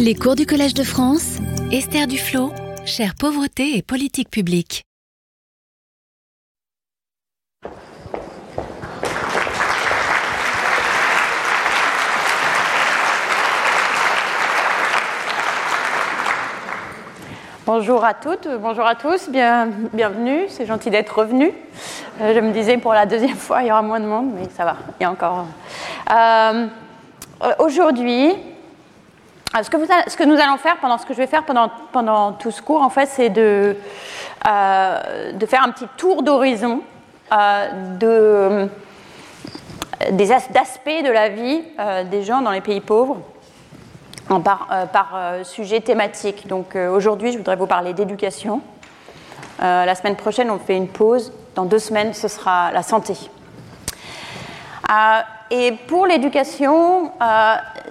Les cours du Collège de France, Esther Duflo, chère pauvreté et politique publique. Bonjour à toutes, bonjour à tous, bien, bienvenue, c'est gentil d'être revenu. Euh, je me disais pour la deuxième fois, il y aura moins de monde, mais ça va, il y a encore. Euh, euh, Aujourd'hui, euh, ce que, nous allons faire, pendant ce que je vais faire pendant, tout ce cours, en fait, c'est de, euh, faire un petit tour d'horizon euh, d'aspects de la vie des gens dans les pays pauvres par, euh, par euh, sujet thématique. Donc euh, aujourd'hui, je voudrais vous parler d'éducation. la semaine prochaine, on fait une pause. Dans deux semaines, ce sera la santé. Et pour l'éducation,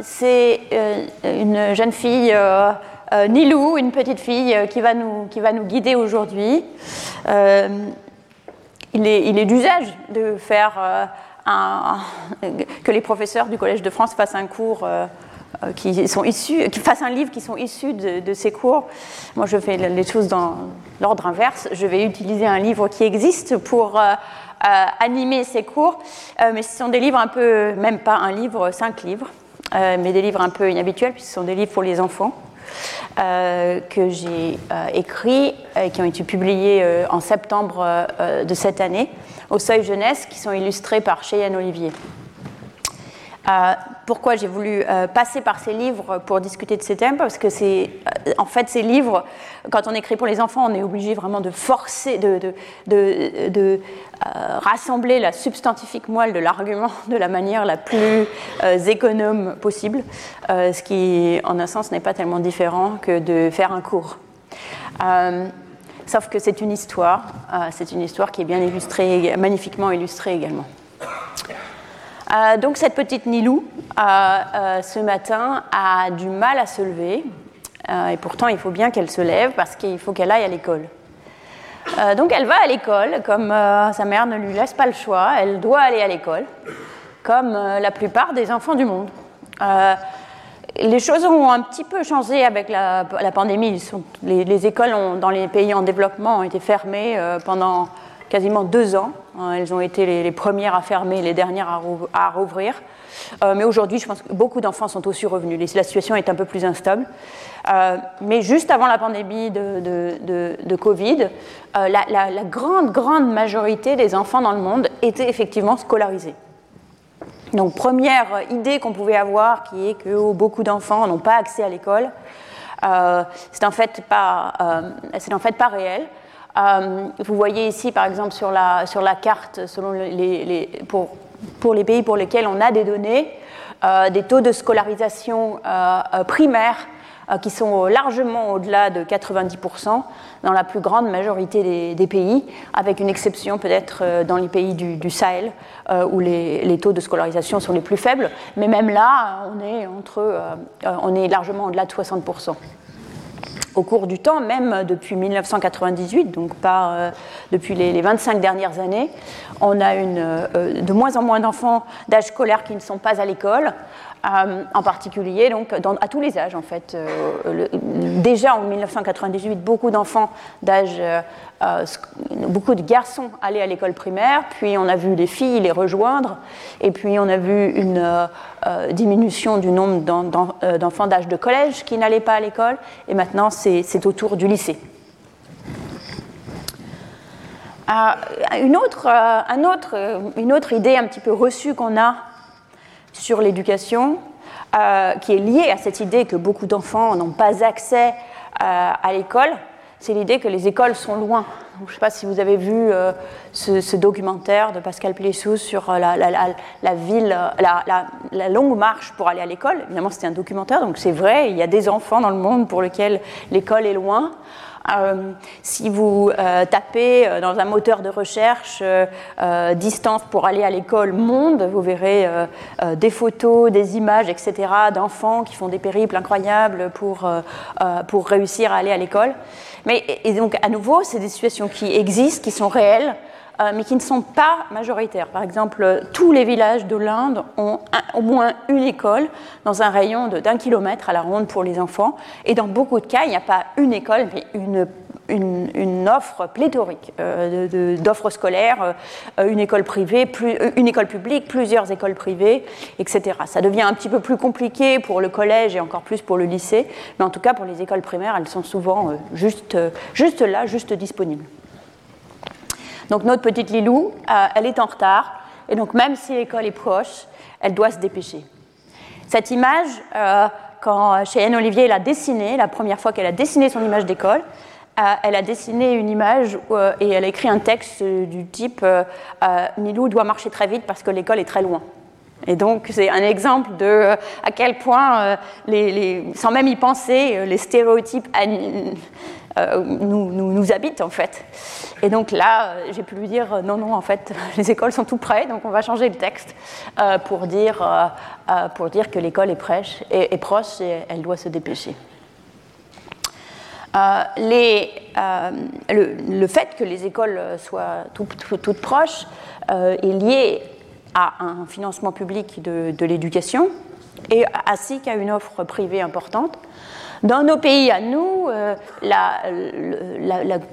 c'est une jeune fille, Nilou, une petite fille qui va nous, qui va nous guider aujourd'hui. il est, est d'usage de faire que les professeurs du Collège de France fassent un cours euh, qui sont issus, qui fassent un livre qui sont issus de, ces cours. Moi, je fais les choses dans l'ordre inverse. Je vais utiliser un livre qui existe pour euh, euh, animer ces cours, mais ce sont des livres un peu, même pas un livre, cinq livres, mais des livres un peu inhabituels, puisque ce sont des livres pour les enfants. que j'ai écrits et qui ont été publiés en septembre de cette année au Seuil Jeunesse, qui sont illustrés par Cheyenne Olivier. Euh, pourquoi j'ai voulu euh, passer par ces livres pour discuter de ces thèmes? Parce que c'est, euh, en fait, ces livres, quand on écrit pour les enfants, on est obligé vraiment de forcer, de, rassembler la substantifique moelle de l'argument de la manière la plus économe possible, ce qui, en un sens, n'est pas tellement différent que de faire un cours. sauf que c'est une histoire, c'est une histoire qui est bien illustrée, magnifiquement illustrée également. Euh, donc cette petite Nilou, euh, euh, ce matin, a du mal à se lever. et pourtant, il faut bien qu'elle se lève parce qu'il faut qu'elle aille à l'école. donc elle va à l'école, comme sa mère ne lui laisse pas le choix, elle doit aller à l'école, comme la plupart des enfants du monde. les choses ont un petit peu changé avec la, pandémie. les, écoles dans les pays en développement ont été fermées pendant quasiment deux ans. Hein, elles ont été les, premières à fermer, les dernières à, rouvrir. Euh, mais aujourd'hui, je pense que beaucoup d'enfants sont aussi revenus. La situation est un peu plus instable. Euh, mais juste avant la pandémie de, Covid, euh, la, grande, grande majorité des enfants dans le monde étaient effectivement scolarisés. Donc, première idée qu'on pouvait avoir, qui est que beaucoup d'enfants n'ont pas accès à l'école, c'est en, fait pas, en fait pas réel. Euh, vous voyez ici, par exemple, sur la, carte, pour, les pays pour lesquels on a des données, euh, des taux de scolarisation euh, primaire qui sont largement au-delà de 90% dans la plus grande majorité des, pays, avec une exception peut-être dans les pays du, Sahel, où les, les, taux de scolarisation sont les plus faibles. Mais même là, on est, entre, on est largement au-delà de 60% au cours du temps, même depuis 1998, donc pas euh, depuis les, 25 dernières années, on a euh, de moins en moins d'enfants d'âge scolaire qui ne sont pas à l'école, euh, en particulier donc, à tous les âges en fait. déjà en 1998, beaucoup d'enfants d'âge, beaucoup de garçons allaient à l'école primaire, puis on a vu les filles les rejoindre, et puis on a vu une diminution du nombre d'enfants d'âge de collège qui n'allaient pas à l'école, et maintenant c'est autour du lycée. Euh, une, autre, euh, euh, une autre idée un petit peu reçue qu'on a sur l'éducation, qui est liée à cette idée que beaucoup d'enfants n'ont pas accès à l'école, c'est l'idée que les écoles sont loin. je ne sais pas si vous avez vu ce, documentaire de Pascal Plessou sur la, longue marche pour aller à l'école. Évidemment, c'était un documentaire, donc c'est vrai, il y a des enfants dans le monde pour lesquels l'école est loin. Euh, si vous euh, tapez euh, dans un moteur de recherche distance pour aller à l'école monde, vous verrez des photos, des images, etc. d'enfants qui font des périples incroyables pour, pour réussir à aller à l'école. Mais et donc à nouveau, c'est des situations qui existent, qui sont réelles. Mais qui ne sont pas majoritaires. Par exemple, tous les villages de l'Inde ont au moins une école dans un rayon d'un kilomètre à la ronde pour les enfants. Et dans beaucoup de cas, il n'y a pas une école, mais une offre pléthorique euh, d'offres scolaires, euh, une école privée, euh, une école publique, plusieurs écoles privées, etc. Ça devient un petit peu plus compliqué pour le collège et encore plus pour le lycée, mais en tout cas pour les écoles primaires, elles sont souvent juste là, juste disponibles. Donc notre petite Lilou, elle est en retard, et donc même si l'école est proche, elle doit se dépêcher. Cette image, quand Cheyenne Olivier l'a dessinée, la première fois qu'elle a dessiné son image d'école, elle a dessiné une image euh, et elle a écrit un texte du type euh, euh, Milou doit marcher très vite parce que l'école est très loin. Et donc, c'est un exemple de à quel point, sans même y penser, les stéréotypes nous, nous, habitent en fait. Et donc là, j'ai pu lui dire non, non, en fait, les écoles sont tout près, donc on va changer le texte pour, dire, pour dire que l'école est, est proche et elle doit se dépêcher. Euh, euh, le, fait que les écoles soient toutes proches euh, est lié à un financement public de, l'éducation et ainsi qu'à une offre privée importante. Dans nos pays à nous, la,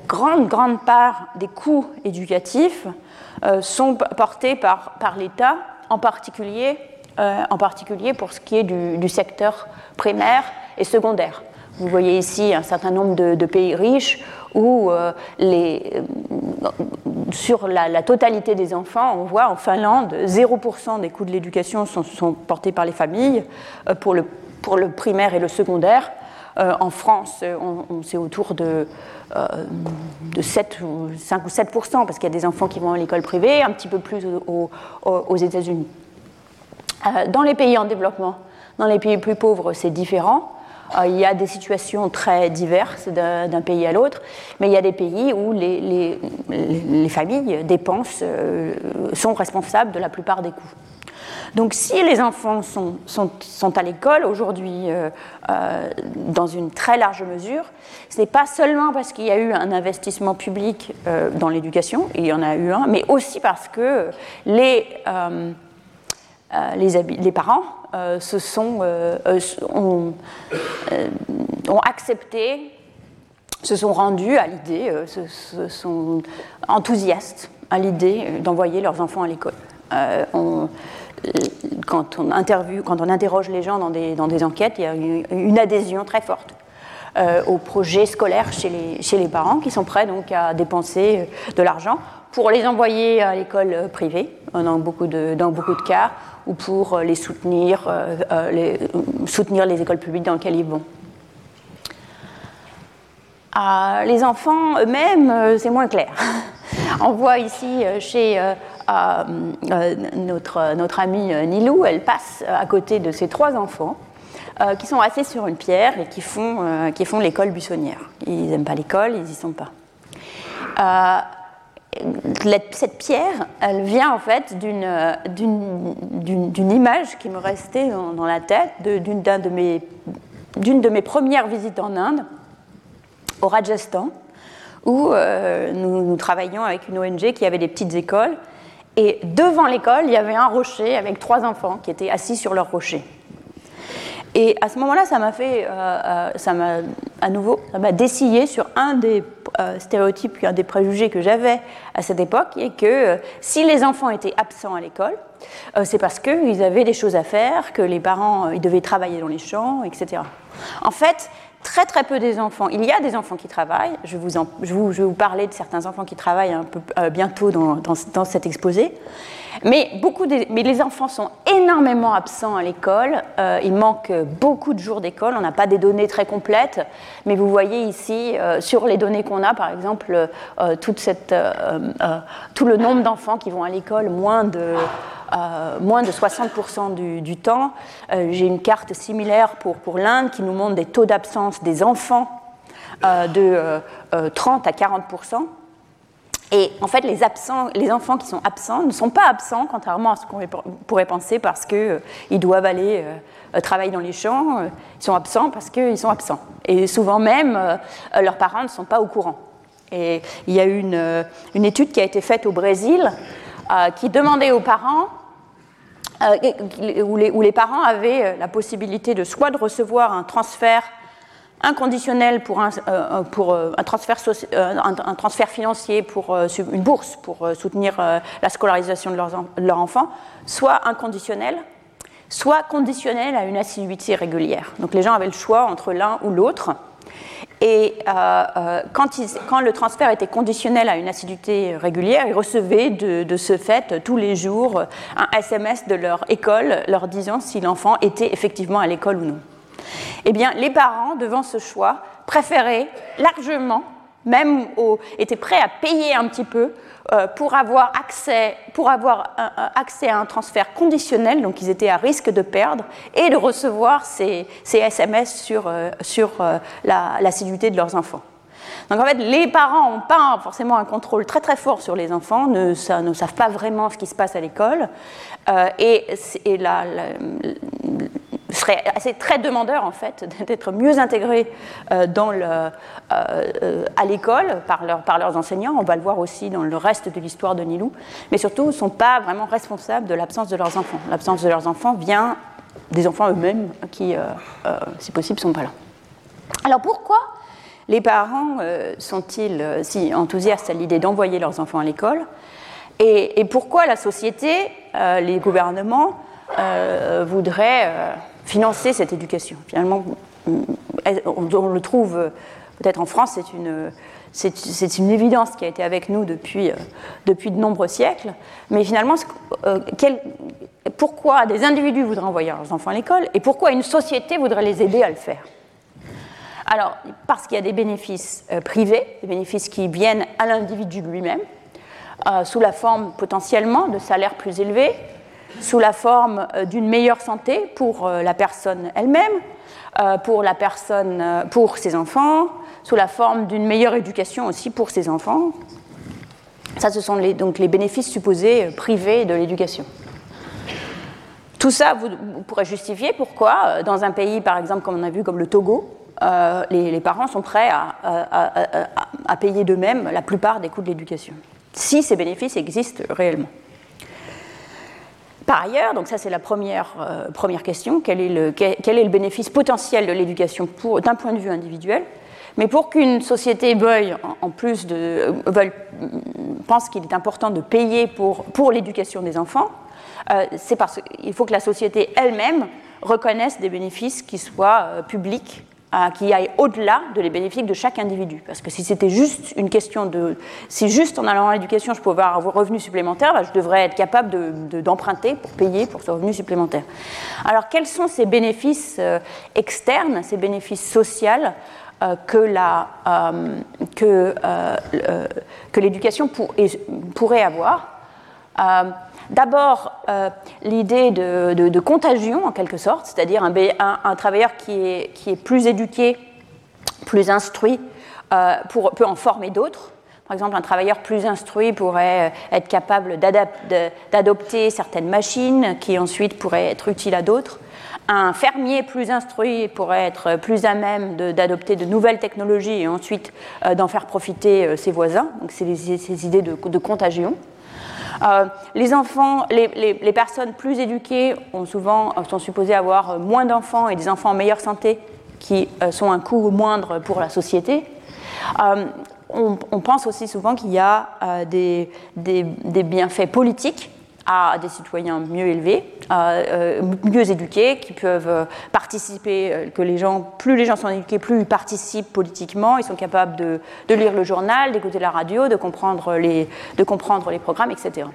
grande, grande part des coûts éducatifs sont portés par, par l'État, en particulier, en particulier pour ce qui est du secteur primaire et secondaire. Vous voyez ici un certain nombre de, pays riches où euh, les, euh, sur la, totalité des enfants, on voit en Finlande, 0% des coûts de l'éducation sont, portés par les familles euh, pour, le, pour, le, primaire et le secondaire. En France, on, c'est autour de, de 7, 5 ou 7%, parce qu'il y a des enfants qui vont à l'école privée, un petit peu plus aux, États-Unis. dans les pays en développement, dans les pays plus pauvres, c'est différent. Euh, il y a des situations très diverses d'un pays à l'autre, mais il y a des pays où les, familles dépensent, euh, sont responsables de la plupart des coûts. Donc si les enfants sont, à l'école aujourd'hui euh, dans une très large mesure, ce n'est pas seulement parce qu'il y a eu un investissement public dans l'éducation, il y en a eu un, mais aussi parce que les, les parents euh, se sont, euh, euh, ont, accepté, se sont rendus à l'idée, se, sont enthousiastes à l'idée d'envoyer leurs enfants à l'école. Quand, on interview, quand on interroge les gens dans des, dans des enquêtes, il y a une, adhésion très forte au projet scolaire chez les, chez les, parents qui sont prêts donc à dépenser de l'argent pour les envoyer à l'école privée dans beaucoup de, dans beaucoup de cas ou pour euh, les soutenir, euh, euh, les, soutenir les écoles publiques dans lesquelles ils vont. Ah, les enfants eux-mêmes, c'est moins clair. On voit ici chez notre, notre amie Nilou, elle passe à côté de ses trois enfants qui sont assis sur une pierre et qui font, l'école buissonnière. Ils n'aiment pas l'école, ils n'y sont pas cette pierre, elle vient en fait d'une image qui me restait dans, la tête d'une de, mes, premières visites en Inde, au Rajasthan, où euh, nous, travaillions avec une ONG qui avait des petites écoles. Et devant l'école, il y avait un rocher avec trois enfants qui étaient assis sur leur rocher. Et à ce moment-là, ça m'a fait, euh, euh, ça m'a à nouveau, ça m'a dessillé sur un des euh, stéréotypes, un des préjugés que j'avais à cette époque, et que si les enfants étaient absents à l'école, c'est parce qu'ils avaient des choses à faire, que les parents, ils devaient travailler dans les champs, etc. En fait, très très peu des enfants. Il y a des enfants qui travaillent. Je, vous je, vais vous parler de certains enfants qui travaillent un peu bientôt dans, dans, dans, cet exposé. Mais, beaucoup mais les enfants sont énormément absents à l'école. Euh, il manque beaucoup de jours d'école. On n'a pas des données très complètes. Mais vous voyez ici, euh, sur les données qu'on a, par exemple, euh, tout le nombre d'enfants qui vont à l'école, moins de, moins de 60% du, du, temps. J'ai une carte similaire pour, pour l'Inde qui nous montre des taux d'absence des enfants de 30 à 40%. Et en fait, les, enfants qui sont absents ne sont pas absents, contrairement à ce qu'on pourrait penser, parce qu'ils euh, doivent aller euh, travailler dans les champs. Euh, ils sont absents parce qu'ils sont absents. Et souvent même, leurs parents ne sont pas au courant. Et il y a une, une étude qui a été faite au Brésil qui demandait aux parents où les, où, les, parents avaient la possibilité de soit de recevoir un transfert inconditionnel pour un, euh, euh, transfert, euh, financier, pour une bourse pour soutenir la scolarisation de leurs, soit inconditionnel, soit conditionnel à une assiduité régulière. Donc les gens avaient le choix entre l'un ou l'autre. Et quand, le transfert était conditionnel à une assiduité régulière, ils recevaient de, ce fait tous les jours un SMS de leur école leur disant si l'enfant était effectivement à l'école ou non. Eh bien, les parents, devant ce choix, préféraient largement, même étaient prêts à payer un petit peu euh, pour avoir accès, pour avoir accès à un transfert conditionnel, donc ils étaient à risque de perdre, et de recevoir ces, SMS sur, euh, sur euh, l'assiduité de leurs enfants. Donc en fait, les parents n'ont pas forcément un contrôle très très fort sur les enfants, ne, savent pas vraiment ce qui se passe à l'école, et, et la, serait assez très demandeur en fait d'être mieux intégrés euh, euh, euh, à l'école par, par, leurs enseignants. On va le voir aussi dans le reste de l'histoire de Nilou. Mais surtout, ne sont pas vraiment responsables de l'absence de leurs enfants. L'absence de leurs enfants vient des enfants eux-mêmes qui, si possible, ne sont pas là. Alors pourquoi les parents sont-ils si enthousiastes à l'idée d'envoyer leurs enfants à l'école? Et, pourquoi la société, les gouvernements, voudraient financer cette éducation. Finalement, on, le trouve peut-être en France, c'est une, c'est, une évidence qui a été avec nous depuis, euh, depuis de nombreux siècles. Mais finalement, euh, pourquoi des individus voudraient envoyer leurs enfants à l'école et pourquoi une société voudrait les aider à le faire? Alors, parce qu'il y a des bénéfices euh, privés, des bénéfices qui viennent à l'individu lui-même, sous la forme potentiellement de salaires plus élevés, sous la forme euh, d'une meilleure santé pour euh, la personne elle-même, euh, pour la personne, pour ses enfants, sous la forme d'une meilleure éducation aussi pour ses enfants. Ça, ce sont les, donc les bénéfices supposés privés de l'éducation. Tout ça, vous, pourrez justifier pourquoi, dans un pays, par exemple, comme on a vu, comme le Togo, les, parents sont prêts à payer d'eux-mêmes la plupart des coûts de l'éducation, si ces bénéfices existent réellement. Par ailleurs, donc ça c'est la première, euh, question, quel est, le, bénéfice potentiel de l'éducation d'un point de vue individuel? Mais pour qu'une société veuille, en, plus euh, veuille, pense qu'il est important de payer pour, l'éducation des enfants, euh, c'est parce qu'il faut que la société elle-même reconnaisse des bénéfices qui soient publics qui aille au-delà de les bénéfices de chaque individu. Parce que si c'était juste une question de... Si juste en allant à l'éducation, je pouvais avoir un revenu supplémentaire, bah, je devrais être capable d'emprunter pour payer pour ce revenu supplémentaire. Alors quels sont ces bénéfices euh, externes, ces bénéfices sociaux euh, euh, que l'éducation pourrait avoir D'abord, euh, l'idée de, contagion, en quelque sorte, c'est-à-dire un, travailleur qui est, plus éduqué, plus instruit, euh, pour, peut en former d'autres. Par exemple, un travailleur plus instruit pourrait euh, être capable d'adopter certaines machines qui ensuite pourraient être utiles à d'autres. Un fermier plus instruit pourrait être plus à même d'adopter de, nouvelles technologies et ensuite d'en faire profiter ses voisins. Donc, c'est ces idées de contagion. Euh, les enfants, les, personnes plus éduquées ont souvent, sont supposées avoir moins d'enfants et des enfants en meilleure santé qui euh, sont un coût moindre pour la société. Euh, on, pense aussi souvent qu'il y a des, bienfaits politiques à des citoyens mieux élevés, euh, mieux éduqués, qui peuvent euh, participer, euh, que les gens, plus les gens sont éduqués, plus ils participent politiquement, ils sont capables de, lire le journal, d'écouter la radio, de comprendre les, de comprendre les programmes, etc.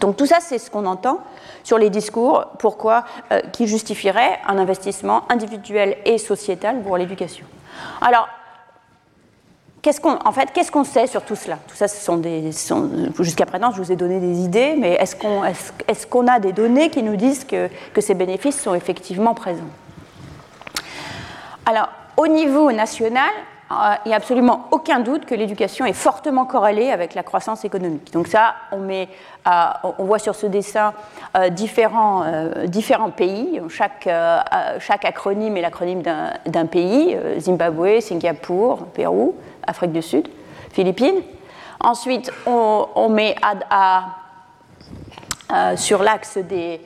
Donc tout ça, c'est ce qu'on entend sur les discours, pourquoi, qui justifieraient un investissement individuel et sociétal pour l'éducation? Alors, en fait, qu'est-ce qu'on sait sur tout cela? Tout ça, ce sont des, jusqu'à présent, je vous ai donné des idées, mais est-ce qu'on a des données qui nous disent que, ces bénéfices sont effectivement présents? Alors, au niveau national, euh, il n'y a absolument aucun doute que l'éducation est fortement corrélée avec la croissance économique. Donc ça, on, euh, voit sur ce dessin euh, différents, différents, pays. Chaque, chaque acronyme est l'acronyme d'un pays, Zimbabwe, Singapour, Pérou. Afrique du Sud. Philippines. Ensuite, on, met sur l'axe des,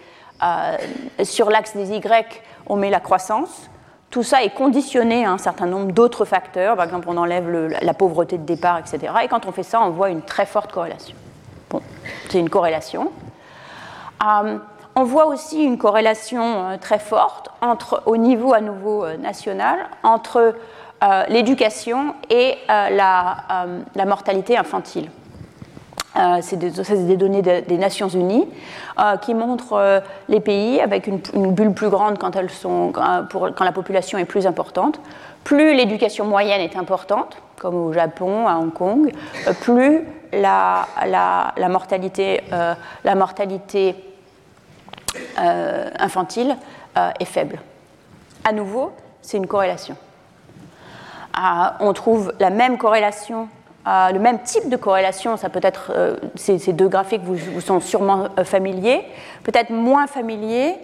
sur l'axe des Y, on met la croissance. Tout ça est conditionné à un certain nombre d'autres facteurs. Par exemple, on enlève la pauvreté de départ, etc. Et quand on fait ça, on voit une très forte corrélation. Bon, c'est une corrélation. Euh, on voit aussi une corrélation euh, très forte entre, au niveau à nouveau euh, national entre l'éducation et la, mortalité infantile. c'est des, données des Nations Unies qui montrent les pays avec une, bulle plus grande quand, la population est plus importante. Plus l'éducation moyenne est importante, comme au Japon, à Hong Kong, plus la, mortalité, la mortalité euh, infantile euh, est faible. À nouveau, c'est une corrélation. On trouve la même corrélation, euh, le même type de corrélation, ça peut être, ces, deux graphiques vous, sont sûrement familiers, peut-être moins familiers,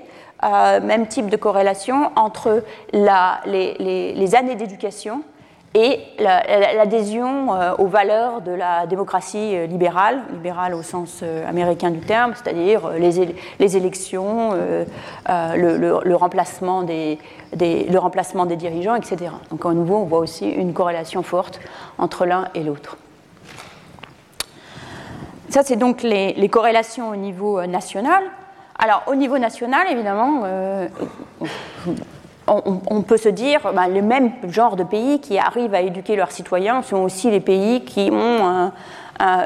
même type de corrélation entre les, années d'éducation et l'adhésion euh, aux valeurs de la démocratie euh, libérale, libérale au sens euh, américain du terme, c'est-à-dire les, élections, le, remplacement des, dirigeants, etc. Donc à nouveau, on voit aussi une corrélation forte entre l'un et l'autre. Ça, c'est donc les, corrélations au niveau national. Alors, au niveau national, évidemment, on, peut se dire, ben, les mêmes genres de pays qui arrivent à éduquer leurs citoyens sont aussi les pays qui ont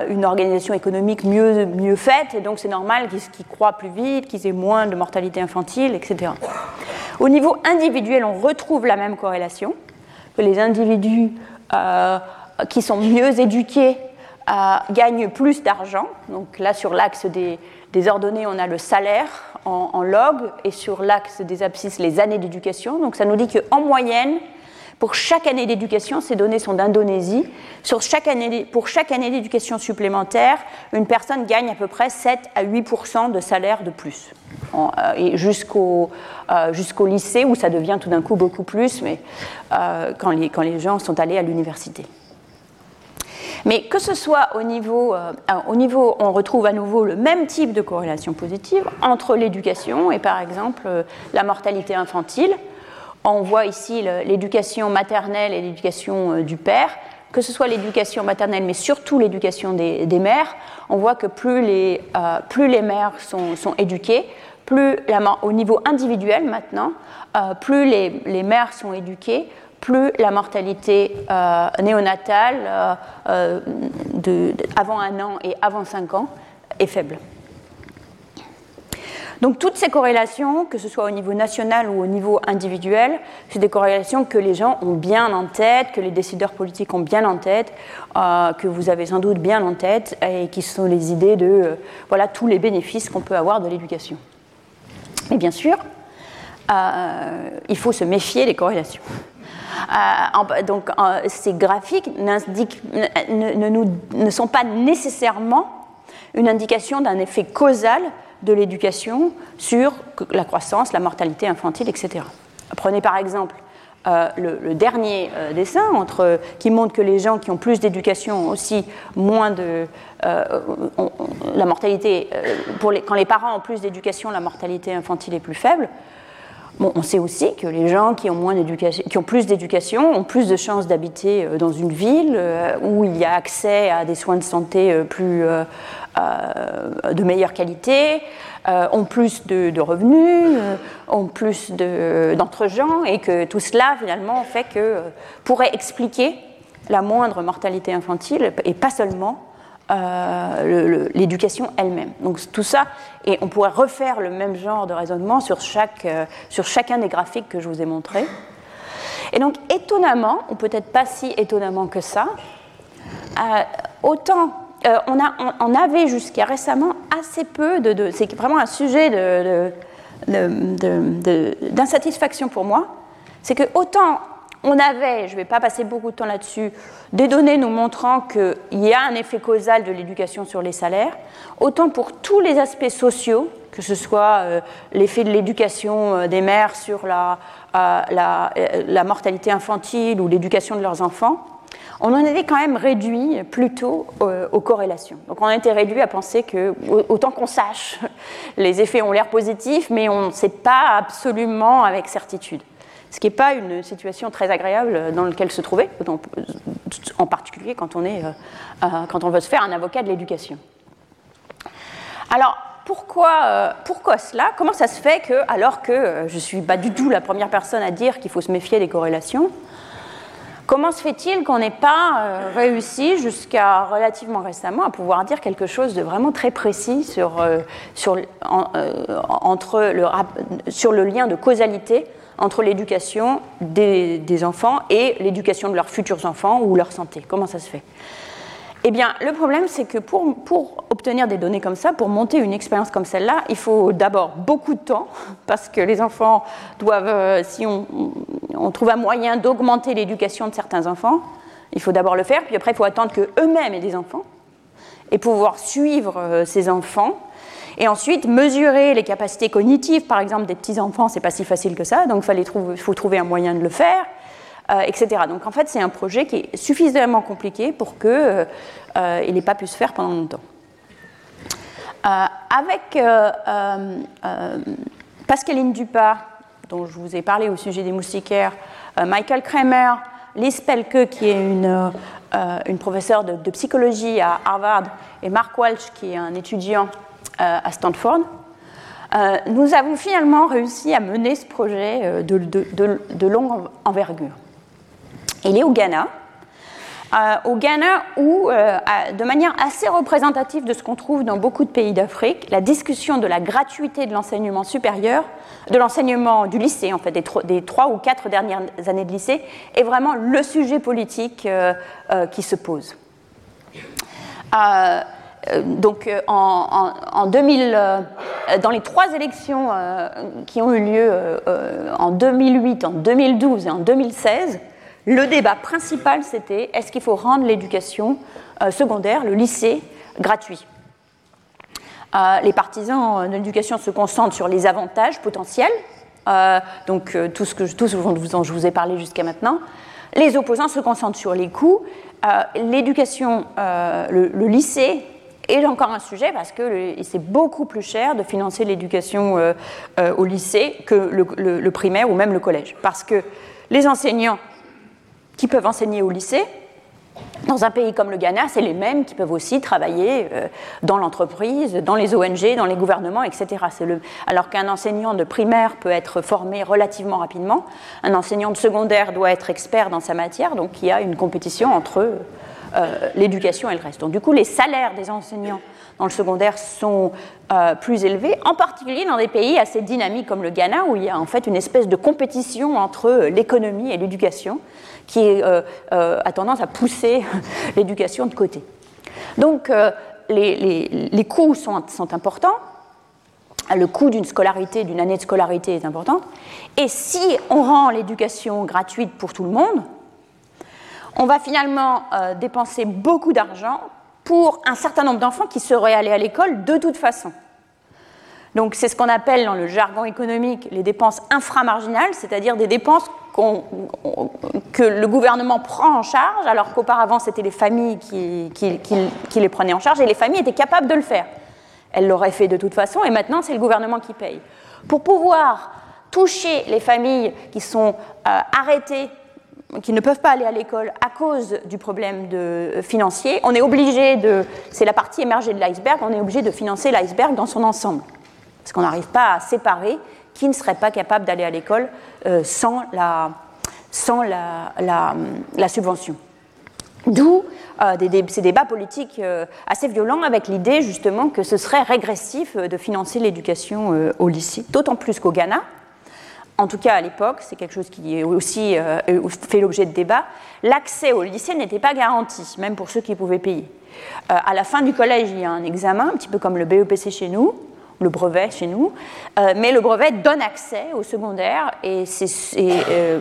une organisation économique mieux, mieux faite, et donc c'est normal qu'ils croient plus vite, qu'ils aient moins de mortalité infantile, etc. Au niveau individuel, on retrouve la même corrélation, que les individus euh, qui sont mieux éduqués euh, gagnent plus d'argent. Donc là, sur l'axe des, des ordonnées, on a le salaire en, log et sur l'axe des abscisses les années d'éducation. Donc ça nous dit qu'en moyenne, pour chaque année d'éducation, ces données sont d'Indonésie, pour chaque année d'éducation supplémentaire, une personne gagne à peu près 7 à 8% de salaire de plus. Euh, et jusqu'au euh, jusqu'au lycée, où ça devient tout d'un coup beaucoup plus, mais euh, quand les gens sont allés à l'université. Mais que ce soit au niveau, euh, au niveau, on retrouve à nouveau le même type de corrélation positive entre l'éducation et par exemple euh, la mortalité infantile. On voit ici l'éducation maternelle et l'éducation euh, du père. Que ce soit l'éducation maternelle, mais surtout l'éducation des, mères, on voit que plus les, mères sont, éduquées, plus au niveau individuel maintenant, plus les, mères sont éduquées, plus la mortalité euh, néonatale euh, euh, avant un an et avant cinq ans est faible. Donc toutes ces corrélations, que ce soit au niveau national ou au niveau individuel, c'est des corrélations que les gens ont bien en tête, que les décideurs politiques ont bien en tête, que vous avez sans doute bien en tête, et qui sont les idées de voilà tous les bénéfices qu'on peut avoir de l'éducation. Et bien sûr, il faut se méfier des corrélations. Euh, donc ces graphiques ne, sont pas nécessairement une indication d'un effet causal de l'éducation sur la croissance, la mortalité infantile, etc. Prenez par exemple euh, le, dernier euh, dessin qui montre que les gens qui ont plus d'éducation ont aussi moins de... la mortalité, quand les parents ont plus d'éducation, la mortalité infantile est plus faible on sait aussi que les gens qui ont, moins qui ont plus d'éducation ont plus de chances d'habiter euh, dans une ville euh, où il y a accès à des soins de santé euh, plus, de meilleure qualité, ont plus de, revenus, ont plus d'entre-gens, et que tout cela finalement fait que pourrait expliquer la moindre mortalité infantile, et pas seulement euh, l'éducation elle-même. Donc tout ça, et on pourrait refaire le même genre de raisonnement sur, chaque, euh, sur chacun des graphiques que je vous ai montrés. Et donc étonnamment, ou peut-être pas si étonnamment que ça, euh, autant on, a, on, avait jusqu'à récemment assez peu de... c'est vraiment un sujet d'insatisfaction pour moi, c'est que autant on avait, je ne vais pas passer beaucoup de temps là-dessus, des données nous montrant qu'il y a un effet causal de l'éducation sur les salaires, autant pour tous les aspects sociaux, que ce soit euh, l'effet de l'éducation euh, des mères sur la, euh, la, mortalité infantile ou l'éducation de leurs enfants, on en était quand même réduit plutôt aux corrélations. Donc on a été réduit à penser que, autant qu'on sache, les effets ont l'air positifs, mais on ne sait pas absolument avec certitude. Ce qui n'est pas une situation très agréable dans laquelle se trouver, en particulier quand on, est, quand on veut se faire un avocat de l'éducation. Alors, pourquoi, euh, cela? Comment ça se fait que, alors que euh, je ne suis pas du tout la première personne à dire qu'il faut se méfier des corrélations, comment se fait-il qu'on n'ait pas euh, réussi jusqu'à relativement récemment à pouvoir dire quelque chose de vraiment très précis sur le lien de causalité entre l'éducation des, enfants et l'éducation de leurs futurs enfants ou leur santé. Comment ça se fait? Eh bien, le problème, c'est que pour, pour, obtenir des données comme ça, pour monter une expérience comme celle-là, il faut d'abord beaucoup de temps, parce que les enfants doivent, euh, si on, on trouve un moyen d'augmenter l'éducation de certains enfants, il faut d'abord le faire, puis après, il faut attendre qu'eux-mêmes aient des enfants, et pouvoir suivre euh, ces enfants, et ensuite mesurer les capacités cognitives, par exemple, des petits-enfants, c'est pas si facile que ça, donc il faut trouver un moyen de le faire. Euh, etc. Donc en fait, c'est un projet qui est suffisamment compliqué pour qu'il euh, euh, n'ait pas pu se faire pendant longtemps. avec Pascaline Dupas, dont je vous ai parlé au sujet des moustiquaires, Michael Kramer, Liz Pelke, qui est une, professeure de, de, psychologie à Harvard, et Mark Walsh, qui est un étudiant à Stanford, nous avons finalement réussi à mener ce projet de, de, longue envergure. Il est au Ghana. Euh, au Ghana où, euh, de manière assez représentative de ce qu'on trouve dans beaucoup de pays d'Afrique, la discussion de la gratuité de l'enseignement supérieur, de l'enseignement du lycée, en fait, des, trois ou quatre dernières années de lycée, est vraiment le sujet politique euh, qui se pose. Donc, en, en 2000, dans les trois élections qui ont eu lieu en 2008, en 2012 et en 2016, le débat principal, c'était est-ce qu'il faut rendre l'éducation euh, secondaire, le lycée, gratuit? Euh, Les partisans de l'éducation se concentrent sur les avantages potentiels, euh, donc tout ce, que, tout dont je vous ai parlé jusqu'à maintenant. Les opposants se concentrent sur les coûts. L'éducation, le, lycée est encore un sujet parce que c'est beaucoup plus cher de financer l'éducation au lycée que le, primaire ou même le collège. Parce que les enseignants qui peuvent enseigner au lycée. Dans un pays comme le Ghana, c'est les mêmes qui peuvent aussi travailler euh, dans l'entreprise, dans les ONG, dans les gouvernements, etc. Alors qu'un enseignant de primaire peut être formé relativement rapidement, un enseignant de secondaire doit être expert dans sa matière, donc il y a une compétition entre euh, l'éducation et le reste. Donc du coup, les salaires des enseignants dans le secondaire sont euh, plus élevés, en particulier dans des pays assez dynamiques comme le Ghana, où il y a en fait une espèce de compétition entre l'économie et l'éducation qui euh, euh, a tendance à pousser l'éducation de côté. Donc euh, les, coûts sont, sont, importants, le coût d'une scolarité, d'une année de scolarité est important, et si on rend l'éducation gratuite pour tout le monde, on va finalement dépenser beaucoup d'argent pour un certain nombre d'enfants qui seraient allés à l'école de toute façon. Donc c'est ce qu'on appelle dans le jargon économique les dépenses inframarginales, c'est-à-dire des dépenses que le gouvernement prend en charge, alors qu'auparavant c'était les familles qui, les prenaient en charge, et les familles étaient capables de le faire. Elles l'auraient fait de toute façon, et maintenant c'est le gouvernement qui paye. Pour pouvoir toucher les familles qui sont euh, arrêtées qui ne peuvent pas aller à l'école à cause du problème de, euh, financier, on est obligé de, c'est la partie émergée de l'iceberg, on est obligé de financer l'iceberg dans son ensemble. Parce qu'on n'arrive pas à séparer qui ne serait pas capable d'aller à l'école euh, sans, la, sans la, la, subvention. D'où euh, ces débats politiques assez violents avec l'idée justement que ce serait régressif de financer l'éducation au lycée, d'autant plus qu'au Ghana, en tout cas à l'époque, c'est quelque chose qui est aussi fait l'objet de débats, l'accès au lycée n'était pas garanti, même pour ceux qui pouvaient payer. à la fin du collège, il y a un examen, un petit peu comme le BEPC chez nous, le brevet chez nous, euh, mais le brevet donne accès au secondaire et euh,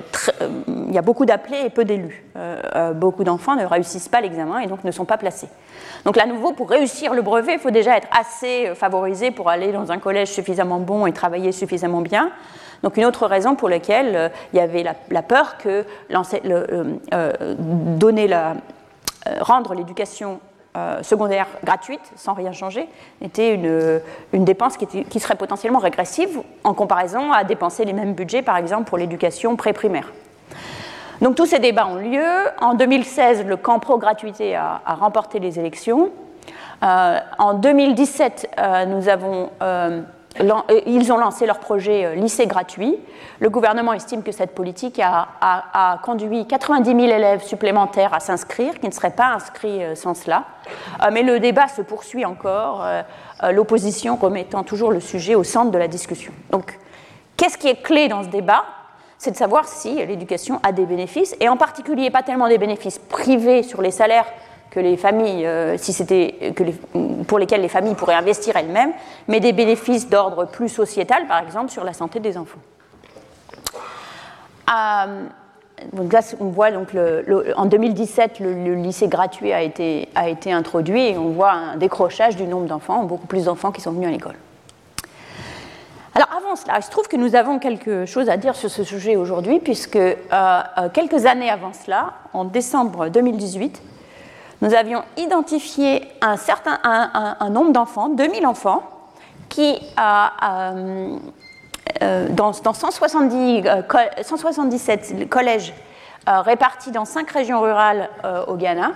il y a beaucoup d'appelés et peu d'élus. Euh, beaucoup d'enfants ne réussissent pas l'examen et donc ne sont pas placés. Donc là, nouveau, pour réussir le brevet, il faut déjà être assez favorisé pour aller dans un collège suffisamment bon et travailler suffisamment bien. Donc une autre raison pour laquelle il y avait la, peur que donner la, rendre l'éducation secondaire gratuite, sans rien changer, était une, une dépense qui, serait potentiellement régressive en comparaison à dépenser les mêmes budgets, par exemple, pour l'éducation pré-primaire. Donc tous ces débats ont lieu. En 2016, le camp pro-gratuité a, remporté les élections. Euh, en 2017, euh, nous avons, euh, ils ont lancé leur projet lycée gratuit. Le gouvernement estime que cette politique a, a conduit 90 000 élèves supplémentaires à s'inscrire, qui ne seraient pas inscrits sans cela. mais le débat se poursuit encore, l'opposition remettant toujours le sujet au centre de la discussion. Donc, qu'est-ce qui est clé dans ce débat? C'est de savoir si l'éducation a des bénéfices, et en particulier pas tellement des bénéfices privés sur les salaires que les familles, euh, si c'était pour lesquels les familles pourraient investir elles-mêmes, mais des bénéfices d'ordre plus sociétal, par exemple sur la santé des enfants. Euh, donc là, on voit donc en 2017, le, lycée gratuit a été, a été introduit et on voit un décrochage du nombre d'enfants, beaucoup plus d'enfants qui sont venus à l'école. Alors avant cela, il se trouve que nous avons quelque chose à dire sur ce sujet aujourd'hui, puisque euh, quelques années avant cela, en décembre 2018, nous avions identifié un, certain, un, nombre d'enfants, 2000 enfants, qui, euh, dans, 170, 177 collèges répartis dans 5 régions rurales au Ghana,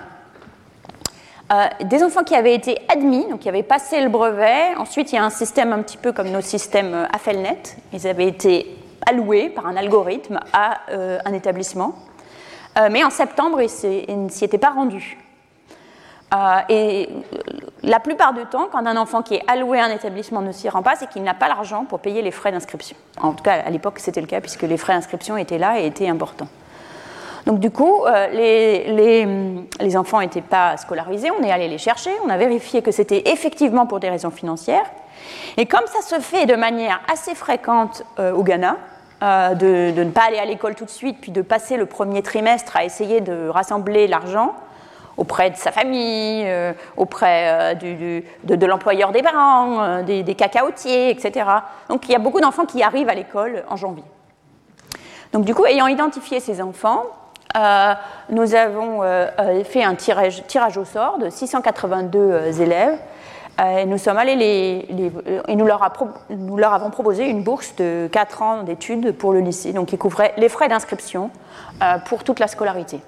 euh, des enfants qui avaient été admis, donc qui avaient passé le brevet. Ensuite, il y a un système un petit peu comme nos systèmes euh, AFELNet. Ils avaient été alloués par un algorithme à euh, un établissement. mais en septembre, ils ne s'y étaient pas rendus. Et la plupart du temps, quand un enfant qui est alloué à un établissement ne s'y rend pas, c'est qu'il n'a pas l'argent pour payer les frais d'inscription. En tout cas, à l'époque, c'était le cas, puisque les frais d'inscription étaient là et étaient importants. Donc du coup, euh, les, enfants n'étaient pas scolarisés, on est allé les chercher, on a vérifié que c'était effectivement pour des raisons financières. Et comme ça se fait de manière assez fréquente euh, au Ghana, euh, de, ne pas aller à l'école tout de suite, puis de passer le premier trimestre à essayer de rassembler l'argent auprès de sa famille, auprès de, l'employeur des parents, des, des, cacaotiers, etc. Donc il y a beaucoup d'enfants qui arrivent à l'école en janvier. Donc du coup, ayant identifié ces enfants, euh, nous avons euh, euh, fait un tirage, au sort de 682 élèves. et nous sommes allés et nous leur, avons proposé une bourse de 4 ans d'études pour le lycée, donc qui couvrait les frais d'inscription pour toute la scolarité.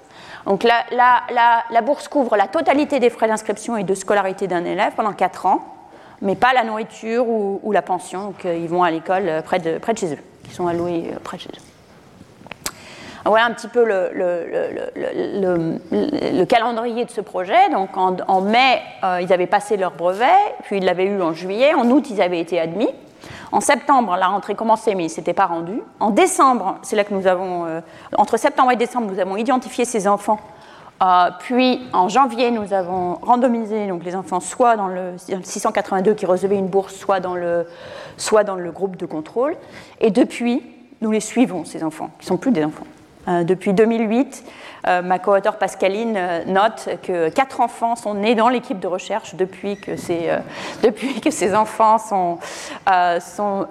Donc la, bourse couvre la totalité des frais d'inscription et de scolarité d'un élève pendant 4 ans, mais pas la nourriture ou, la pension. Donc ils vont à l'école près de, près de chez eux, ils sont alloués près de chez eux. Voilà un petit peu le, calendrier de ce projet. Donc en, mai, euh, ils avaient passé leur brevet, puis ils l'avaient eu en juillet. En août, ils avaient été admis. En septembre, la rentrée commençait, mais ils ne s'étaient pas rendus. En décembre, c'est là que nous avons, euh, entre septembre et décembre, nous avons identifié ces enfants. Euh, puis en janvier, nous avons randomisé les enfants soit dans le 682 qui recevaient une bourse, soit dans le, soit dans le groupe de contrôle. Et depuis, nous les suivons, ces enfants, qui ne sont plus des enfants. Euh, depuis 2008, euh, ma co-auteure Pascaline euh, note que quatre enfants sont nés dans l'équipe de recherche depuis que ces, enfants sont, sont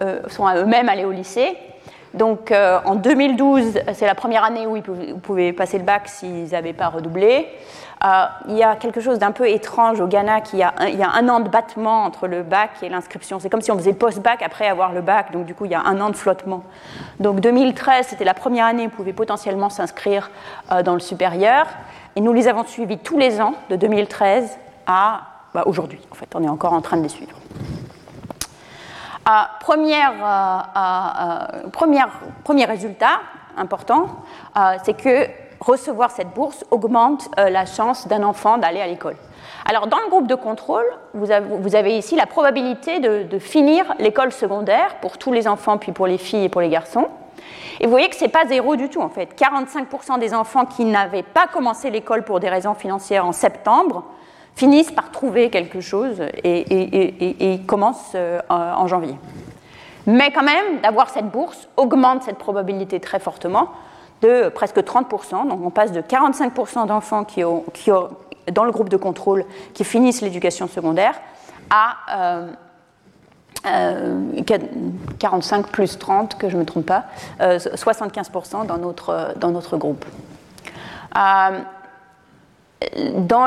eux-mêmes allés au lycée. Donc en 2012, c'est la première année où ils pouvaient passer le bac s'ils n'avaient pas redoublé. Euh, il y a quelque chose d'un peu étrange au Ghana, qu'il y, a un, il y a un an de battement entre le bac et l'inscription. C'est comme si on faisait post-bac après avoir le bac, donc du coup il y a un an de flottement. Donc 2013, c'était la première année où on pouvait potentiellement s'inscrire euh, dans le supérieur, et nous les avons suivis tous les ans, de 2013 à bah, aujourd'hui. En fait, on est encore en train de les suivre. Euh, premier résultat important, c'est que recevoir cette bourse augmente euh, la chance d'un enfant d'aller à l'école. Alors, dans le groupe de contrôle, vous avez, ici la probabilité de, finir l'école secondaire pour tous les enfants, puis pour les filles et pour les garçons. Et vous voyez que ce n'est pas zéro du tout, en fait. 45% des enfants qui n'avaient pas commencé l'école pour des raisons financières en septembre finissent par trouver quelque chose et, commencent euh, en janvier. Mais quand même, d'avoir cette bourse augmente cette probabilité très fortement presque 30%. Donc on passe de 45% d'enfants qui ont, qui ont, dans le groupe de contrôle qui finissent l'éducation secondaire à, 45 plus 30, que je ne me trompe pas, 75% dans notre, dans notre groupe. dans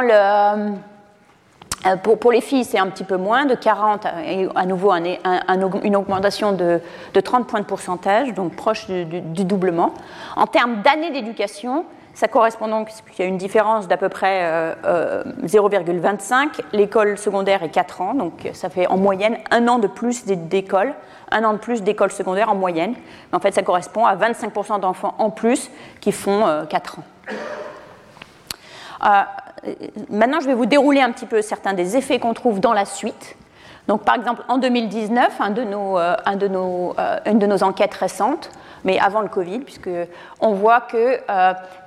le euh, pour, les filles, c'est un petit peu moins, de 40, et à nouveau une augmentation de, 30 points de pourcentage, donc proche du, doublement. En termes d'années d'éducation, ça correspond donc, il y a une différence d'à peu près 0,25. Euh, euh, L'école secondaire est 4 ans, donc ça fait en moyenne un an de plus d'école, un an de plus d'école secondaire en moyenne. Mais en fait, ça correspond à 25% d'enfants en plus qui font 4 ans. Euh, maintenant, je vais vous dérouler un petit peu certains des effets qu'on trouve dans la suite. Par exemple, en 2019, un de nos, euh, euh, une de nos enquêtes récentes, mais avant le Covid, puisqu'on voit que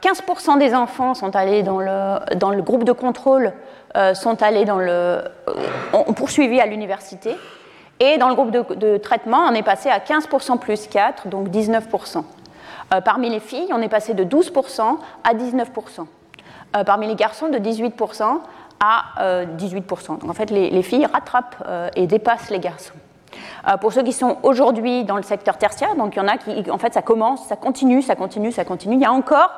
15% des enfants sont allés dans le, groupe de contrôle, sont allés dans le, ont poursuivi à l'université, et dans le groupe de, traitement, on est passé à 15% plus 4, donc 19%. parmi les filles, on est passé de 12% à 19%. Euh, parmi les garçons de 18% à 18%. Euh, Donc en fait, les, filles rattrapent euh, et dépassent les garçons. pour ceux qui sont aujourd'hui dans le secteur tertiaire, donc il y en a qui, en fait, ça commence, ça continue, ça continue, ça continue. Il y a encore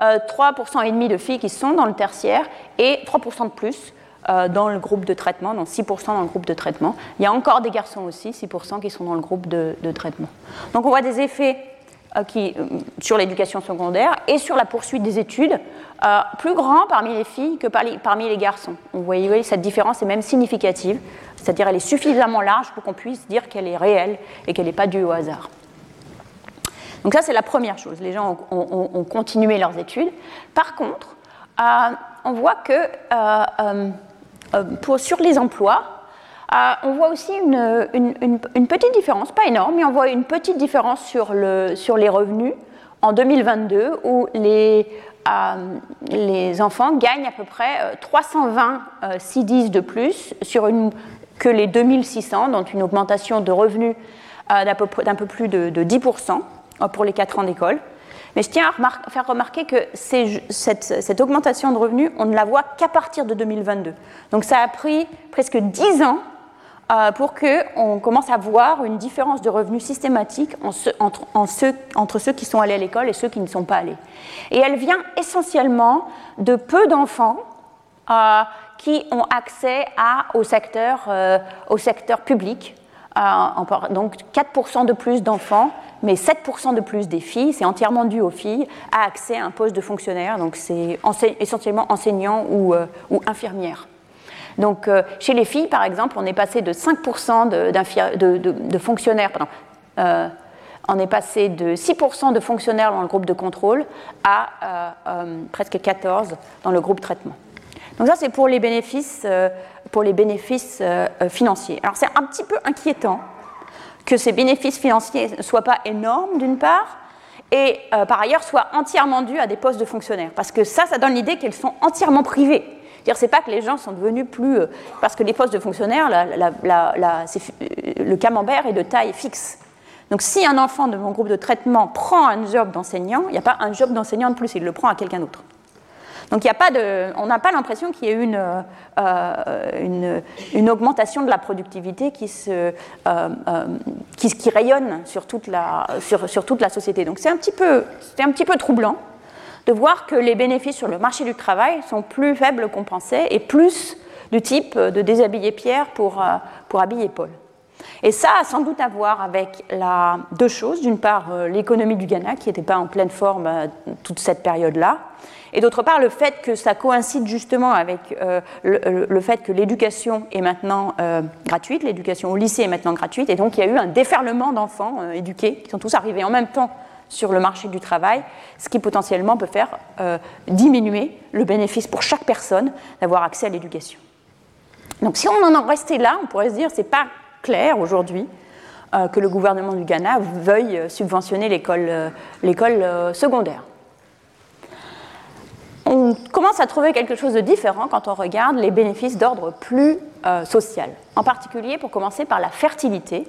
3% et demi de filles qui sont dans le tertiaire et 3% de plus dans le groupe de traitement, donc 6% dans le groupe de traitement. Il y a encore des garçons aussi, 6% qui sont dans le groupe de, de traitement. Donc on voit des effets qui, sur l'éducation secondaire et sur la poursuite des études, euh, plus grand parmi les filles que parmi les garçons. Vous voyez, cette différence est même significative, c'est-à-dire elle est suffisamment large pour qu'on puisse dire qu'elle est réelle et qu'elle n'est pas due au hasard. Donc ça, c'est la première chose. Les gens ont, continué leurs études. Par contre, on voit que pour, sur les emplois, on voit aussi une, petite différence, pas énorme, mais on voit une petite différence sur, les revenus en 2022 où les, euh, les enfants gagnent à peu près 320 euh, CDs de plus sur que les 2600, donc une augmentation de revenus euh, d'un peu, plus de, 10% pour les 4 ans d'école. Mais je tiens à faire remarquer que cette, cette, augmentation de revenus, on ne la voit qu'à partir de 2022. Donc ça a pris presque 10 ans euh, pour qu'on commence à voir une différence de revenus systématique entre, ceux, qui sont allés à l'école et ceux qui ne sont pas allés. Et elle vient essentiellement de peu d'enfants euh, qui ont accès au, secteur, euh, au secteur public. donc 4% de plus d'enfants, mais 7% de plus des filles, c'est entièrement dû aux filles, à accès à un poste de fonctionnaire, donc c'est essentiellement enseignant ou, ou infirmière. Donc, euh, chez les filles, par exemple, on est passé de 5% de, fonctionnaires, pardon, euh, on de 6% de fonctionnaires dans le groupe de contrôle à euh, presque 14% dans le groupe traitement. Donc ça, c'est pour les bénéfices, pour les bénéfices financiers. Alors c'est un petit peu inquiétant que ces bénéfices financiers ne soient pas énormes, d'une part, et par ailleurs soient entièrement dus à des postes de fonctionnaires. Parce que ça, ça donne l'idée qu'elles sont entièrement privées c'est pas que les gens sont devenus plus. Euh, parce que les postes de fonctionnaires, le camembert est de taille fixe. Donc si un enfant de mon groupe de traitement prend un job d'enseignant, il n'y a pas un job d'enseignant de plus, il le prend à quelqu'un d'autre. Donc y a pas de, on n'a pas l'impression qu'il y ait une, euh, une, augmentation de la productivité qui, se, euh, qui, rayonne sur toute la, sur toute la société. Donc c'est un, petit peu, un petit peu troublant de voir que les bénéfices sur le marché du travail sont plus faibles qu'on pensait et plus du type de déshabiller Pierre pour, euh, pour habiller Paul. Et ça a sans doute à voir avec deux choses. D'une part, euh, l'économie du Ghana, qui n'était pas en pleine forme euh, toute cette période-là. Et d'autre part, le fait que ça coïncide justement avec le, fait que l'éducation est maintenant gratuite, l'éducation au lycée est maintenant gratuite, et donc il y a eu un déferlement d'enfants éduqués qui sont tous arrivés en même temps sur le marché du travail, ce qui potentiellement peut faire euh, diminuer le bénéfice pour chaque personne d'avoir accès à l'éducation. Donc si on en restait là, on pourrait se dire c'est pas clair aujourd'hui euh, que le gouvernement du Ghana veuille subventionner l'école euh, secondaire. On commence à trouver quelque chose de différent quand on regarde les bénéfices d'ordre plus social, en particulier pour commencer par la fertilité,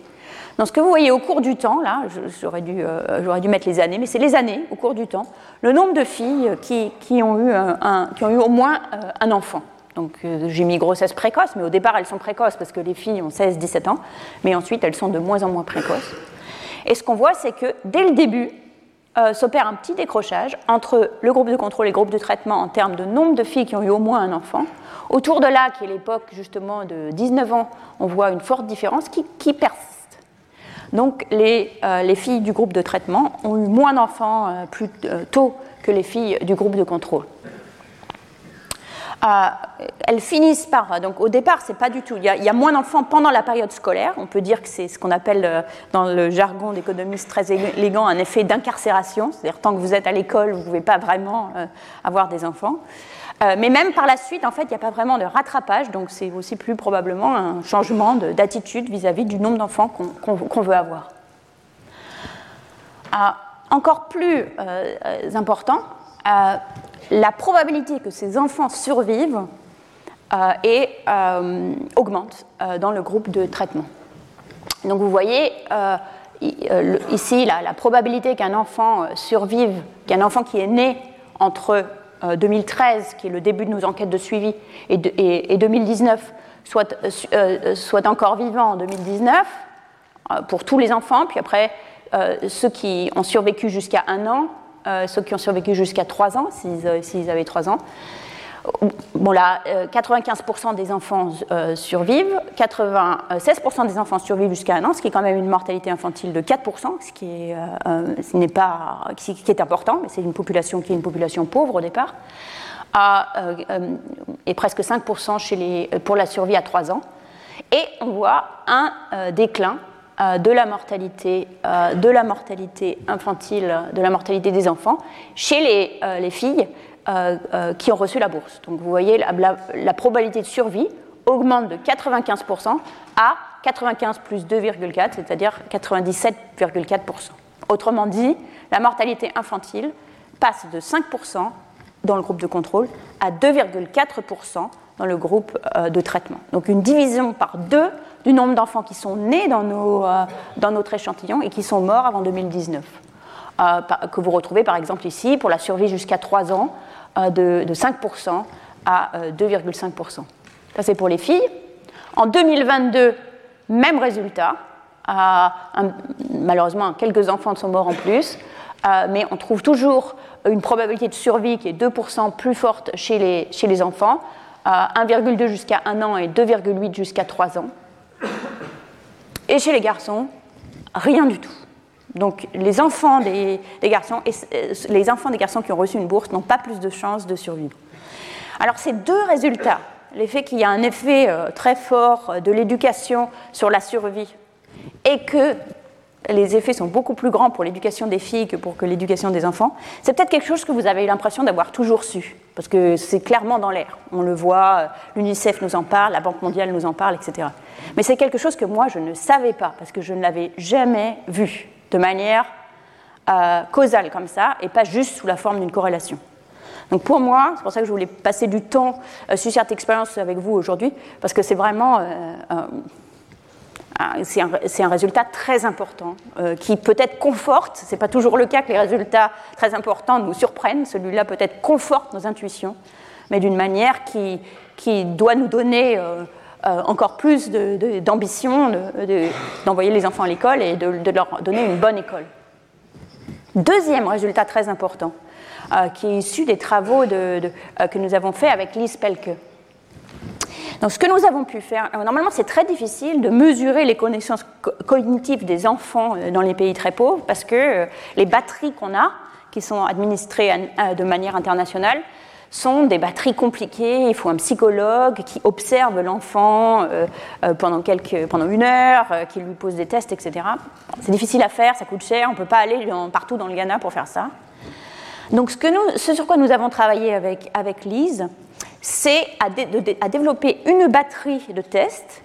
dans ce que vous voyez au cours du temps, là, j'aurais dû, euh, mettre les années, mais c'est les années au cours du temps, le nombre de filles qui, ont, eu au moins euh, un enfant. Donc j'ai mis grossesse précoce, mais au départ elles sont précoces parce que les filles ont 16-17 ans, mais ensuite elles sont de moins en moins précoces. Et ce qu'on voit, c'est que dès le début, s'opère un petit décrochage entre le groupe de contrôle et le groupe de traitement en termes de nombre de filles qui ont eu au moins un enfant. Autour de là, qui est l'époque justement de 19 ans, on voit une forte différence qui, qui persiste. Donc les, les, filles du groupe de traitement ont eu moins d'enfants plus tôt que les filles du groupe de contrôle. Euh, elles finissent par. Donc au départ, c'est pas du tout. Il y, a, moins d'enfants pendant la période scolaire. On peut dire que c'est ce qu'on appelle euh, dans le jargon d'économistes très élégant un effet d'incarcération. C'est-à-dire tant que vous êtes à l'école, vous ne pouvez pas vraiment euh, avoir des enfants. Euh, mais même par la suite, en fait, il n'y a pas vraiment de rattrapage. Donc c'est aussi plus probablement un changement d'attitude vis-à-vis du nombre d'enfants qu'on qu veut avoir. Ah, encore plus important, la probabilité que ces enfants survivent euh, et, euh, augmente euh, dans le groupe de traitement. Donc vous voyez ici la probabilité qu'un enfant survive, qu'un enfant qui est né entre 2013, qui est le début de nos enquêtes de suivi, et, de, et, et 2019, soit, encore vivant en 2019 pour tous les enfants, puis après ceux qui ont survécu jusqu'à un an euh, ceux qui ont survécu jusqu'à 3 ans, s'ils avaient 3 ans. Bon là, 95% euh, des enfants euh, survivent, 96% des enfants survivent jusqu'à un an, ce qui est quand même une mortalité infantile de 4%, ce qui est, ce n'est pas, qui, est important, mais c'est une population qui est une population pauvre au départ, et presque 5% chez les, pour la survie à 3 ans. Et on voit un déclin euh, de la mortalité, euh, infantile, de la mortalité des enfants chez euh, les filles qui ont reçu la bourse. Donc vous voyez, la, probabilité de survie augmente de 95% à 95 plus 2,4, c'est-à-dire 97,4%. Autrement dit, la mortalité infantile passe de 5% dans le groupe de contrôle à 2,4% dans le groupe de traitement. Donc une division par deux du nombre d'enfants qui sont nés dans, euh, notre échantillon et qui sont morts avant 2019, euh, que vous retrouvez par exemple ici pour la survie jusqu'à 3 ans euh, de, de, 5% à 2,5%. Ça c'est pour les filles. En 2022, même résultat. Malheureusement, quelques enfants sont morts en plus, mais on trouve toujours une probabilité de survie qui est 2% plus forte chez les, chez les enfants, 1,2 jusqu'à 1 an et 2,8 jusqu'à 3 ans. Et chez les garçons, rien du tout. Donc les enfants des, garçons euh, les enfants des garçons qui ont reçu une bourse n'ont pas plus de chances de survivre. Alors ces deux résultats, l'effet qu'il y a un effet euh, très fort euh, de l'éducation sur la survie et que les effets sont beaucoup plus grands pour l'éducation des filles que pour que l'éducation des enfants, c'est peut-être quelque chose que vous avez eu l'impression d'avoir toujours su, parce que c'est clairement dans l'air. On le voit, l'UNICEF nous en parle, la Banque mondiale nous en parle, etc. Mais c'est quelque chose que moi, je ne savais pas, parce que je ne l'avais jamais vu de manière euh, causale comme ça, et pas juste sous la forme d'une corrélation. Donc pour moi, c'est pour ça que je voulais passer du temps euh, sur cette expérience avec vous aujourd'hui, parce que c'est vraiment... Euh, c'est un, résultat très important qui peut-être conforte, ce n'est pas toujours le cas que les résultats très importants nous surprennent, celui-là peut-être conforte nos intuitions, mais d'une manière qui, qui, doit nous donner encore plus d'ambition de, de, d'envoyer de, les enfants à l'école et de, leur donner une bonne école. Deuxième résultat très important, euh, qui est issu des travaux que nous avons faits avec Lise Pelke. Donc, ce que nous avons pu faire, normalement, c'est très difficile de mesurer les connaissances co cognitives des enfants euh, dans les pays très pauvres parce que euh, les batteries qu'on a, qui sont administrées de manière internationale, sont des batteries compliquées. Il faut un psychologue qui observe l'enfant euh, pendant, quelques, pendant une heure, qui lui pose des tests, etc. C'est difficile à faire, ça coûte cher, on ne peut pas aller partout dans le Ghana pour faire ça. Donc ce, sur quoi nous avons travaillé avec, avec Lise, c'est à, développer une batterie de tests euh,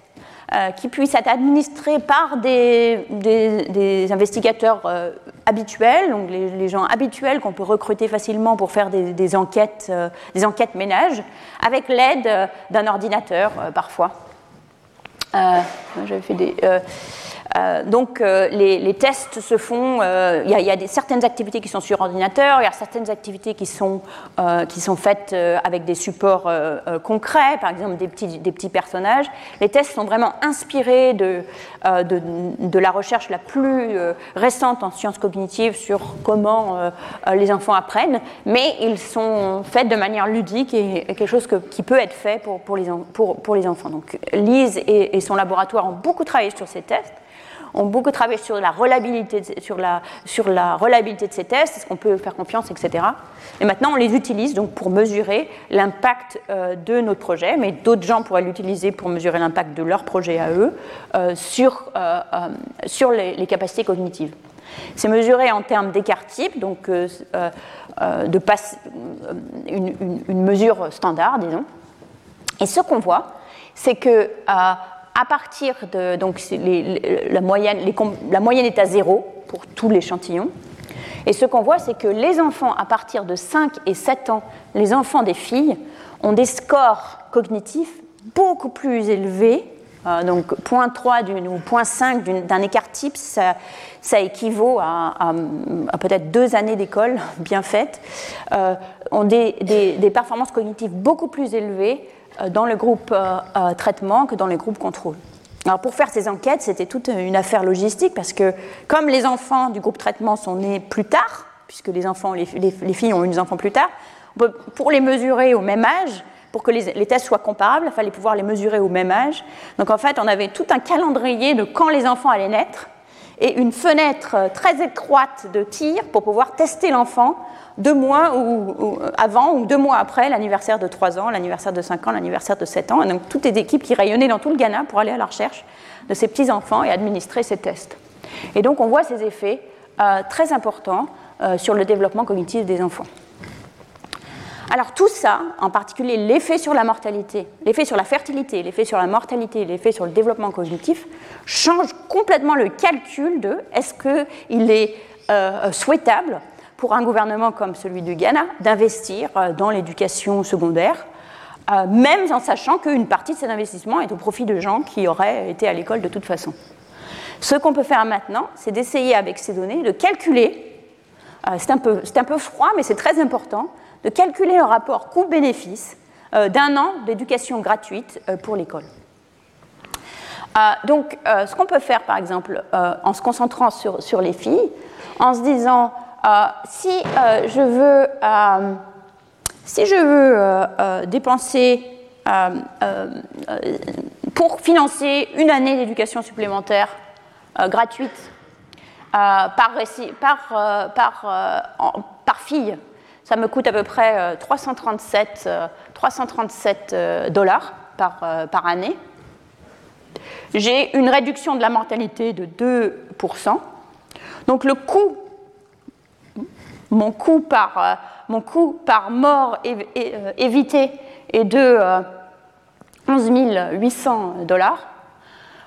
qui puisse être administrée par des, des, investigateurs euh, habituels, donc les, gens habituels qu'on peut recruter facilement pour faire des, enquêtes, euh, des enquêtes ménages, avec l'aide euh, d'un ordinateur euh, parfois. J'avais fait des Euh, donc euh, les, tests se font, euh, il y a, des, certaines activités qui sont sur ordinateur, il y a certaines activités qui sont, qui sont faites avec des supports concrets, par exemple des petits, des petits personnages. Les tests sont vraiment inspirés de, de, la recherche la plus récente en sciences cognitives sur comment les enfants apprennent, mais ils sont faits de manière ludique et, quelque chose qui peut être fait pour, pour, les, pour, les enfants. Donc Lise et son laboratoire ont beaucoup travaillé sur ces tests ont beaucoup travaillé sur la reliabilité, de ces tests, est-ce qu'on peut faire confiance, etc. Et maintenant, on les utilise donc pour mesurer l'impact euh, de notre projet, mais d'autres gens pourraient l'utiliser pour mesurer l'impact de leur projet à eux euh, sur, euh, les, capacités cognitives. C'est mesuré en termes d'écart type, donc de une, mesure standard, disons. Et ce qu'on voit, c'est que à partir de. Donc, la, moyenne, la moyenne est à zéro pour tout l'échantillon. Et ce qu'on voit, c'est que les enfants à partir de 5 et 7 ans, les enfants des filles, ont des scores cognitifs beaucoup plus élevés. Euh, donc 0.3 ou 0.5 d'un écart type, ça, ça équivaut à, peut-être deux années d'école bien faites, euh, ont des, des, performances cognitives beaucoup plus élevées dans le groupe euh, euh, traitement que dans les groupes contrôle. Alors pour faire ces enquêtes, c'était toute une affaire logistique parce que comme les enfants du groupe traitement sont nés plus tard, puisque les, enfants, les, filles ont eu des enfants plus tard, pour les mesurer au même âge, pour que les, tests soient comparables, il fallait pouvoir les mesurer au même âge. Donc en fait, on avait tout un calendrier de quand les enfants allaient naître et une fenêtre très étroite de tir pour pouvoir tester l'enfant deux mois ou, avant ou deux mois après l'anniversaire de 3 ans, l'anniversaire de 5 ans, l'anniversaire de 7 ans. Et donc toutes les équipes qui rayonnaient dans tout le Ghana pour aller à la recherche de ces petits-enfants et administrer ces tests. Et donc on voit ces effets euh, très importants euh, sur le développement cognitif des enfants. Alors tout ça, en particulier l'effet sur la mortalité, l'effet sur la fertilité, l'effet sur la mortalité, l'effet sur le développement cognitif, change complètement le calcul de est-ce qu'il est, euh, souhaitable pour un gouvernement comme celui du Ghana d'investir euh, dans l'éducation secondaire, euh, même en sachant qu'une partie de cet investissement est au profit de gens qui auraient été à l'école de toute façon. Ce qu'on peut faire maintenant, c'est d'essayer avec ces données de calculer, c'est un peu froid mais c'est très important, de calculer un rapport coût-bénéfice d'un an d'éducation gratuite pour l'école. donc, ce qu'on peut faire, par exemple, en se concentrant sur, les filles, en se disant, euh, si euh, je veux, euh, si je veux dépenser pour financer une année d'éducation supplémentaire gratuite par, fille, ça me coûte à peu près 337, 337 dollars par, par année. J'ai une réduction de la mortalité de 2%. Donc le coût mon coût par, euh, mon coût par mort euh, évité est de 11 euh, 800 dollars.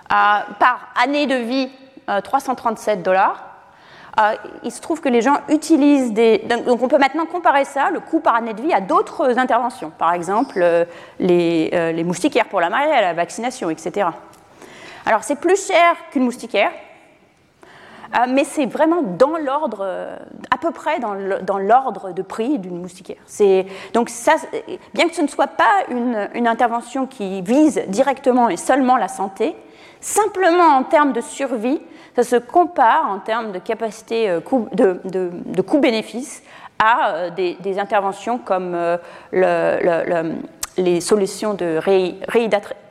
par année de vie, 337 dollars. Il se trouve que les gens utilisent des. Donc on peut maintenant comparer ça, le coût par année de vie, à d'autres interventions. Par exemple, les, les, moustiquaires pour la malaria, la vaccination, etc. Alors c'est plus cher qu'une moustiquaire, euh, mais c'est vraiment dans l'ordre, euh, à peu près dans l'ordre de prix d'une moustiquaire. Donc ça, bien que ce ne soit pas une, intervention qui vise directement et seulement la santé, simplement en termes de survie, ça se compare en termes de capacité euh, de, coût-bénéfice à des, interventions comme le, les solutions de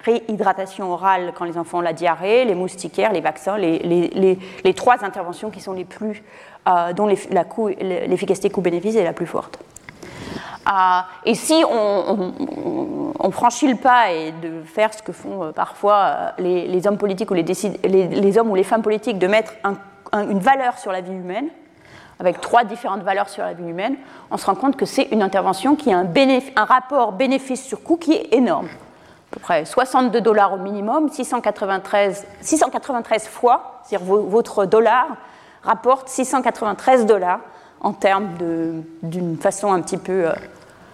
réhydratation orale quand les enfants ont la diarrhée, les moustiquaires, les vaccins, les, trois interventions qui sont les plus, euh, dont l'efficacité coût-bénéfice est la plus forte. Euh, et si on, franchit le pas et de faire ce que font euh, parfois les, hommes politiques ou les, hommes ou les femmes politiques, de mettre une valeur sur la vie humaine, avec trois différentes valeurs sur la vie humaine, on se rend compte que c'est une intervention qui a un, un rapport bénéfice sur coût qui est énorme. À peu près 62 dollars au minimum, 693, 693 fois, c'est-à-dire votre dollar rapporte 693 dollars en termes d'une façon un petit peu euh,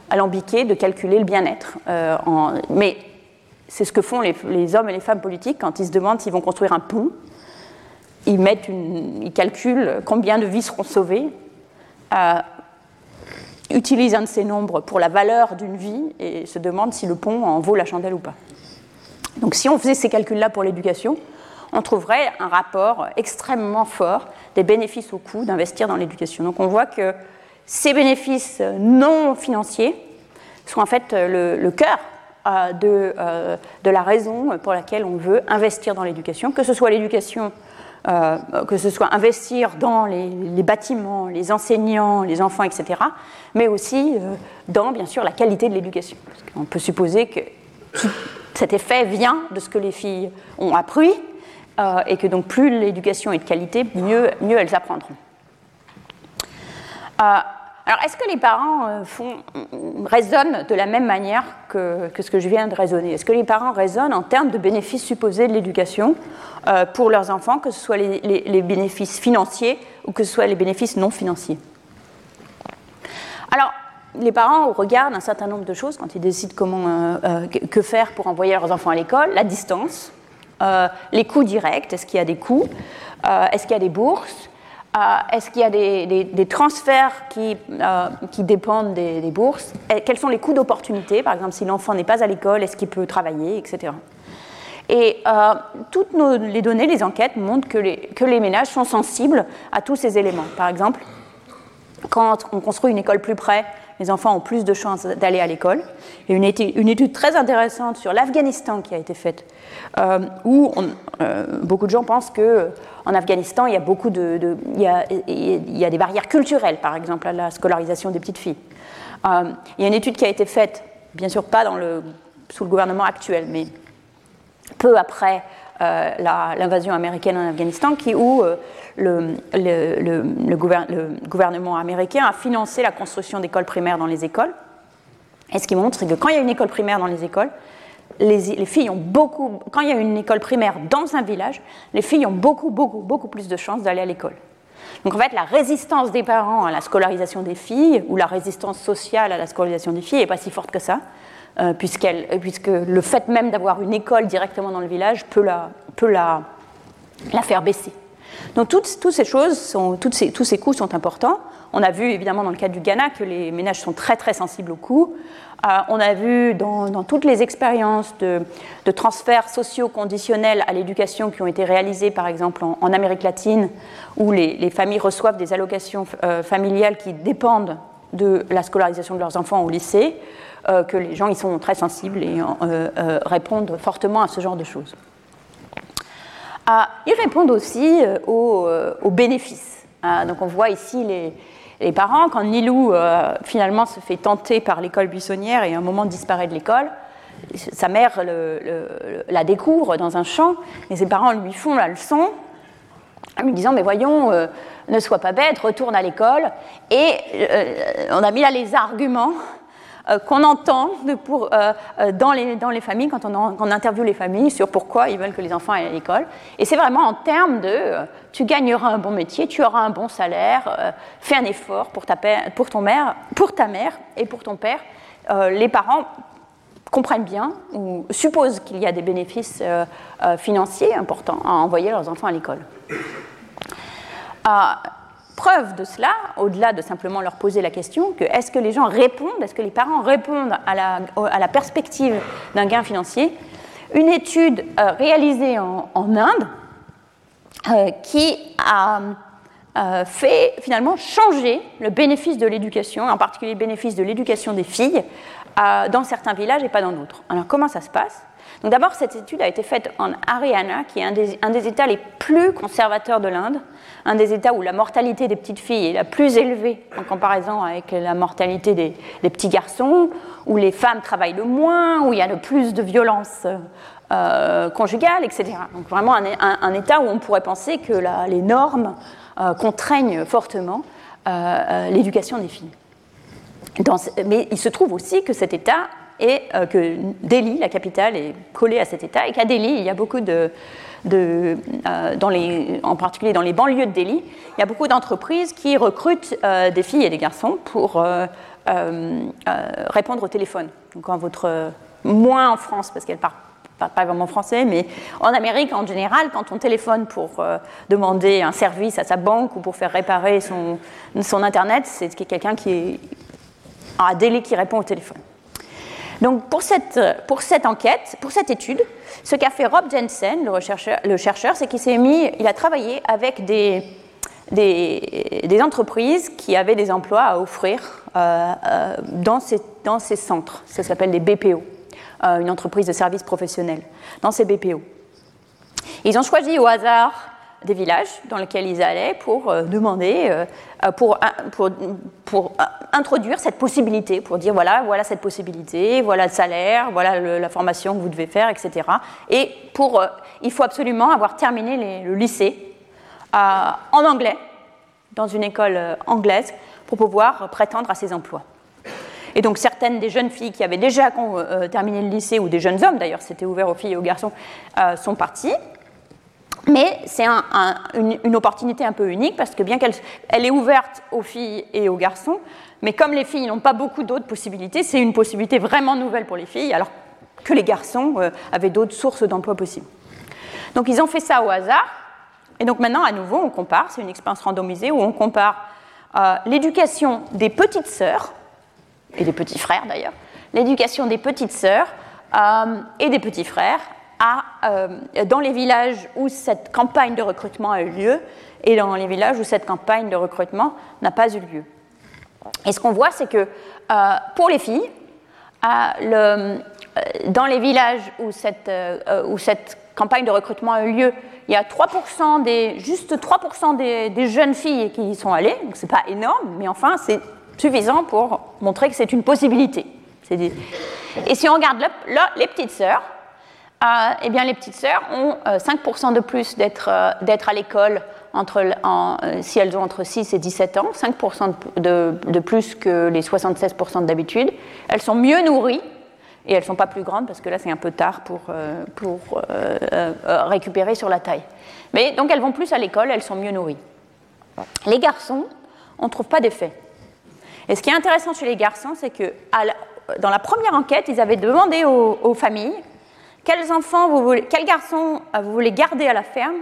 alambiquée de calculer le bien-être. Euh, mais c'est ce que font les, hommes et les femmes politiques quand ils se demandent s'ils vont construire un pont ils, mettent ils calculent combien de vies seront sauvées, utilisent un de ces nombres pour la valeur d'une vie et se demandent si le pont en vaut la chandelle ou pas. Donc si on faisait ces calculs-là pour l'éducation, on trouverait un rapport extrêmement fort des bénéfices au coût d'investir dans l'éducation. Donc on voit que ces bénéfices non financiers sont en fait le, cœur euh, de, euh, de, la raison pour laquelle on veut investir dans l'éducation, que ce soit l'éducation, euh, que ce soit investir dans les, bâtiments, les enseignants, les enfants, etc., mais aussi dans, bien sûr, la qualité de l'éducation. On peut supposer que cet effet vient de ce que les filles ont appris, et que donc plus l'éducation est de qualité, mieux, mieux elles apprendront. Alors, est-ce que les parents euh, raisonnent de la même manière que, ce que je viens de raisonner? Est-ce que les parents raisonnent en termes de bénéfices supposés de l'éducation euh, pour leurs enfants, que ce soit les, bénéfices financiers ou que ce soit les bénéfices non financiers? Alors, les parents regardent un certain nombre de choses quand ils décident comment, euh, que faire pour envoyer leurs enfants à l'école, la distance, les coûts directs, est-ce qu'il y a des coûts, est-ce qu'il y a des bourses, euh, est-ce qu'il y a des, transferts qui, euh, dépendent des, bourses? Quels sont les coûts d'opportunité? Par exemple, si l'enfant n'est pas à l'école, est-ce qu'il peut travailler, etc. Et euh, toutes les données, les enquêtes montrent que les, ménages sont sensibles à tous ces éléments. Par exemple, quand on construit une école plus près, les enfants ont plus de chances d'aller à l'école. A une étude, une étude très intéressante sur l'Afghanistan qui a été faite, où beaucoup de gens pensent que en Afghanistan, il y a beaucoup de, il, y a, des barrières culturelles, par exemple, à la scolarisation des petites filles. Euh, il y a une étude qui a été faite, bien sûr pas dans le, sous le gouvernement actuel, mais peu après euh, l'invasion américaine en Afghanistan, qui, où euh, le, gouvernement américain a financé la construction d'écoles primaires dans les écoles. Et ce qui montre, que quand il y a une école primaire dans les écoles, les, filles ont beaucoup, quand il y a une école primaire dans un village, les filles ont beaucoup, beaucoup, beaucoup plus de chances d'aller à l'école. Donc en fait, la résistance des parents à la scolarisation des filles, ou la résistance sociale à la scolarisation des filles, n'est pas si forte que ça, euh, puisque le fait même d'avoir une école directement dans le village peut la faire baisser. Donc toutes, ces choses, tous ces coûts sont importants. On a vu évidemment dans le cas du Ghana que les ménages sont très très sensibles aux coûts. Euh, on a vu dans, toutes les expériences de, transferts sociaux conditionnels à l'éducation qui ont été réalisées, par exemple en, Amérique latine, où les, familles reçoivent des allocations euh, familiales qui dépendent de la scolarisation de leurs enfants au lycée, euh, que les gens y sont très sensibles et répondent fortement à ce genre de choses. Ils répondent aussi aux, aux bénéfices. donc on voit ici les, parents, quand Nilou euh, finalement se fait tenter par l'école buissonnière et à un moment disparaît de l'école, sa mère la découvre dans un champ et ses parents lui font la leçon en lui disant mais voyons, euh, ne sois pas bête, retourne à l'école. Et euh, on a mis là les arguments euh, qu'on entend euh, euh, dans, les, familles, quand on, interviewe les familles sur pourquoi ils veulent que les enfants aillent à l'école. Et c'est vraiment en termes de tu gagneras un bon métier, tu auras un bon salaire, fais un effort pour ta, pour, ton mère, pour ta mère et pour ton père. les parents comprennent bien ou supposent qu'il y a des bénéfices financiers importants à envoyer leurs enfants à l'école preuve de cela, au-delà de simplement leur poser la question, que est-ce que les gens répondent, est-ce que les parents répondent à la, perspective d'un gain financier Une étude euh, réalisée en, Inde euh, qui a euh, fait finalement changer le bénéfice de l'éducation, en particulier le bénéfice de l'éducation des filles, dans certains villages et pas dans d'autres. Alors comment ça se passe? D'abord, cette étude a été faite en Haryana, qui est un des, un des États les plus conservateurs de l'Inde, un des États où la mortalité des petites filles est la plus élevée en comparaison avec la mortalité des, petits garçons, où les femmes travaillent le moins, où il y a le plus de violences euh, conjugales, etc. Donc vraiment un, État où on pourrait penser que les normes euh, contraignent fortement euh, l'éducation des filles. mais il se trouve aussi que cet État et que Delhi, la capitale, est collée à cet État, et qu'à Delhi, il y a beaucoup de, euh, en particulier dans les banlieues de Delhi, il y a beaucoup d'entreprises qui recrutent euh, des filles et des garçons pour euh, répondre au téléphone. Donc, quand votre, moins en France, parce qu'elle part pas vraiment français, mais en Amérique en général, quand on téléphone pour demander un service à sa banque ou pour faire réparer son, Internet, c'est quelqu'un qui a un délai qui répond au téléphone. Donc pour cette, pour cette enquête, pour cette étude, ce qu'a fait Rob Jensen, le chercheur, c'est qu'il s'est mis, il a travaillé avec des, entreprises qui avaient des emplois à offrir euh, euh, dans, ces, centres. Ça s'appelle des BPO, euh, une entreprise de services professionnels, dans ces BPO. Ils ont choisi au hasard des villages dans lesquels ils allaient pour demander, pour, pour, introduire cette possibilité, pour dire voilà, voilà cette possibilité, voilà le salaire, voilà la formation que vous devez faire, etc. Et pour, il faut absolument avoir terminé le lycée en anglais, dans une école euh, anglaise, pour pouvoir prétendre à ces emplois. Et donc certaines des jeunes filles qui avaient déjà euh, terminé le lycée, ou des jeunes hommes d'ailleurs, c'était ouvert aux filles et aux garçons, euh, sont partis. Mais c'est une, opportunité un peu unique parce que bien qu'elle elle est ouverte aux filles et aux garçons, mais comme les filles n'ont pas beaucoup d'autres possibilités, c'est une possibilité vraiment nouvelle pour les filles, alors que les garçons avaient d'autres sources d'emploi possibles. Donc ils ont fait ça au hasard. Et donc maintenant, à nouveau, on compare, c'est une expérience randomisée où on compare euh, l'éducation des petites sœurs, et des petits frères d'ailleurs, l'éducation des petites sœurs euh, et des petits frères euh, dans les villages où cette campagne de recrutement a eu lieu et dans les villages où cette campagne de recrutement n'a pas eu lieu. Et ce qu'on voit, c'est que pour les filles, le, dans les villages où cette, campagne de recrutement a eu lieu, il y a 3% des, juste 3% des, jeunes filles qui y sont allées, donc c'est pas énorme, mais enfin c'est suffisant pour montrer que c'est une possibilité. Et si on regarde les petites sœurs, euh, eh bien les petites sœurs ont 5% euh, de plus d'être euh, à l'école entre, si elles ont entre 6 et 17 ans, 5% de, plus que les 76% d'habitude. Elles sont mieux nourries, et elles ne sont pas plus grandes parce que là c'est un peu tard pour, euh, euh, euh, récupérer sur la taille. Mais donc elles vont plus à l'école, elles sont mieux nourries. Les garçons, on ne trouve pas d'effet. Et ce qui est intéressant chez les garçons, c'est que dans la première enquête, ils avaient demandé aux, familles quels enfants vous voulez, quels garçons vous voulez garder à la ferme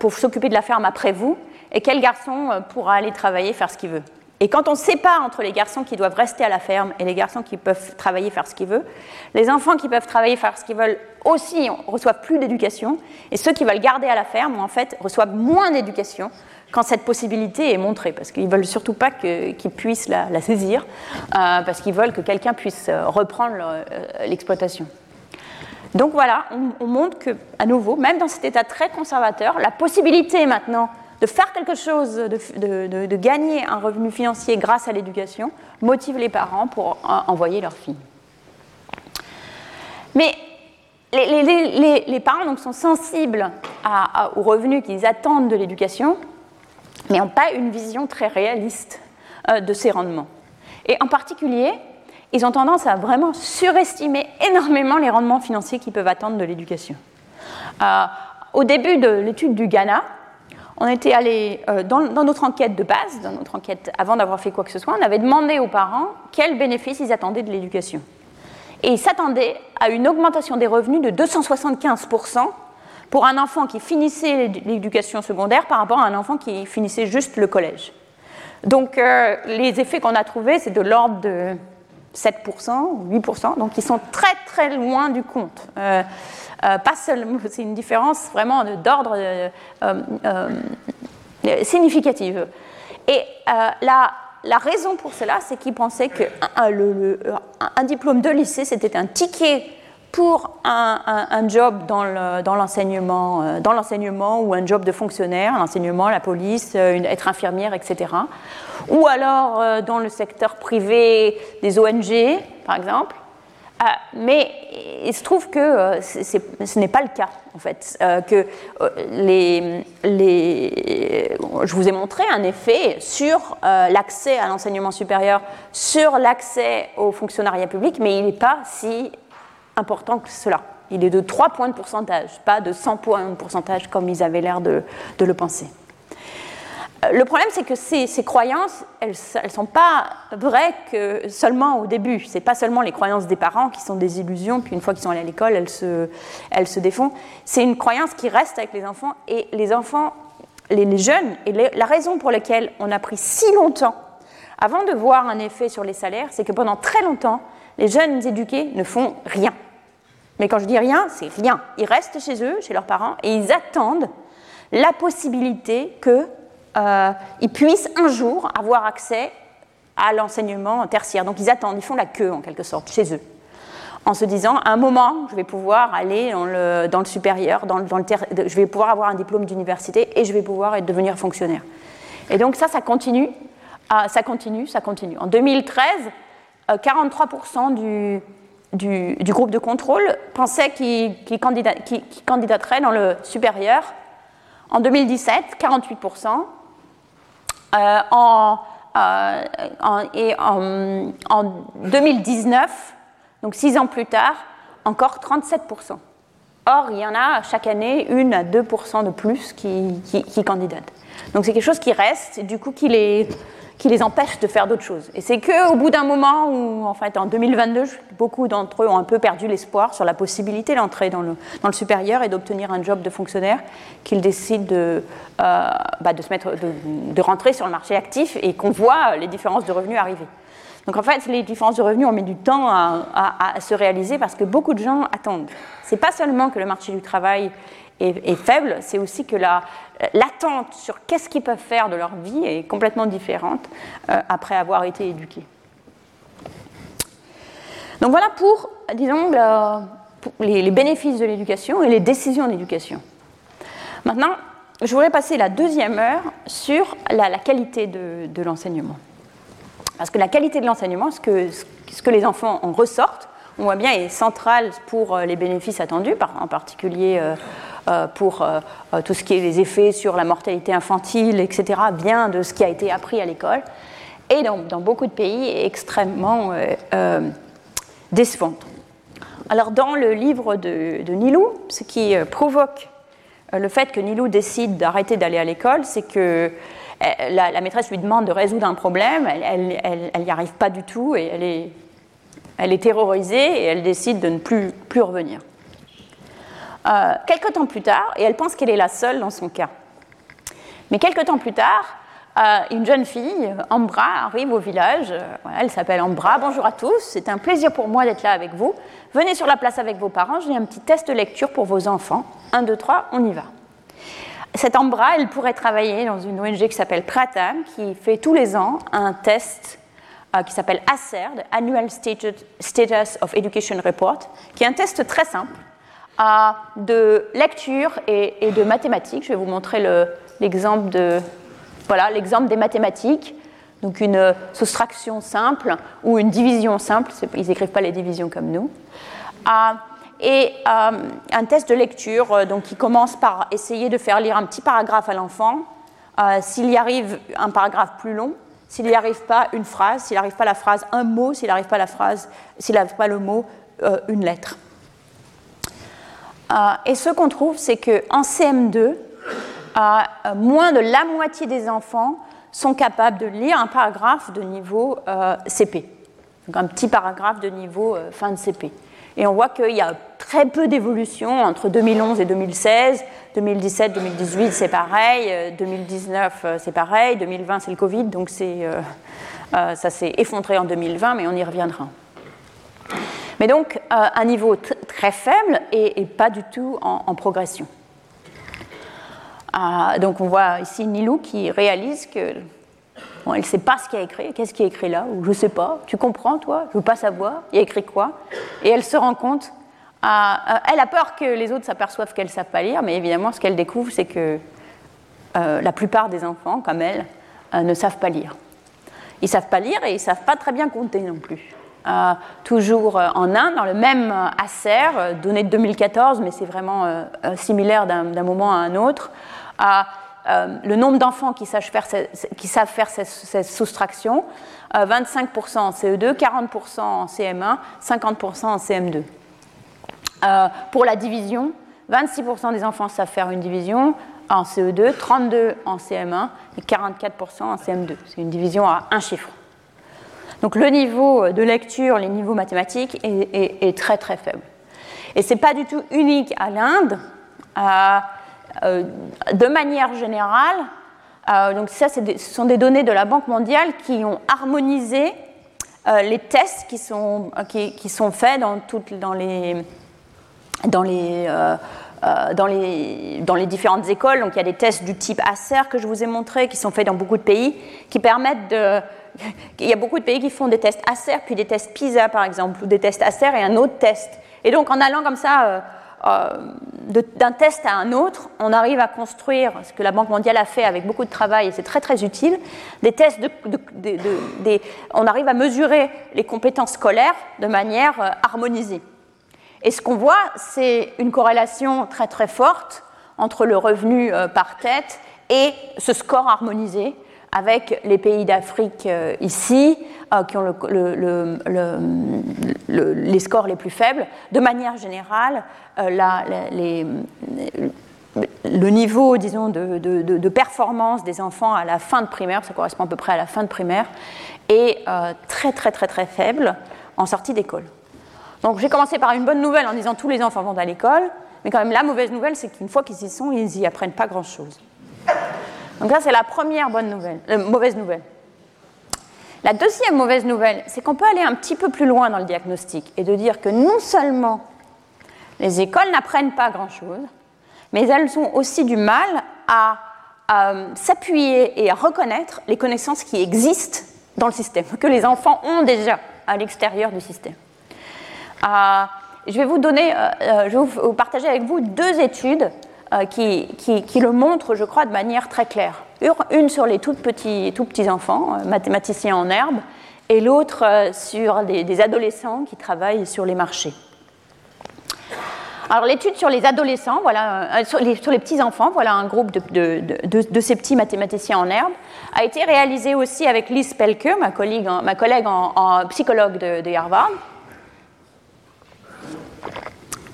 pour s'occuper de la ferme après vous, et quel garçon pourra aller travailler, faire ce qu'il veut? Et quand on sépare entre les garçons qui doivent rester à la ferme et les garçons qui peuvent travailler, faire ce qu'ils veulent, les enfants qui peuvent travailler, faire ce qu'ils veulent aussi reçoivent plus d'éducation, et ceux qui veulent garder à la ferme, en fait, reçoivent moins d'éducation quand cette possibilité est montrée, parce qu'ils ne veulent surtout pas qu'ils puissent la, saisir, euh, parce qu'ils veulent que quelqu'un puisse euh, reprendre euh, l'exploitation. Donc voilà, on, on montre que, à nouveau, même dans cet état très conservateur, la possibilité maintenant de faire quelque chose, de, gagner un revenu financier grâce à l'éducation, motive les parents pour envoyer leurs filles. Mais les, parents donc, sont sensibles aux revenus qu'ils attendent de l'éducation, mais n'ont pas une vision très réaliste euh, de ces rendements. Et en particulier, ils ont tendance à vraiment surestimer énormément les rendements financiers qu'ils peuvent attendre de l'éducation. Euh, au début de l'étude du Ghana, on était allé, euh, dans, notre enquête de base, dans notre enquête avant d'avoir fait quoi que ce soit, on avait demandé aux parents quels bénéfices ils attendaient de l'éducation. Et ils s'attendaient à une augmentation des revenus de 275% pour un enfant qui finissait l'éducation secondaire par rapport à un enfant qui finissait juste le collège. Donc euh, les effets qu'on a trouvés, c'est de l'ordre de 7%, 8%, donc ils sont très très loin du compte. Euh, euh, pas seulement, c'est une différence vraiment d'ordre euh, significative. Et la, la, raison pour cela, c'est qu'ils pensaient qu'un un diplôme de lycée, c'était un ticket pour un, job dans l'enseignement dans l'enseignement ou un job de fonctionnaire, l'enseignement, la police, être infirmière, etc. Ou alors dans le secteur privé des ONG, par exemple. Euh, mais il se trouve que euh, ce n'est pas le cas, en fait. Euh, que je vous ai montré un effet sur l'accès à l'enseignement supérieur, sur l'accès au fonctionnariat public, mais il n'est pas si important que cela. Il est de 3 points de pourcentage, pas de 100 points de pourcentage comme ils avaient l'air de, le penser. le problème, c'est que ces, croyances, elles ne sont pas vraies que seulement au début. Ce n'est pas seulement les croyances des parents qui sont des illusions, puis une fois qu'ils sont allés à l'école, elles se, elles défont. C'est une croyance qui reste avec les enfants, et les enfants, les, jeunes, et la raison pour laquelle on a pris si longtemps avant de voir un effet sur les salaires, c'est que pendant très longtemps, les jeunes éduqués ne font rien. Mais quand je dis rien, c'est rien. Ils restent chez eux, chez leurs parents, et ils attendent la possibilité qu'ils euh, puissent un jour avoir accès à l'enseignement tertiaire. Donc ils attendent, ils font la queue en quelque sorte chez eux, en se disant à un moment, je vais pouvoir aller dans le, supérieur, dans, le je vais pouvoir avoir un diplôme d'université et je vais pouvoir devenir fonctionnaire. Et donc ça, ça continue, ça continue, ça continue. En 2013, 43% euh, du, groupe de contrôle pensaient qu'ils candidateraient dans le supérieur. En 2017, 48%. Euh, en, euh, et en, 2019, donc six ans plus tard, encore 37%. Or, il y en a chaque année une à 2% de plus qui, qui, qui candidatent. Donc c'est quelque chose qui reste, du coup qui les, qui les empêche de faire d'autres choses. Et c'est qu'au bout d'un moment où, en fait, en 2022, beaucoup d'entre eux ont un peu perdu l'espoir sur la possibilité d'entrer dans le, dans le supérieur et d'obtenir un job de fonctionnaire, qu'ils décident de, euh, bah, de, se mettre, de, rentrer sur le marché actif et qu'on voit les différences de revenus arriver. Donc en fait, les différences de revenus, on met du temps à, à se réaliser parce que beaucoup de gens attendent. C'est pas seulement que le marché du travail est, faible, c'est aussi que l'attente sur qu'est-ce qu'ils peuvent faire de leur vie est complètement différente euh, après avoir été éduqués. Donc voilà pour, disons, les, bénéfices de l'éducation et les décisions d'éducation. Maintenant, je voudrais passer la deuxième heure sur la, qualité de, l'enseignement. Parce que la qualité de l'enseignement, ce que, ce que les enfants en ressortent, on voit bien, est centrale pour euh, les bénéfices attendus, en particulier euh, pour tout ce qui est les effets sur la mortalité infantile, etc., vient de ce qui a été appris à l'école. Et dans, dans, beaucoup de pays, extrêmement décevante. Alors, dans le livre de, Nilou, ce qui provoque le fait que Nilou décide d'arrêter d'aller à l'école, c'est que la, maîtresse lui demande de résoudre un problème, elle n'y arrive pas du tout et elle est elle est terrorisée et elle décide de ne plus, plus revenir. Euh, quelques temps plus tard, et elle pense qu'elle est la seule dans son cas, mais quelques temps plus tard, euh, une jeune fille, Ambra, arrive au village. Euh, elle s'appelle Ambra. Bonjour à tous, c'est un plaisir pour moi d'être là avec vous. Venez sur la place avec vos parents, j'ai un petit test de lecture pour vos enfants. 1, 2, 3, on y va. Cette Ambra, elle pourrait travailler dans une ONG qui s'appelle Pratam, qui fait tous les ans un test euh, qui s'appelle ASER, Annual Status of Education Report, qui est un test très simple euh, de lecture et, de mathématiques. Je vais vous montrer l'exemple de voilà des mathématiques. Donc une soustraction simple ou une division simple. Ils n'écrivent pas les divisions comme nous. Euh, et un test de lecture donc, qui commence par essayer de faire lire un petit paragraphe à l'enfant. S'il y arrive un paragraphe plus long, s'il n'y arrive pas une phrase, s'il n'arrive pas la phrase un mot, s'il n'arrive pas la phrase, s'il n'arrive pas le mot euh, une lettre. Euh, et ce qu'on trouve, c'est qu'en CM2, euh, moins de la moitié des enfants sont capables de lire un paragraphe de niveau CP. Donc un petit paragraphe de niveau fin de CP. Et on voit qu'il y a très peu d'évolution entre 2011 et 2016. 2017, 2018, c'est pareil. 2019, euh, euh, c'est pareil. 2020, c'est le Covid. Donc euh, ça s'est effondré en 2020, mais on y reviendra. Mais donc, un niveau très faible et, pas du tout en, progression. donc, on voit ici Nilou qui réalise que elle ne sait pas ce qu'il y a écrit. Qu'est-ce qui est écrit là Ou je ne sais pas. Tu comprends, toi? Je ne veux pas savoir. Il y a écrit quoi? Et elle se rend compte. Euh, elle a peur que les autres s'aperçoivent qu'elle ne savent pas lire, mais évidemment, ce qu'elle découvre, c'est que euh, la plupart des enfants, comme elle, euh, ne savent pas lire. Ils ne savent pas lire et ils ne savent pas très bien compter non plus. Toujours en Inde, dans le même ACER, donné de 2014, mais c'est vraiment similaire d'un moment à un autre. Euh, le nombre d'enfants qui, savent faire, qui savent faire cette, soustraction, 25% en CE2, 40% en CM1, 50% en CM2. pour la division, 26% des enfants savent faire une division, en CE2, 32% en CM1 et 44% en CM2. C'est une division à un chiffre. Donc le niveau de lecture, les niveaux mathématiques est, très très faible. Et ce n'est pas du tout unique à l'Inde. Euh, de manière générale, euh, donc ça, ce sont des données de la Banque mondiale qui ont harmonisé euh, les tests qui sont, qui, sont faits dans, toutes, dans les, dans les dans, les, dans les différentes écoles. Donc il y a des tests du type ACER que je vous ai montré, qui sont faits dans beaucoup de pays, qui permettent de... Il y a beaucoup de pays qui font des tests ACER, puis des tests PISA par exemple, ou des tests ACER et un autre test. Et donc en allant comme ça euh, d'un test à un autre, on arrive à construire ce que la Banque mondiale a fait avec beaucoup de travail, et c'est très très utile, des tests, de, on arrive à mesurer les compétences scolaires de manière euh, harmonisée. Et ce qu'on voit, c'est une corrélation très très forte entre le revenu euh, par tête et ce score harmonisé avec les pays d'Afrique ici, qui ont les scores les plus faibles. De manière générale, euh, le niveau, disons, de, performance des enfants à la fin de primaire, ça correspond à peu près à la fin de primaire, est euh, très très très très faible en sortie d'école. Donc j'ai commencé par une bonne nouvelle en disant tous les enfants vont à l'école, mais quand même la mauvaise nouvelle, c'est qu'une fois qu'ils y sont, ils n'y apprennent pas grand-chose. Donc ça, c'est la première bonne nouvelle, euh, mauvaise nouvelle. La deuxième mauvaise nouvelle, c'est qu'on peut aller un petit peu plus loin dans le diagnostic et de dire que non seulement les écoles n'apprennent pas grand-chose, mais elles ont aussi du mal à, s'appuyer et à reconnaître les connaissances qui existent dans le système, que les enfants ont déjà à l'extérieur du système. Euh, je vais vous donner, euh, euh, je vais vous partager avec vous deux études qui, qui, le montrent, je crois, de manière très claire. Une sur les tout petits, tout petits enfants, mathématiciens en herbe, et l'autre sur des adolescents qui travaillent sur les marchés. Alors l'étude sur les adolescents, voilà, euh, sur, les, petits-enfants, voilà un groupe de, ces petits mathématiciens en herbe, a été réalisée aussi avec Liz Pelke, ma collègue ma collègue en, psychologue de, Harvard.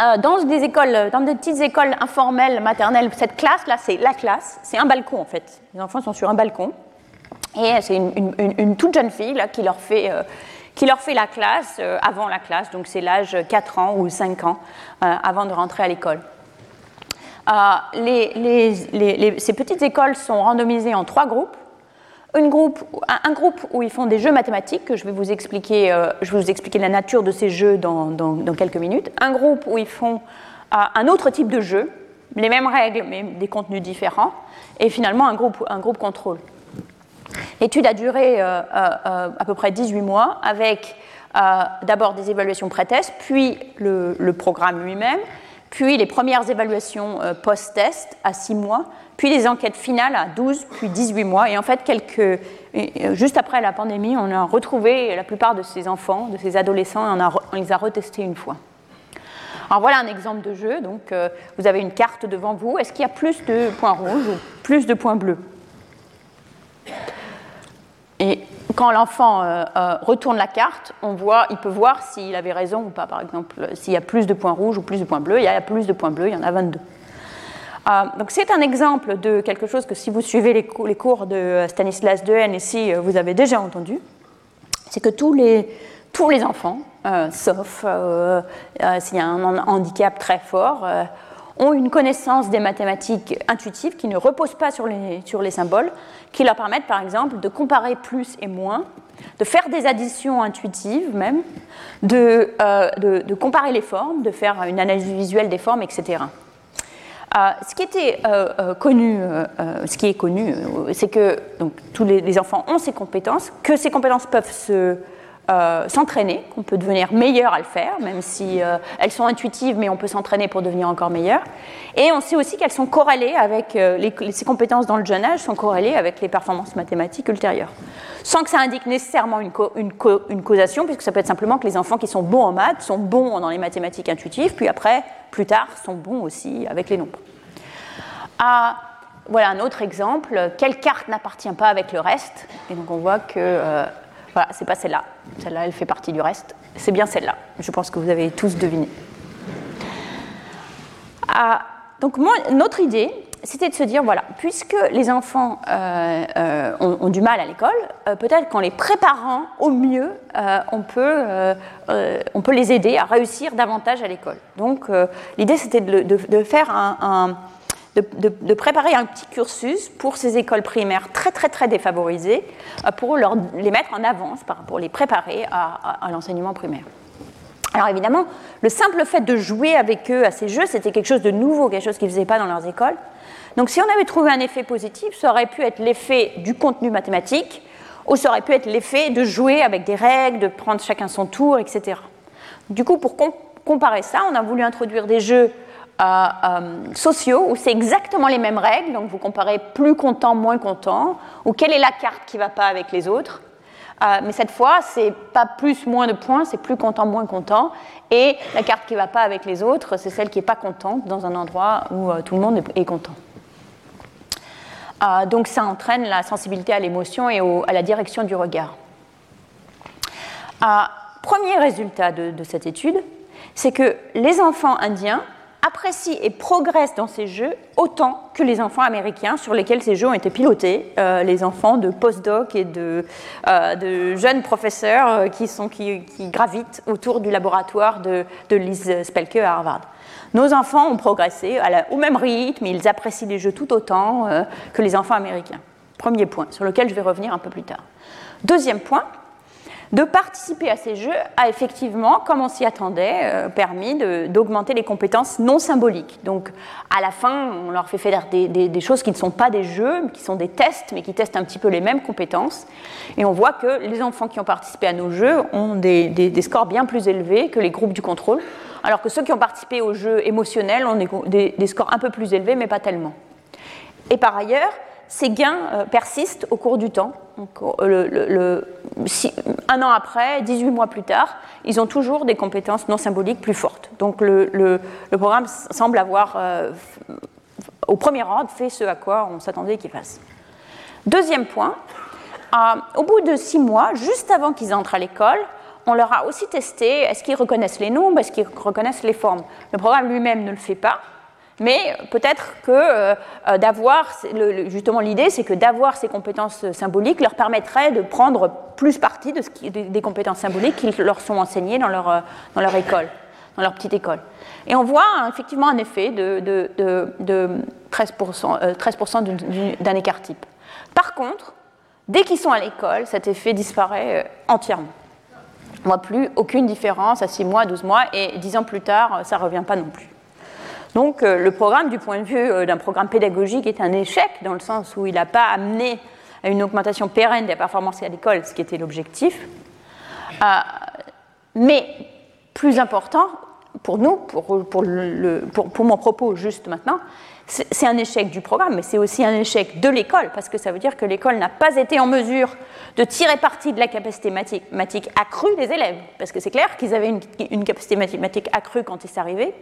Euh, dans des écoles, dans des petites écoles informelles maternelles, cette classe-là, c'est la classe, c'est un balcon en fait. Les enfants sont sur un balcon. Et c'est une, toute jeune fille qui leur fait euh, qui leur fait la classe euh, avant la classe, donc c'est l'âge 4 ans ou 5 ans euh, avant de rentrer à l'école. Euh, ces petites écoles sont randomisées en trois groupes. Un, groupe où ils font des jeux mathématiques, que je vais vous expliquer, expliquer la nature de ces jeux dans, quelques minutes. Un groupe où ils font un autre type de jeu, les mêmes règles mais des contenus différents. Et finalement un groupe, un groupe contrôle. L'étude a duré euh, euh, euh, à peu près 18 mois avec d'abord des évaluations pré-test, puis le, programme lui-même, puis les premières évaluations post-test à 6 mois, puis les enquêtes finales à 12, puis 18 mois. Et en fait, quelques, juste après la pandémie, on a retrouvé la plupart de ces enfants, de ces adolescents, et on, les a retestés une fois. Alors voilà un exemple de jeu. Donc, vous avez une carte devant vous. Est-ce qu'il y a plus de points rouges ou plus de points bleus? Et quand l'enfant euh, euh, retourne la carte, on voit, il peut voir s'il avait raison ou pas. Par exemple, s'il y a plus de points rouges ou plus de points bleus, il y a plus de points bleus, il y en a 22. Euh, donc c'est un exemple de quelque chose que si vous suivez les, cours de Stanislas Dehaene ici, vous avez déjà entendu. C'est que tous les, tous les enfants, sauf s'il y a un handicap très fort, ont une connaissance des mathématiques intuitives qui ne repose pas sur les, sur les symboles, qui leur permettent par exemple de comparer plus et moins, de faire des additions intuitives même, de, euh, de, comparer les formes, de faire une analyse visuelle des formes, etc. Euh, ce qui était euh, connu, ce qui est connu, c'est que donc, tous les, enfants ont ces compétences, que ces compétences peuvent se euh, s'entraîner, qu'on peut devenir meilleur à le faire, même si euh, elles sont intuitives, mais on peut s'entraîner pour devenir encore meilleur. Et on sait aussi qu'elles sont corrélées avec, euh, ces compétences dans le jeune âge sont corrélées avec les performances mathématiques ultérieures. Sans que ça indique nécessairement une, une, causation, puisque ça peut être simplement que les enfants qui sont bons en maths sont bons dans les mathématiques intuitives, puis après, plus tard, sont bons aussi avec les nombres. Ah, voilà un autre exemple. Quelle carte n'appartient pas avec le reste? Et donc on voit que voilà, c'est pas celle-là. Celle-là, elle fait partie du reste. C'est bien celle-là. Je pense que vous avez tous deviné. Ah, donc, notre idée, c'était de se dire, voilà, puisque les enfants ont, du mal à l'école, peut-être qu'en les préparant au mieux, on, peut, on peut les aider à réussir davantage à l'école. Donc l'idée, c'était de, faire un de, préparer un petit cursus pour ces écoles primaires très très très défavorisées, euh, pour les mettre en avance, pour les préparer à, l'enseignement primaire. Alors évidemment, le simple fait de jouer avec eux à ces jeux, c'était quelque chose de nouveau, quelque chose qu'ils ne faisaient pas dans leurs écoles. Donc si on avait trouvé un effet positif, ça aurait pu être l'effet du contenu mathématique, ou ça aurait pu être l'effet de jouer avec des règles, de prendre chacun son tour, etc. Du coup, pour comparer ça, on a voulu introduire des jeux sociaux où c'est exactement les mêmes règles, donc vous comparez plus content, moins content, ou quelle est la carte qui ne va pas avec les autres. Euh, mais cette fois, c'est pas plus, moins de points, c'est plus content, moins content. Et la carte qui ne va pas avec les autres, c'est celle qui n'est pas contente dans un endroit où euh, tout le monde est, content. donc ça entraîne la sensibilité à l'émotion et à la direction du regard. premier résultat de cette étude, c'est que les enfants indiens apprécient et progressent dans ces jeux autant que les enfants américains sur lesquels ces jeux ont été pilotés, euh, les enfants de postdoc et de, euh, jeunes professeurs euh, qui, gravitent autour du laboratoire de, de Liz Spelke à Harvard. Nos enfants ont progressé au même rythme, ils apprécient les jeux tout autant que les enfants américains. Premier point, sur lequel je vais revenir un peu plus tard. Deuxième point, de participer à ces jeux a effectivement, comme on s'y attendait, euh, permis d'augmenter les compétences non symboliques. Donc à la fin, on leur fait faire des, choses qui ne sont pas des jeux, qui sont des tests, mais qui testent un petit peu les mêmes compétences. Et on voit que les enfants qui ont participé à nos jeux ont des, scores bien plus élevés que les groupes du contrôle, alors que ceux qui ont participé aux jeux émotionnels ont des scores un peu plus élevés, mais pas tellement. Et par ailleurs, ces gains euh, persistent au cours du temps. Euh, un an après, 18 mois plus tard, ils ont toujours des compétences non symboliques plus fortes. Donc le, programme semble avoir, euh, au premier ordre, fait ce à quoi on s'attendait qu'il fasse. Deuxième point, au bout de six mois, juste avant qu'ils entrent à l'école, on leur a aussi testé est-ce qu'ils reconnaissent les nombres, est-ce qu'ils reconnaissent les formes. Le programme lui-même ne le fait pas, mais peut-être que euh, euh, d'avoir, justement l'idée, c'est que d'avoir ces compétences symboliques leur permettrait de prendre plus parti de ce des compétences symboliques qui leur sont enseignées dans leur, euh, dans leur école, dans leur petite école. Et on voit hein, effectivement un effet de, de, de, 13%, 13 d'un écart type. Par contre, dès qu'ils sont à l'école, cet effet disparaît entièrement. On ne voit plus aucune différence à 6 mois, 12 mois, et 10 ans plus tard, ça ne revient pas non plus. Donc euh, le programme, du point de vue euh, d'un programme pédagogique, est un échec dans le sens où il n'a pas amené à une augmentation pérenne des performances à l'école, ce qui était l'objectif. Euh, mais plus important pour nous, pour, pour mon propos juste maintenant, c'est un échec du programme, mais c'est aussi un échec de l'école, parce que ça veut dire que l'école n'a pas été en mesure de tirer parti de la capacité mathématique accrue des élèves. Parce que c'est clair qu'ils avaient une, capacité mathématique accrue quand ils, sont arrivés,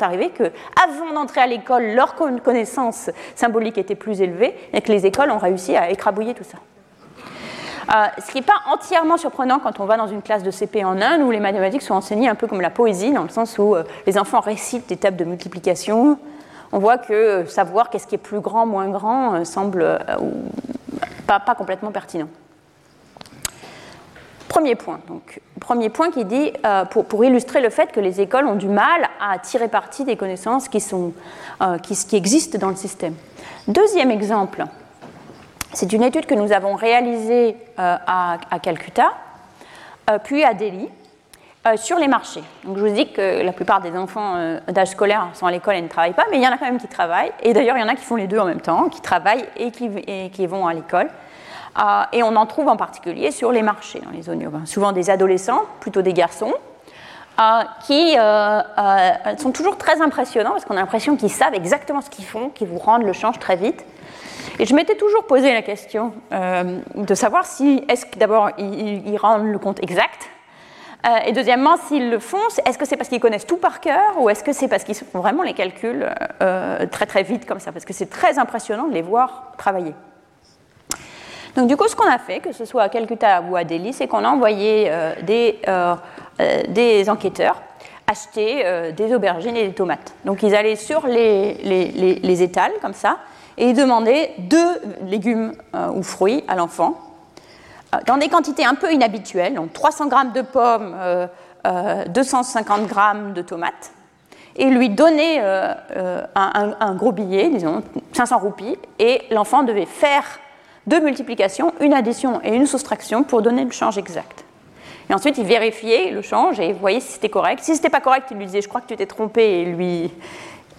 arrivés, qu'avant d'entrer à l'école, leur connaissance symbolique était plus élevée, et que les écoles ont réussi à écrabouiller tout ça. Euh, ce qui n'est pas entièrement surprenant quand on va dans une classe de CP en Inde où les mathématiques sont enseignées un peu comme la poésie, dans le sens où euh, les enfants récitent des tables de multiplication, on voit que savoir qu'est-ce qui est plus grand, moins grand, euh, semble euh, pas, complètement pertinent. Premier point, donc, premier point qui dit, euh, pour, illustrer le fait que les écoles ont du mal à tirer parti des connaissances qui, existent dans le système. Deuxième exemple, c'est une étude que nous avons réalisée à, Calcutta, puis à Delhi, euh, sur les marchés. Donc, je vous dis que la plupart des enfants euh, d'âge scolaire sont à l'école et ne travaillent pas, mais il y en a quand même qui travaillent. Et d'ailleurs, il y en a qui font les deux en même temps, qui travaillent et qui, vont à l'école. Euh, et on en trouve en particulier sur les marchés dans les zones urbaines. Souvent des adolescents, plutôt des garçons, qui sont toujours très impressionnants parce qu'on a l'impression qu'ils savent exactement ce qu'ils font, qu'ils vous rendent le change très vite. Et je m'étais toujours posé la question de savoir si, est-ce que d'abord ils rendent le compte exact euh, et deuxièmement, s'ils le font, est-ce que c'est parce qu'ils connaissent tout par cœur ou est-ce que c'est parce qu'ils font vraiment les calculs euh, très très vite comme ça? Parce que c'est très impressionnant de les voir travailler. Donc du coup, ce qu'on a fait, que ce soit à Calcutta ou à Delhi, c'est qu'on a envoyé euh, des, des, enquêteurs acheter des aubergines et des tomates. Donc ils allaient sur les, les, étals, comme ça, et ils demandaient deux légumes ou fruits à l'enfant, dans des quantités un peu inhabituelles, donc 300 grammes de pommes, 250 grammes de tomates, et lui donner un, un, gros billet, disons 500 roupies, et l'enfant devait faire deux multiplications, une addition et une soustraction pour donner le change exact. Et ensuite, il vérifiait le change et voyait si c'était correct. Si c'était pas correct, il lui disait Je crois que tu t'es trompé et lui.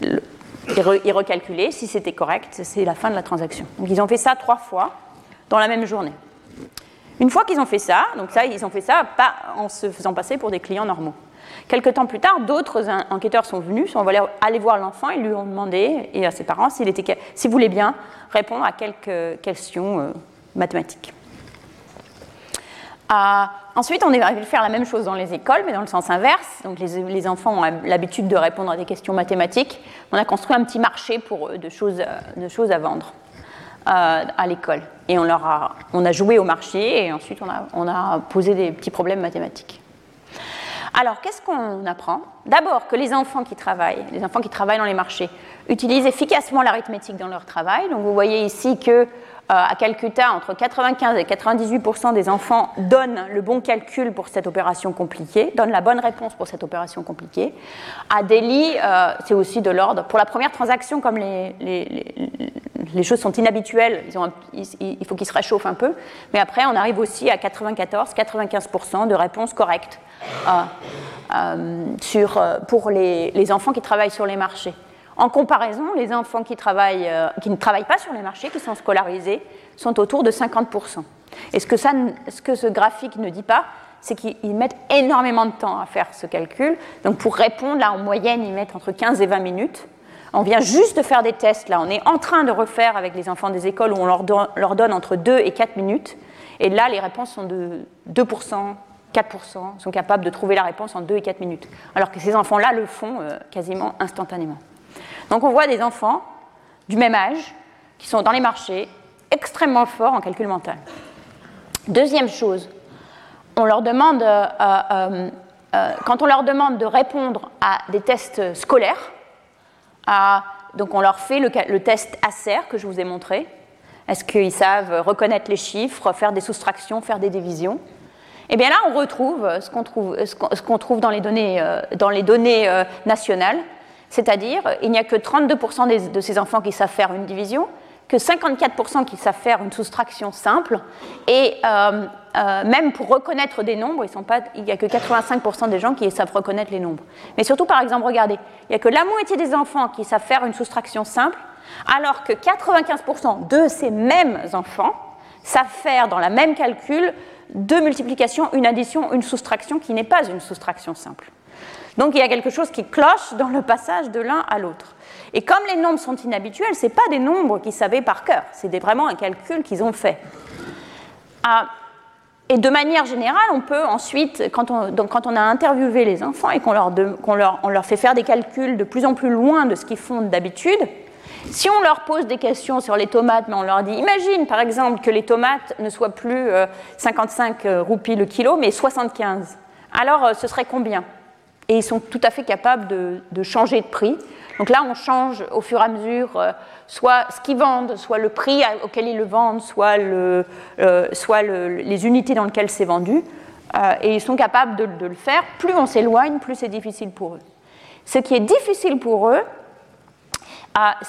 Il recalculait. Si c'était correct, c'est la fin de la transaction. Donc, ils ont fait ça trois fois dans la même journée. Une fois qu'ils ont fait ça, donc ça, ils ont fait ça pas en se faisant passer pour des clients normaux. Quelques temps plus tard, d'autres enquêteurs sont venus, sont allés voir l'enfant et lui ont demandé, et à ses parents, s'il voulait bien répondre à quelques questions euh, mathématiques. Euh, ensuite, on est arrivé à faire la même chose dans les écoles, mais dans le sens inverse. Donc, les, enfants ont l'habitude de répondre à des questions mathématiques. On a construit un petit marché pour eux de choses, choses à vendre euh, à l'école. Et on, leur a, on a joué au marché et ensuite on a, on a posé des petits problèmes mathématiques. Alors, qu'est-ce qu'on apprend? D'abord que les enfants qui travaillent, les enfants qui travaillent dans les marchés, utilisent efficacement l'arithmétique dans leur travail. Donc, vous voyez ici que euh, à Calcutta, entre 95 et 98% des enfants donnent le bon calcul pour cette opération compliquée, donnent la bonne réponse pour cette opération compliquée. À Delhi, euh, c'est aussi de l'ordre. Pour la première transaction, comme les, choses sont inhabituelles, il faut qu'ils se réchauffent un peu. Mais après, on arrive aussi à 94-95% de réponses correctes euh, euh, euh, pour les, enfants qui travaillent sur les marchés. En comparaison, les enfants qui, travaillent, qui ne travaillent pas sur les marchés, qui sont scolarisés, sont autour de 50%. Et ce que, ce que ce graphique ne dit pas, c'est qu'ils mettent énormément de temps à faire ce calcul. Donc pour répondre, là en moyenne, ils mettent entre 15 et 20 minutes. On vient juste de faire des tests, là on est en train de refaire avec les enfants des écoles où on leur, leur donne entre 2 et 4 minutes. Et là, les réponses sont de 2%, 4% sont capables de trouver la réponse en 2 et 4 minutes, alors que ces enfants-là le font euh, quasiment instantanément. Donc on voit des enfants du même âge qui sont dans les marchés extrêmement forts en calcul mental. Deuxième chose, demande, euh, euh, quand on leur demande de répondre à des tests scolaires, donc on leur fait le, test ACER que je vous ai montré. Est-ce qu'ils savent reconnaître les chiffres, faire des soustractions, faire des divisions? Et eh bien là, on retrouve ce qu'on trouve, dans les données, euh, euh, nationales, c'est-à-dire il n'y a que 32% de ces enfants qui savent faire une division, que 54% qui savent faire une soustraction simple, et euh, même pour reconnaître des nombres, il n'y a que 85% des gens qui savent reconnaître les nombres. Mais surtout, par exemple, regardez, il n'y a que la moitié des enfants qui savent faire une soustraction simple, alors que 95% de ces mêmes enfants savent faire dans la même calcul deux multiplications, une addition, une soustraction qui n'est pas une soustraction simple. Donc il y a quelque chose qui cloche dans le passage de l'un à l'autre. Et comme les nombres sont inhabituels, ce pas des nombres qu'ils savaient par cœur, c'est vraiment un calcul qu'ils ont fait. Ah, et de manière générale, on peut ensuite, quand on, donc quand on a interviewé les enfants et qu'on leur, leur, fait faire des calculs de plus en plus loin de ce qu'ils font d'habitude, si on leur pose des questions sur les tomates, mais on leur dit, imagine par exemple que les tomates ne soient plus 55 euh, euh, roupies le kilo, mais 75. Alors euh, ce serait combien? Et ils sont tout à fait capables de, changer de prix. Donc là, on change au fur et à mesure soit ce qu'ils vendent, soit le prix auquel ils le vendent, soit, soit les unités dans lesquelles c'est vendu. et ils sont capables de, de le faire. Plus on s'éloigne, plus c'est difficile pour eux. Ce qui est difficile pour eux,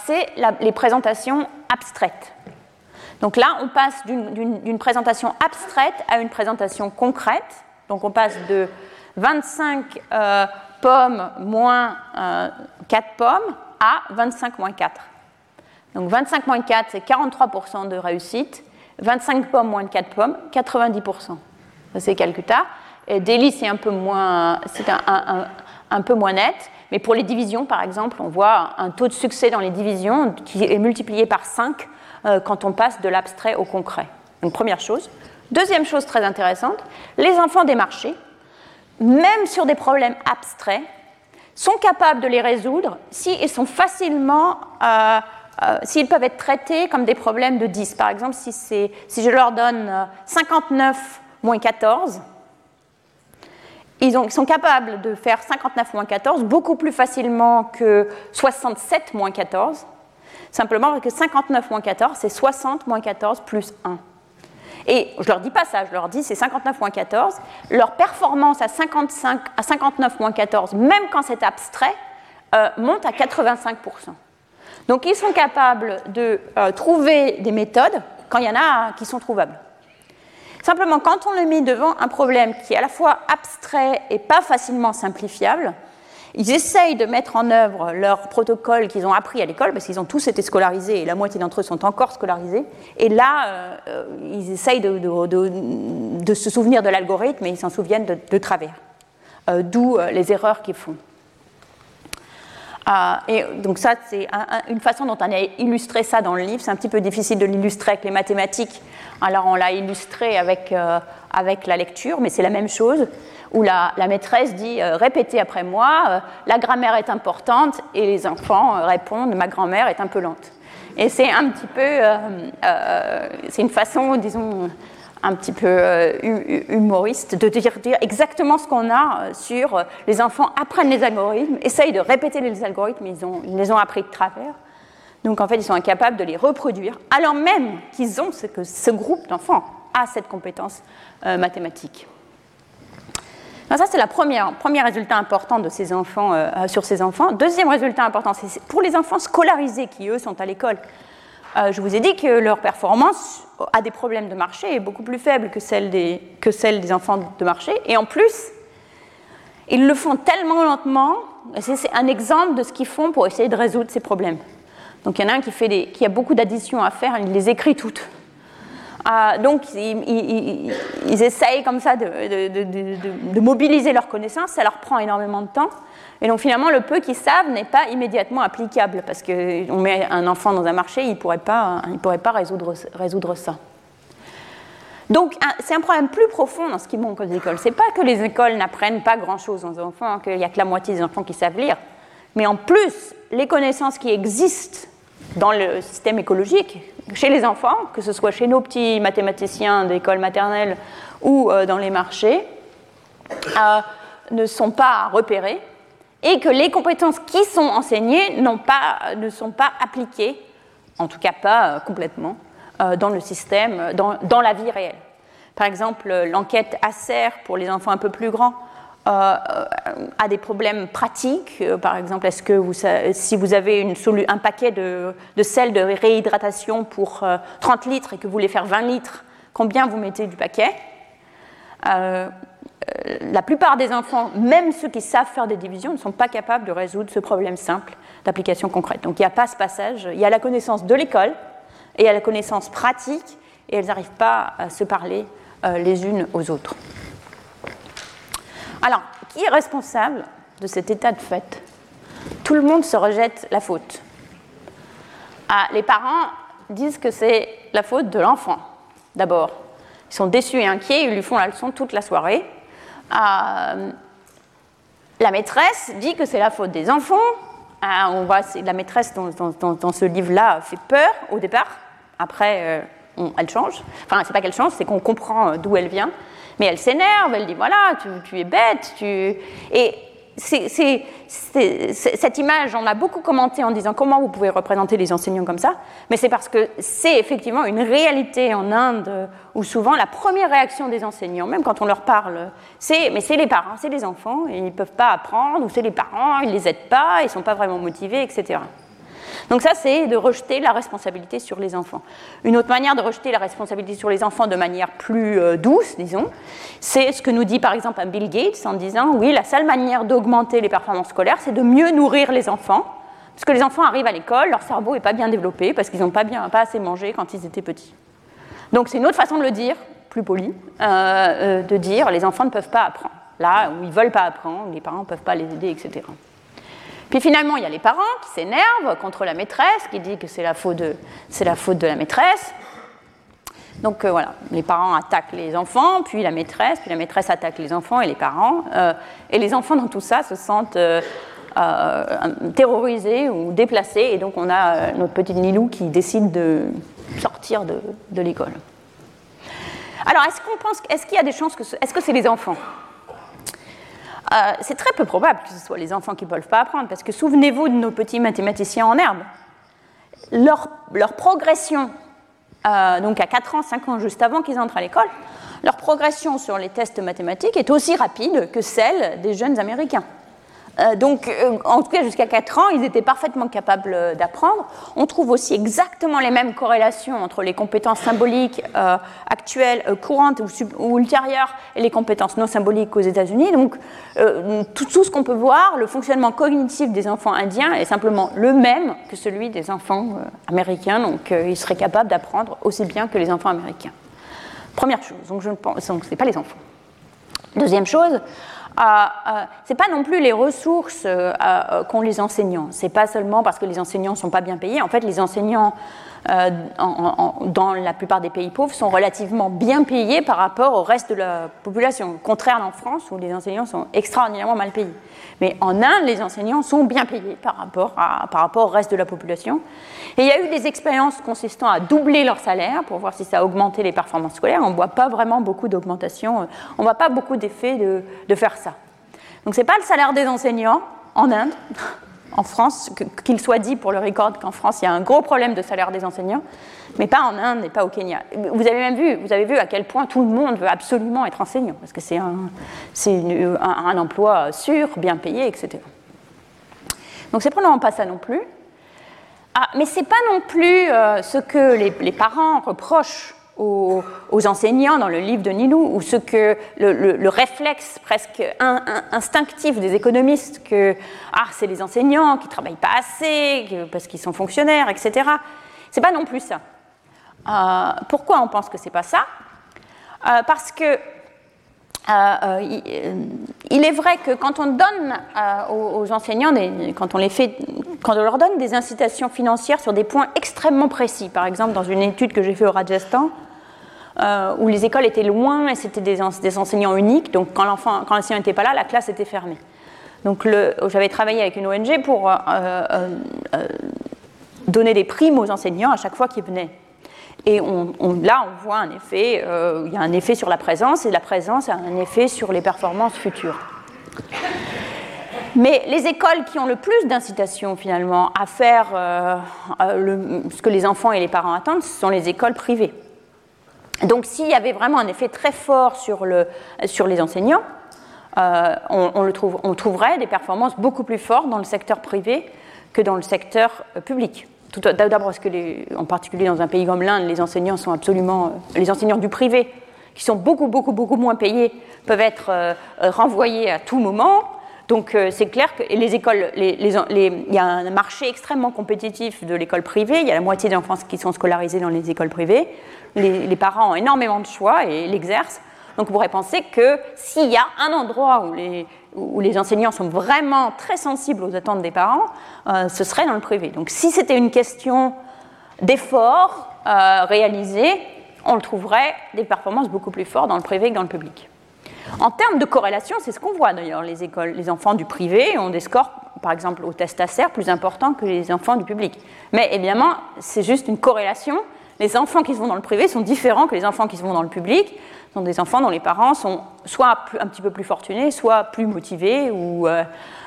c'est les présentations abstraites. Donc là, on passe d'une présentation abstraite à une présentation concrète. Donc on passe de 25 euh, pommes moins 4 euh, pommes à 25 moins 4. Donc 25 moins 4, c'est 43% de réussite. 25 pommes moins 4 pommes, 90%. Ça, c'est Calcutta. Et Delhi, c'est un peu moins, c'est un, peu moins net. Mais pour les divisions, par exemple, on voit un taux de succès dans les divisions qui est multiplié par 5 euh, quand on passe de l'abstrait au concret. Donc première chose. Deuxième chose très intéressante, les enfants des marchés, même sur des problèmes abstraits, sont capables de les résoudre s'ils sont facilement, euh, euh, s'ils peuvent être traités comme des problèmes de 10. Par exemple, si, si je leur donne 59 moins 14, ils, sont capables de faire 59 moins 14 beaucoup plus facilement que 67 moins 14, simplement parce que 59 moins 14, c'est 60 moins 14 plus 1. Et je leur dis pas ça, je leur dis c'est 59 moins 14. Leur performance à, 55, à 59 moins 14, même quand c'est abstrait, euh, monte à 85%. Donc ils sont capables de euh, trouver des méthodes quand il y en a qui sont trouvables. Simplement, quand on le met devant un problème qui est à la fois abstrait et pas facilement simplifiable, ils essayent de mettre en œuvre leur protocole qu'ils ont appris à l'école, parce qu'ils ont tous été scolarisés et la moitié d'entre eux sont encore scolarisés. Et là, euh, ils essayent de, se souvenir de l'algorithme et ils s'en souviennent de, travers. Euh, d'où euh, les erreurs qu'ils font. Et donc ça, c'est une façon dont on a illustré ça dans le livre. C'est un petit peu difficile de l'illustrer avec les mathématiques. Alors on l'a illustré avec, avec la lecture, mais c'est la même chose où la, maîtresse dit euh, répétez après moi, euh, la grammaire est importante, et les enfants euh, répondent ma grand-mère est un peu lente. Et c'est un petit peu, c'est une façon, disons, un petit peu humoriste de dire, exactement ce qu'on a sur les enfants apprennent les algorithmes, essayent de répéter les algorithmes, ils, ils les ont appris de travers. Donc en fait, ils sont incapables de les reproduire, alors même qu'ils ont ce, que ce groupe d'enfants a cette compétence mathématique ça, c'est le premier résultat important de ces enfants, euh, euh, sur ces enfants. Deuxième résultat important, c'est pour les enfants scolarisés qui, eux, sont à l'école. Euh, je vous ai dit que leur performance a des problèmes de marché est beaucoup plus faible que celle, des, que celle des enfants de marché. Et en plus, ils le font tellement lentement, c'est un exemple de ce qu'ils font pour essayer de résoudre ces problèmes. Donc il y en a un qui, fait des, qui a beaucoup d'additions à faire, il les écrit toutes. Ah, donc, ils, essayent comme ça de, mobiliser leurs connaissances, ça leur prend énormément de temps. Et donc, finalement, le peu qu'ils savent n'est pas immédiatement applicable, parce qu'on met un enfant dans un marché, il ne pourrait pas, pourrait pas résoudre, ça. Donc, c'est un problème plus profond dans ce qui manque aux écoles. Ce n'est pas que les écoles n'apprennent pas grand-chose aux enfants, qu'il n'y a que la moitié des enfants qui savent lire, mais en plus, les connaissances qui existent dans le système écologique, chez les enfants, que ce soit chez nos petits mathématiciens d'école maternelle ou euh, dans les marchés, euh, ne sont pas repérées et que les compétences qui sont enseignées ne sont pas appliquées, en tout cas pas euh, complètement, dans le système, dans, dans, la vie réelle. Par exemple, l'enquête ACER pour les enfants un peu plus grands euh, a des problèmes pratiques. Euh, par exemple, est-ce que si vous avez un paquet de, sel de réhydratation pour 30 euh, litres et que vous voulez faire 20 litres, combien vous mettez du paquet? La plupart des enfants, même ceux qui savent faire des divisions, ne sont pas capables de résoudre ce problème simple d'application concrète. Donc il n'y a pas ce passage, il y a la connaissance de l'école et il y a la connaissance pratique, et elles n'arrivent pas à se parler les unes aux autres. Alors, qui est responsable de cet état de fait? Tout le monde se rejette la faute. Ah, les parents disent que c'est la faute de l'enfant, d'abord. Ils sont déçus et inquiets, ils lui font la leçon toute la soirée. Ah, la maîtresse dit que c'est la faute des enfants. Ah, on voit, la maîtresse dans, ce livre-là fait peur au départ. Après, euh, elle change. Enfin, c'est pas qu'elle change, c'est qu'on comprend d'où elle vient. Mais elle s'énerve, elle dit voilà, tu, es bête, tu. Et cette image, on l'a beaucoup commenté en disant comment vous pouvez représenter les enseignants comme ça, mais c'est parce que c'est effectivement une réalité en Inde où souvent la première réaction des enseignants, même quand on leur parle, c'est mais c'est les parents, c'est les enfants, ils ne peuvent pas apprendre, ou c'est les parents, ils ne les aident pas, ils ne sont pas vraiment motivés, etc. Donc ça, c'est de rejeter la responsabilité sur les enfants. Une autre manière de rejeter la responsabilité sur les enfants de manière plus euh, douce, disons, c'est ce que nous dit par exemple Bill Gates en disant, oui, la seule manière d'augmenter les performances scolaires, c'est de mieux nourrir les enfants. Parce que les enfants arrivent à l'école, leur cerveau n'est pas bien développé, parce qu'ils n'ont pas, bien, pas assez mangé quand ils étaient petits. Donc c'est une autre façon de le dire, plus poli, euh, euh, de dire les enfants ne peuvent pas apprendre. Là où ils ne veulent pas apprendre, les parents ne peuvent pas les aider, etc. Puis finalement, il y a les parents qui s'énervent contre la maîtresse, qui dit que c'est la faute de, la maîtresse. Donc euh, voilà, les parents attaquent les enfants, puis la maîtresse, puis la maîtresse attaque les enfants et les parents. Euh, et les enfants dans tout ça se sentent euh, terrorisés ou déplacés. Et donc on a notre petite Nilou qui décide de sortir de, de l'école. Alors est-ce qu'on pense, est-ce qu'il y a des chances que, est-ce que c'est les enfants? C'est très peu probable que ce soit les enfants qui ne peuvent pas apprendre, parce que souvenez-vous de nos petits mathématiciens en herbe. Leur, progression, donc à 4 ans, 5 ans, juste avant qu'ils entrent à l'école, leur progression sur les tests mathématiques est aussi rapide que celle des jeunes Américains. Euh, donc, euh, en tout cas, jusqu'à 4 ans, ils étaient parfaitement capables euh, d'apprendre. On trouve aussi exactement les mêmes corrélations entre les compétences symboliques actuelles, courantes ou, ultérieures, et les compétences non symboliques aux États-Unis. Donc, tout, ce qu'on peut voir, le fonctionnement cognitif des enfants indiens est simplement le même que celui des enfants américains. Donc, ils seraient capables d'apprendre aussi bien que les enfants américains. Première chose, donc ce n'est pas les enfants. Deuxième chose, euh, euh, ce n'est pas non plus les ressources euh, qu'ont les enseignants. Ce n'est pas seulement parce que les enseignants sont pas bien payés. En fait, les enseignants euh, dans la plupart des pays pauvres, sont relativement bien payés par rapport au reste de la population. Contraire en France, où les enseignants sont extraordinairement mal payés. Mais en Inde, les enseignants sont bien payés par rapport, au reste de la population. Et il y a eu des expériences consistant à doubler leur salaire pour voir si ça a augmenté les performances scolaires. On ne voit pas vraiment beaucoup d'augmentation, on ne voit pas beaucoup d'effets de, de faire ça. Donc ce n'est pas le salaire des enseignants en Inde, en France, qu'il soit dit pour le record qu'en France, il y a un gros problème de salaire des enseignants, mais pas en Inde et pas au Kenya. Vous avez même vu, vous avez vu à quel point tout le monde veut absolument être enseignant, parce que c'est un, emploi sûr, bien payé, etc. Donc c'est probablement pas ça non plus. Ah, mais c'est pas non plus euh, ce que les, les parents reprochent aux, enseignants dans le livre de Nilou, ou ce que le, réflexe presque instinctif des économistes que ah, c'est les enseignants qui ne travaillent pas assez, parce qu'ils sont fonctionnaires, etc. C'est pas non plus ça. Euh, pourquoi on pense que c'est pas ça? Euh, Parce que euh, il, est vrai que quand on donne aux, enseignants, quand, on les fait, quand on leur donne des incitations financières sur des points extrêmement précis, par exemple dans une étude que j'ai faite au Rajasthan, où les écoles étaient loin et c'était des, enseignants uniques. Donc quand l'enseignant n'était pas là, la classe était fermée. Donc j'avais travaillé avec une ONG pour donner des primes aux enseignants à chaque fois qu'ils venaient. Et là, on voit un effet, il y a un effet sur la présence, et la présence a un effet sur les performances futures. Mais les écoles qui ont le plus d'incitation finalement à faire ce que les enfants et les parents attendent, ce sont les écoles privées. Donc s'il y avait vraiment un effet très fort sur, le, sur les enseignants, euh, on, trouverait des performances beaucoup plus fortes dans le secteur privé que dans le secteur euh, public. D'abord parce que, en particulier dans un pays comme l'Inde, les enseignants sont absolument, euh, les enseignants du privé, qui sont beaucoup, beaucoup, beaucoup moins payés, peuvent être renvoyés à tout moment. Donc c'est clair que les écoles, les, il y a un marché extrêmement compétitif de l'école privée. Il y a la moitié des enfants qui sont scolarisés dans les écoles privées les, parents ont énormément de choix et l'exercent. Donc on pourrait penser que s'il y a un endroit où les, où les, enseignants sont vraiment très sensibles aux attentes des parents, euh, ce serait dans le privé. Donc si c'était une question d'effort euh, réalisé, on le trouverait des performances beaucoup plus fortes dans le privé que dans le public. En termes de corrélation, c'est ce qu'on voit d'ailleurs. Les, écoles, les enfants du privé ont des scores, par exemple au test ACER, plus importants que les enfants du public. Mais évidemment, c'est juste une corrélation les enfants qui se vont dans le privé sont différents que les enfants qui se vont dans le public. Sont des enfants dont les parents sont soit un petit peu plus fortunés, soit plus motivés. Euh,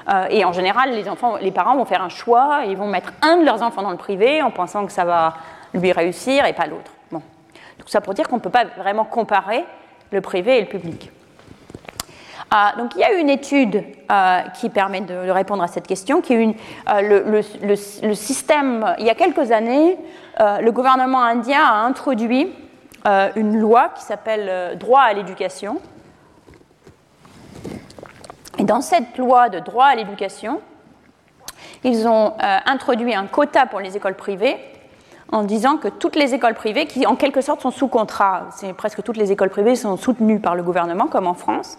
euh, et en général, les, parents vont faire un choix et vont mettre un de leurs enfants dans le privé en pensant que ça va lui réussir et pas l'autre. Bon. Tout ça pour dire qu'on ne peut pas vraiment comparer le privé et le public. Ah, donc il y a une étude euh, qui permet de, répondre à cette question, qui est le, système, il y a quelques années, le gouvernement indien a introduit euh, une loi qui s'appelle euh, droit à l'éducation. Et dans cette loi de droit à l'éducation, ils ont introduit un quota pour les écoles privées en disant que toutes les écoles privées, qui en quelque sorte sont sous contrat, c'est presque toutes les écoles privées sont soutenues par le gouvernement, comme en France,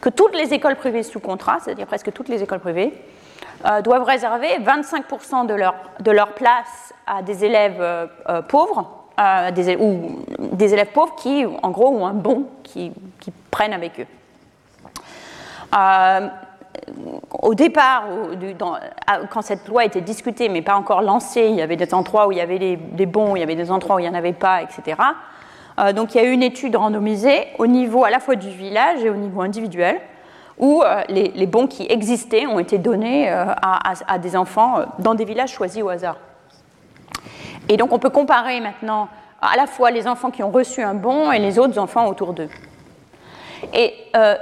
que toutes les écoles privées sous contrat, c'est-à-dire presque toutes les écoles privées, doivent réserver 25% de leur, de leur place à des élèves euh, euh, des, ou des élèves pauvres qui, en gros, ont un bon qui, prennent avec eux. Euh, au départ, quand cette loi était discutée, mais pas encore lancée, il y avait des endroits où il y avait des, bons, il y avait des endroits où il n'y en avait pas, etc. donc il y a eu une étude randomisée au niveau à la fois du village et au niveau individuel, où les, bons qui existaient ont été donnés à, des enfants dans des villages choisis au hasard. Et donc on peut comparer maintenant à la fois les enfants qui ont reçu un bon et les autres enfants autour d'eux. Et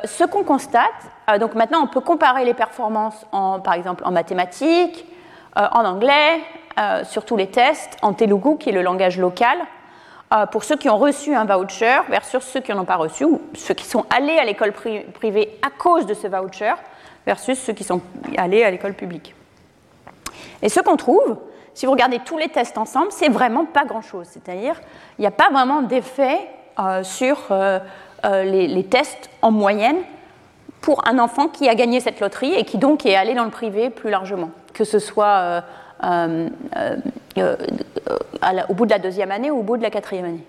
ce qu'on constate, donc maintenant on peut comparer les performances par exemple en mathématiques, en anglais, sur tous les tests, en Telugu qui est le langage local, euh, pour ceux qui ont reçu un voucher versus ceux qui n'en ont pas reçu, ou ceux qui sont allés à l'école privée à cause de ce voucher versus ceux qui sont allés à l'école publique. Et ce qu'on trouve, si vous regardez tous les tests ensemble, c'est vraiment pas grand-chose. C'est-à-dire, il n'y a pas vraiment d'effet euh, sur euh, les, les, tests en moyenne pour un enfant qui a gagné cette loterie et qui donc est allé dans le privé plus largement, que ce soit euh, euh, euh, au bout de la deuxième année ou au bout de la quatrième année.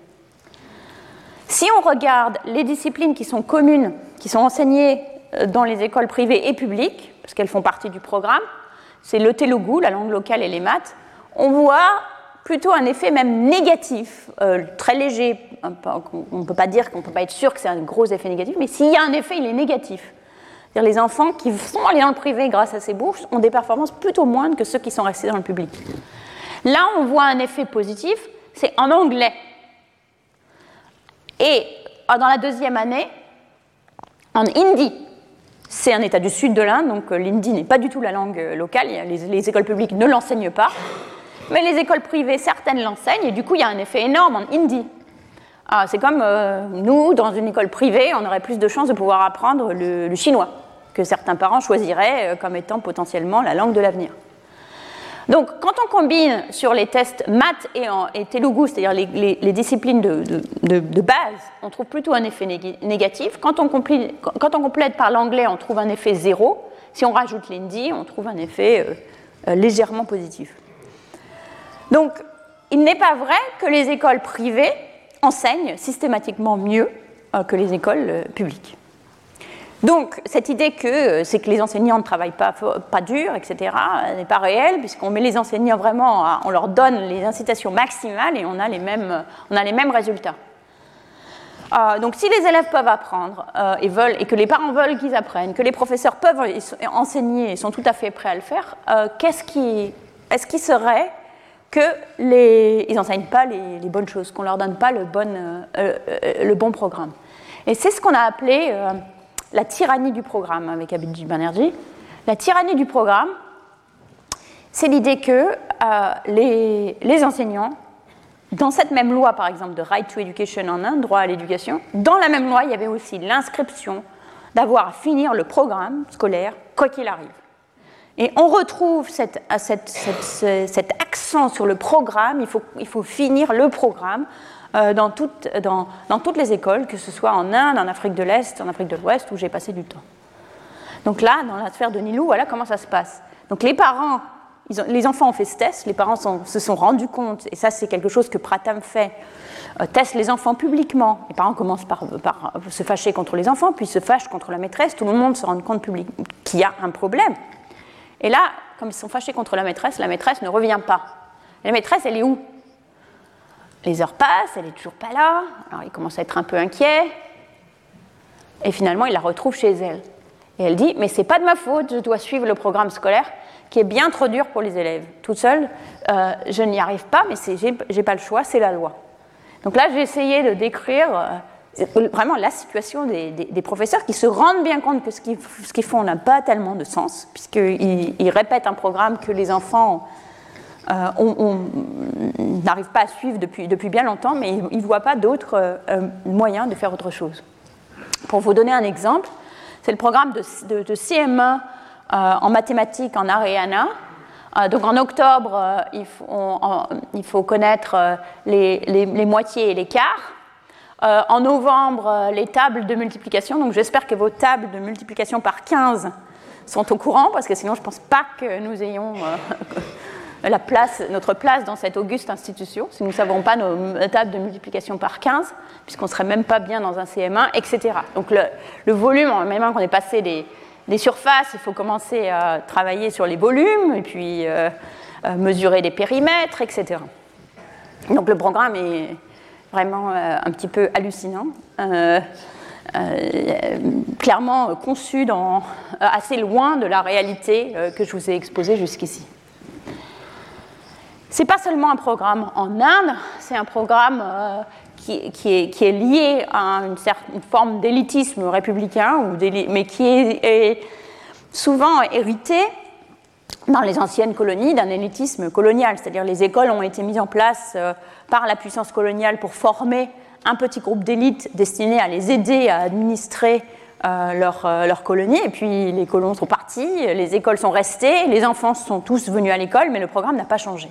Si on regarde les disciplines qui sont communes, qui sont enseignées dans les écoles privées et publiques, parce qu'elles font partie du programme, c'est le Telugu, la langue locale et les maths, on voit plutôt un effet même négatif, très léger. On ne peut pas dire qu'on ne peut pas être sûr que c'est un gros effet négatif, mais s'il y a un effet, il est négatif les enfants qui sont allés dans le privé grâce à ces bourses ont des performances plutôt moindres que ceux qui sont restés dans le public. Là, on voit un effet positif, c'est en anglais. Et euh, dans la deuxième année, en hindi. C'est un État du sud de l'Inde, donc euh, l'hindi n'est pas du tout la langue euh, locale, les, écoles publiques ne l'enseignent pas. Mais les écoles privées, certaines l'enseignent, et du coup, il y a un effet énorme en hindi. Ah, c'est comme nous, dans une école privée, on aurait plus de chances de pouvoir apprendre le chinois que certains parents choisiraient euh, comme étant potentiellement la langue de l'avenir. Donc, quand on combine sur les tests maths et, en, Telugu, c'est-à-dire les, disciplines de, base, on trouve plutôt un effet négatif. Quand on, complète, par l'anglais, on trouve un effet zéro. Si on rajoute l'hindi, on trouve un effet euh, euh, légèrement positif. Donc, il n'est pas vrai que les écoles privées enseignent systématiquement mieux que les écoles publiques. Donc, cette idée que euh, c'est que les enseignants ne travaillent pas, dur, etc., n'est pas réelle, puisqu'on met les enseignants vraiment, on leur donne les incitations maximales et on a les mêmes, résultats. Euh, donc, si les élèves peuvent apprendre euh, et, veulent, et que les parents veulent qu'ils apprennent, que les professeurs peuvent enseigner et sont tout à fait prêts à le faire, qu'est-ce qui, est-ce qu'il serait qu'ils n'enseignent pas les, les, bonnes choses, qu'on ne leur donne pas le bon, le bon programme Et c'est ce qu'on a appelé la tyrannie du programme avec Abhijit Banerjee. La tyrannie du programme, c'est l'idée que euh, les, enseignants, dans cette même loi, par exemple, de Right to Education en Inde, droit à l'éducation, dans la même loi, il y avait aussi l'inscription d'avoir à finir le programme scolaire, quoi qu'il arrive. Et on retrouve cet accent sur le programme, il faut, finir le programme euh, dans, toutes, les écoles, que ce soit en Inde, en Afrique de l'Est, en Afrique de l'Ouest, où j'ai passé du temps. Donc là, dans la sphère de Nilou, voilà comment ça se passe. Donc les parents, les enfants ont fait ce test, les parents se sont rendus compte, et ça c'est quelque chose que Pratam fait, euh, teste les enfants publiquement. Les parents commencent par, par, se fâcher contre les enfants, puis se fâchent contre la maîtresse, tout le monde se rend compte public qu'il y a un problème. Et là, comme ils sont fâchés contre la maîtresse, la maîtresse ne revient pas. la maîtresse, elle est où? Les heures passent, elle n'est toujours pas là. Alors il commence à être un peu inquiet. Et finalement, il la retrouve chez elle. Et elle dit Mais c'est pas de ma faute, je dois suivre le programme scolaire qui est bien trop dur pour les élèves. Toute seule, euh, je n'y arrive pas, mais j'ai pas le choix, c'est la loi. Donc là, j'ai essayé de décrire euh, vraiment la situation des, professeurs qui se rendent bien compte que ce qu'ils font n'a pas tellement de sens, puisqu'ils répètent un programme que les enfants euh, on, n'arrive pas à suivre depuis, bien longtemps, mais ils ne voient pas d'autres euh, moyens de faire autre chose. Pour vous donner un exemple, c'est le programme de, CM1 euh, en mathématiques en Ariana. donc en octobre, il, faut, connaître les, moitiés et les quarts. En novembre, les tables de multiplication. Donc j'espère que vos tables de multiplication par 15 sont au courant, parce que sinon je ne pense pas que nous ayons place, notre place dans cette auguste institution, si nous ne savons pas nos tables de multiplication par 15, puisqu'on ne serait même pas bien dans un CM1, etc. Donc le, volume, même qu'on ait passé des, surfaces, il faut commencer à travailler sur les volumes, et puis euh, mesurer des périmètres, etc. Donc le programme est vraiment euh, un petit peu hallucinant. Euh, clairement conçu dans, assez loin de la réalité que je vous ai exposée jusqu'ici. Ce n'est pas seulement un programme en Inde, c'est un programme qui, est, lié à une, certaine forme d'élitisme républicain, mais qui est, souvent hérité dans les anciennes colonies d'un élitisme colonial. C'est-à-dire les écoles ont été mises en place euh, par la puissance coloniale pour former un petit groupe d'élites destiné à les aider à administrer euh, leur, euh, leur, colonie. Et puis les colons sont partis, les écoles sont restées, les enfants sont tous venus à l'école, mais le programme n'a pas changé.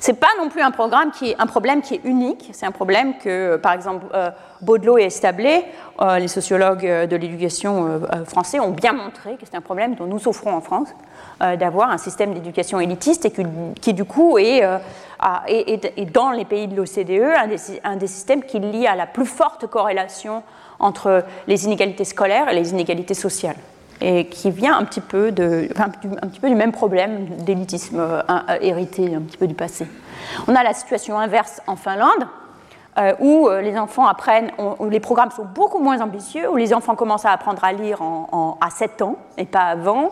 Ce n'est pas non plus un, programme qui est, un problème qui est unique. C'est un problème que, par exemple, euh, Baudelot et Establé, euh, les sociologues de l'éducation français, ont bien montré que c'est un problème dont nous souffrons en France, d'avoir un système d'éducation élitiste et qui, du coup, est, dans les pays de l'OCDE un des, un des systèmes qui lie à la plus forte corrélation entre les inégalités scolaires et les inégalités sociales et qui vient un petit peu, de, un petit peu du même problème d'élitisme euh, hérité un petit peu du passé. On a la situation inverse en Finlande, euh, où euh, les enfants apprennent, où les programmes sont beaucoup moins ambitieux, où les enfants commencent à apprendre à lire à 7 ans et pas avant,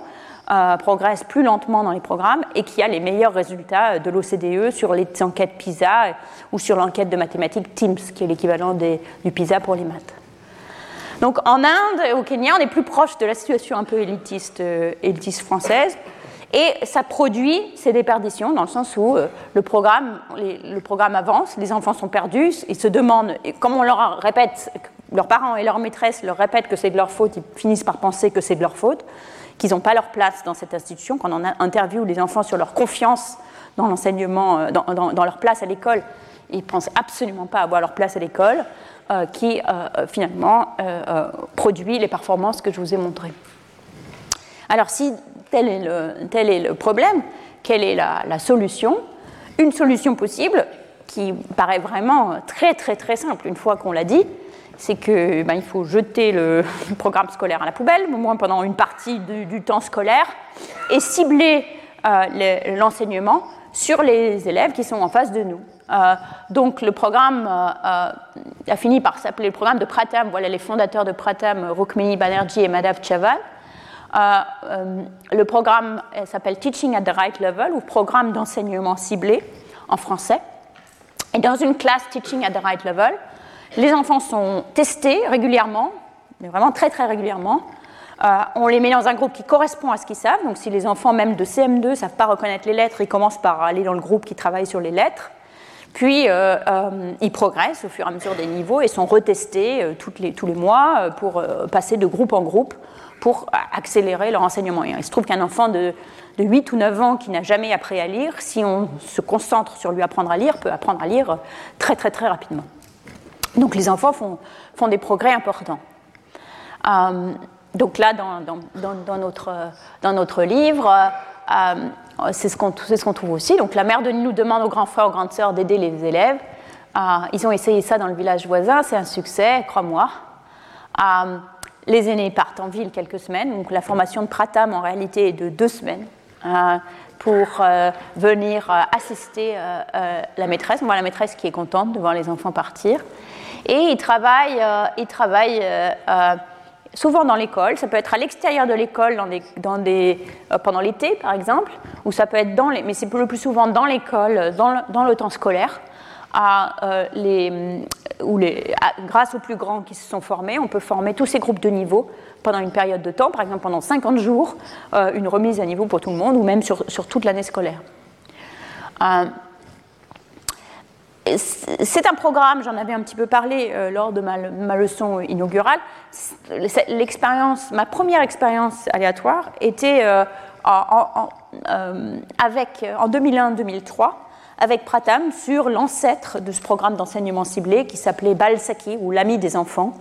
progressent plus lentement dans les programmes et qui a les meilleurs résultats de l'OCDE sur les enquêtes PISA ou sur l'enquête de mathématiques TIMSS, qui est l'équivalent du PISA pour les maths. Donc en Inde et au Kenya, on est plus proche de la situation un peu élitiste, euh, française. Et ça produit ces déperditions dans le sens où euh, le, programme, le programme avance, les enfants sont perdus, ils se demandent, comme on leur répète, leurs parents et leurs maîtresses leur répètent que c'est de leur faute, ils finissent par penser que c'est de leur faute, qu'ils n'ont pas leur place dans cette institution. Quand on interviewe les enfants sur leur confiance dans l'enseignement, euh, dans, leur place à l'école, ils pensent absolument pas avoir leur place à l'école. Euh, qui euh, finalement produit les performances que je vous ai montrées. Alors si tel est le, tel est le problème, quelle est la, solution? Une solution possible qui paraît vraiment très très très simple une fois qu'on l'a dit, c'est qu'il ben, faut jeter le programme scolaire à la poubelle, au moins pendant une partie du, temps scolaire, et cibler l'enseignement sur les élèves qui sont en face de nous. Euh, donc le programme euh, euh, a fini par s'appeler le programme de Pratam. Voilà les fondateurs de Pratam, Rukmini Banerjee et Madhav Chaval. le programme s'appelle Teaching at the Right Level ou programme d'enseignement ciblé en français. Et dans une classe Teaching at the Right Level, les enfants sont testés régulièrement, mais vraiment très très régulièrement. on les met dans un groupe qui correspond à ce qu'ils savent. Donc si les enfants même de CM2 ne savent pas reconnaître les lettres, ils commencent par aller dans le groupe qui travaille sur les lettres. Puis euh, euh, ils progressent au fur et à mesure des niveaux et sont retestés euh, tous les mois pour passer de groupe en groupe pour accélérer leur enseignement. il se trouve qu'un enfant de, 8 ou 9 ans qui n'a jamais appris à lire, si on se concentre sur lui apprendre à lire, peut apprendre à lire très très très rapidement. Donc les enfants font, des progrès importants. donc là, dans, notre, livre, euh, c'est ce qu'on trouve aussi. Donc la mère de nous demande aux grands frères, aux grandes sœurs d'aider les élèves. Euh, ils ont essayé ça dans le village voisin, c'est un succès, crois-moi. Euh, les aînés partent en ville quelques semaines, donc la formation de Pratam en réalité est de deux semaines pour venir assister la maîtresse. On voit la maîtresse qui est contente de voir les enfants partir. Et ils travaillent, ils travaillent souvent dans l'école, ça peut être à l'extérieur de l'école euh, pendant l'été par exemple, ou ça peut être dans les, mais c'est le plus souvent dans l'école, dans, le temps scolaire, euh, les, grâce aux plus grands qui se sont formés, on peut former tous ces groupes de niveau pendant une période de temps, par exemple pendant 50 jours, euh, une remise à niveau pour tout le monde, ou même sur toute l'année scolaire. C'est un programme, j'en avais un petit peu parlé euh, lors de ma, leçon inaugurale. L'expérience, ma première expérience aléatoire était euh, en, euh, avec, en 2001-2003 avec Pratam sur l'ancêtre de ce programme d'enseignement ciblé qui s'appelait Balsaki ou l'ami des enfants,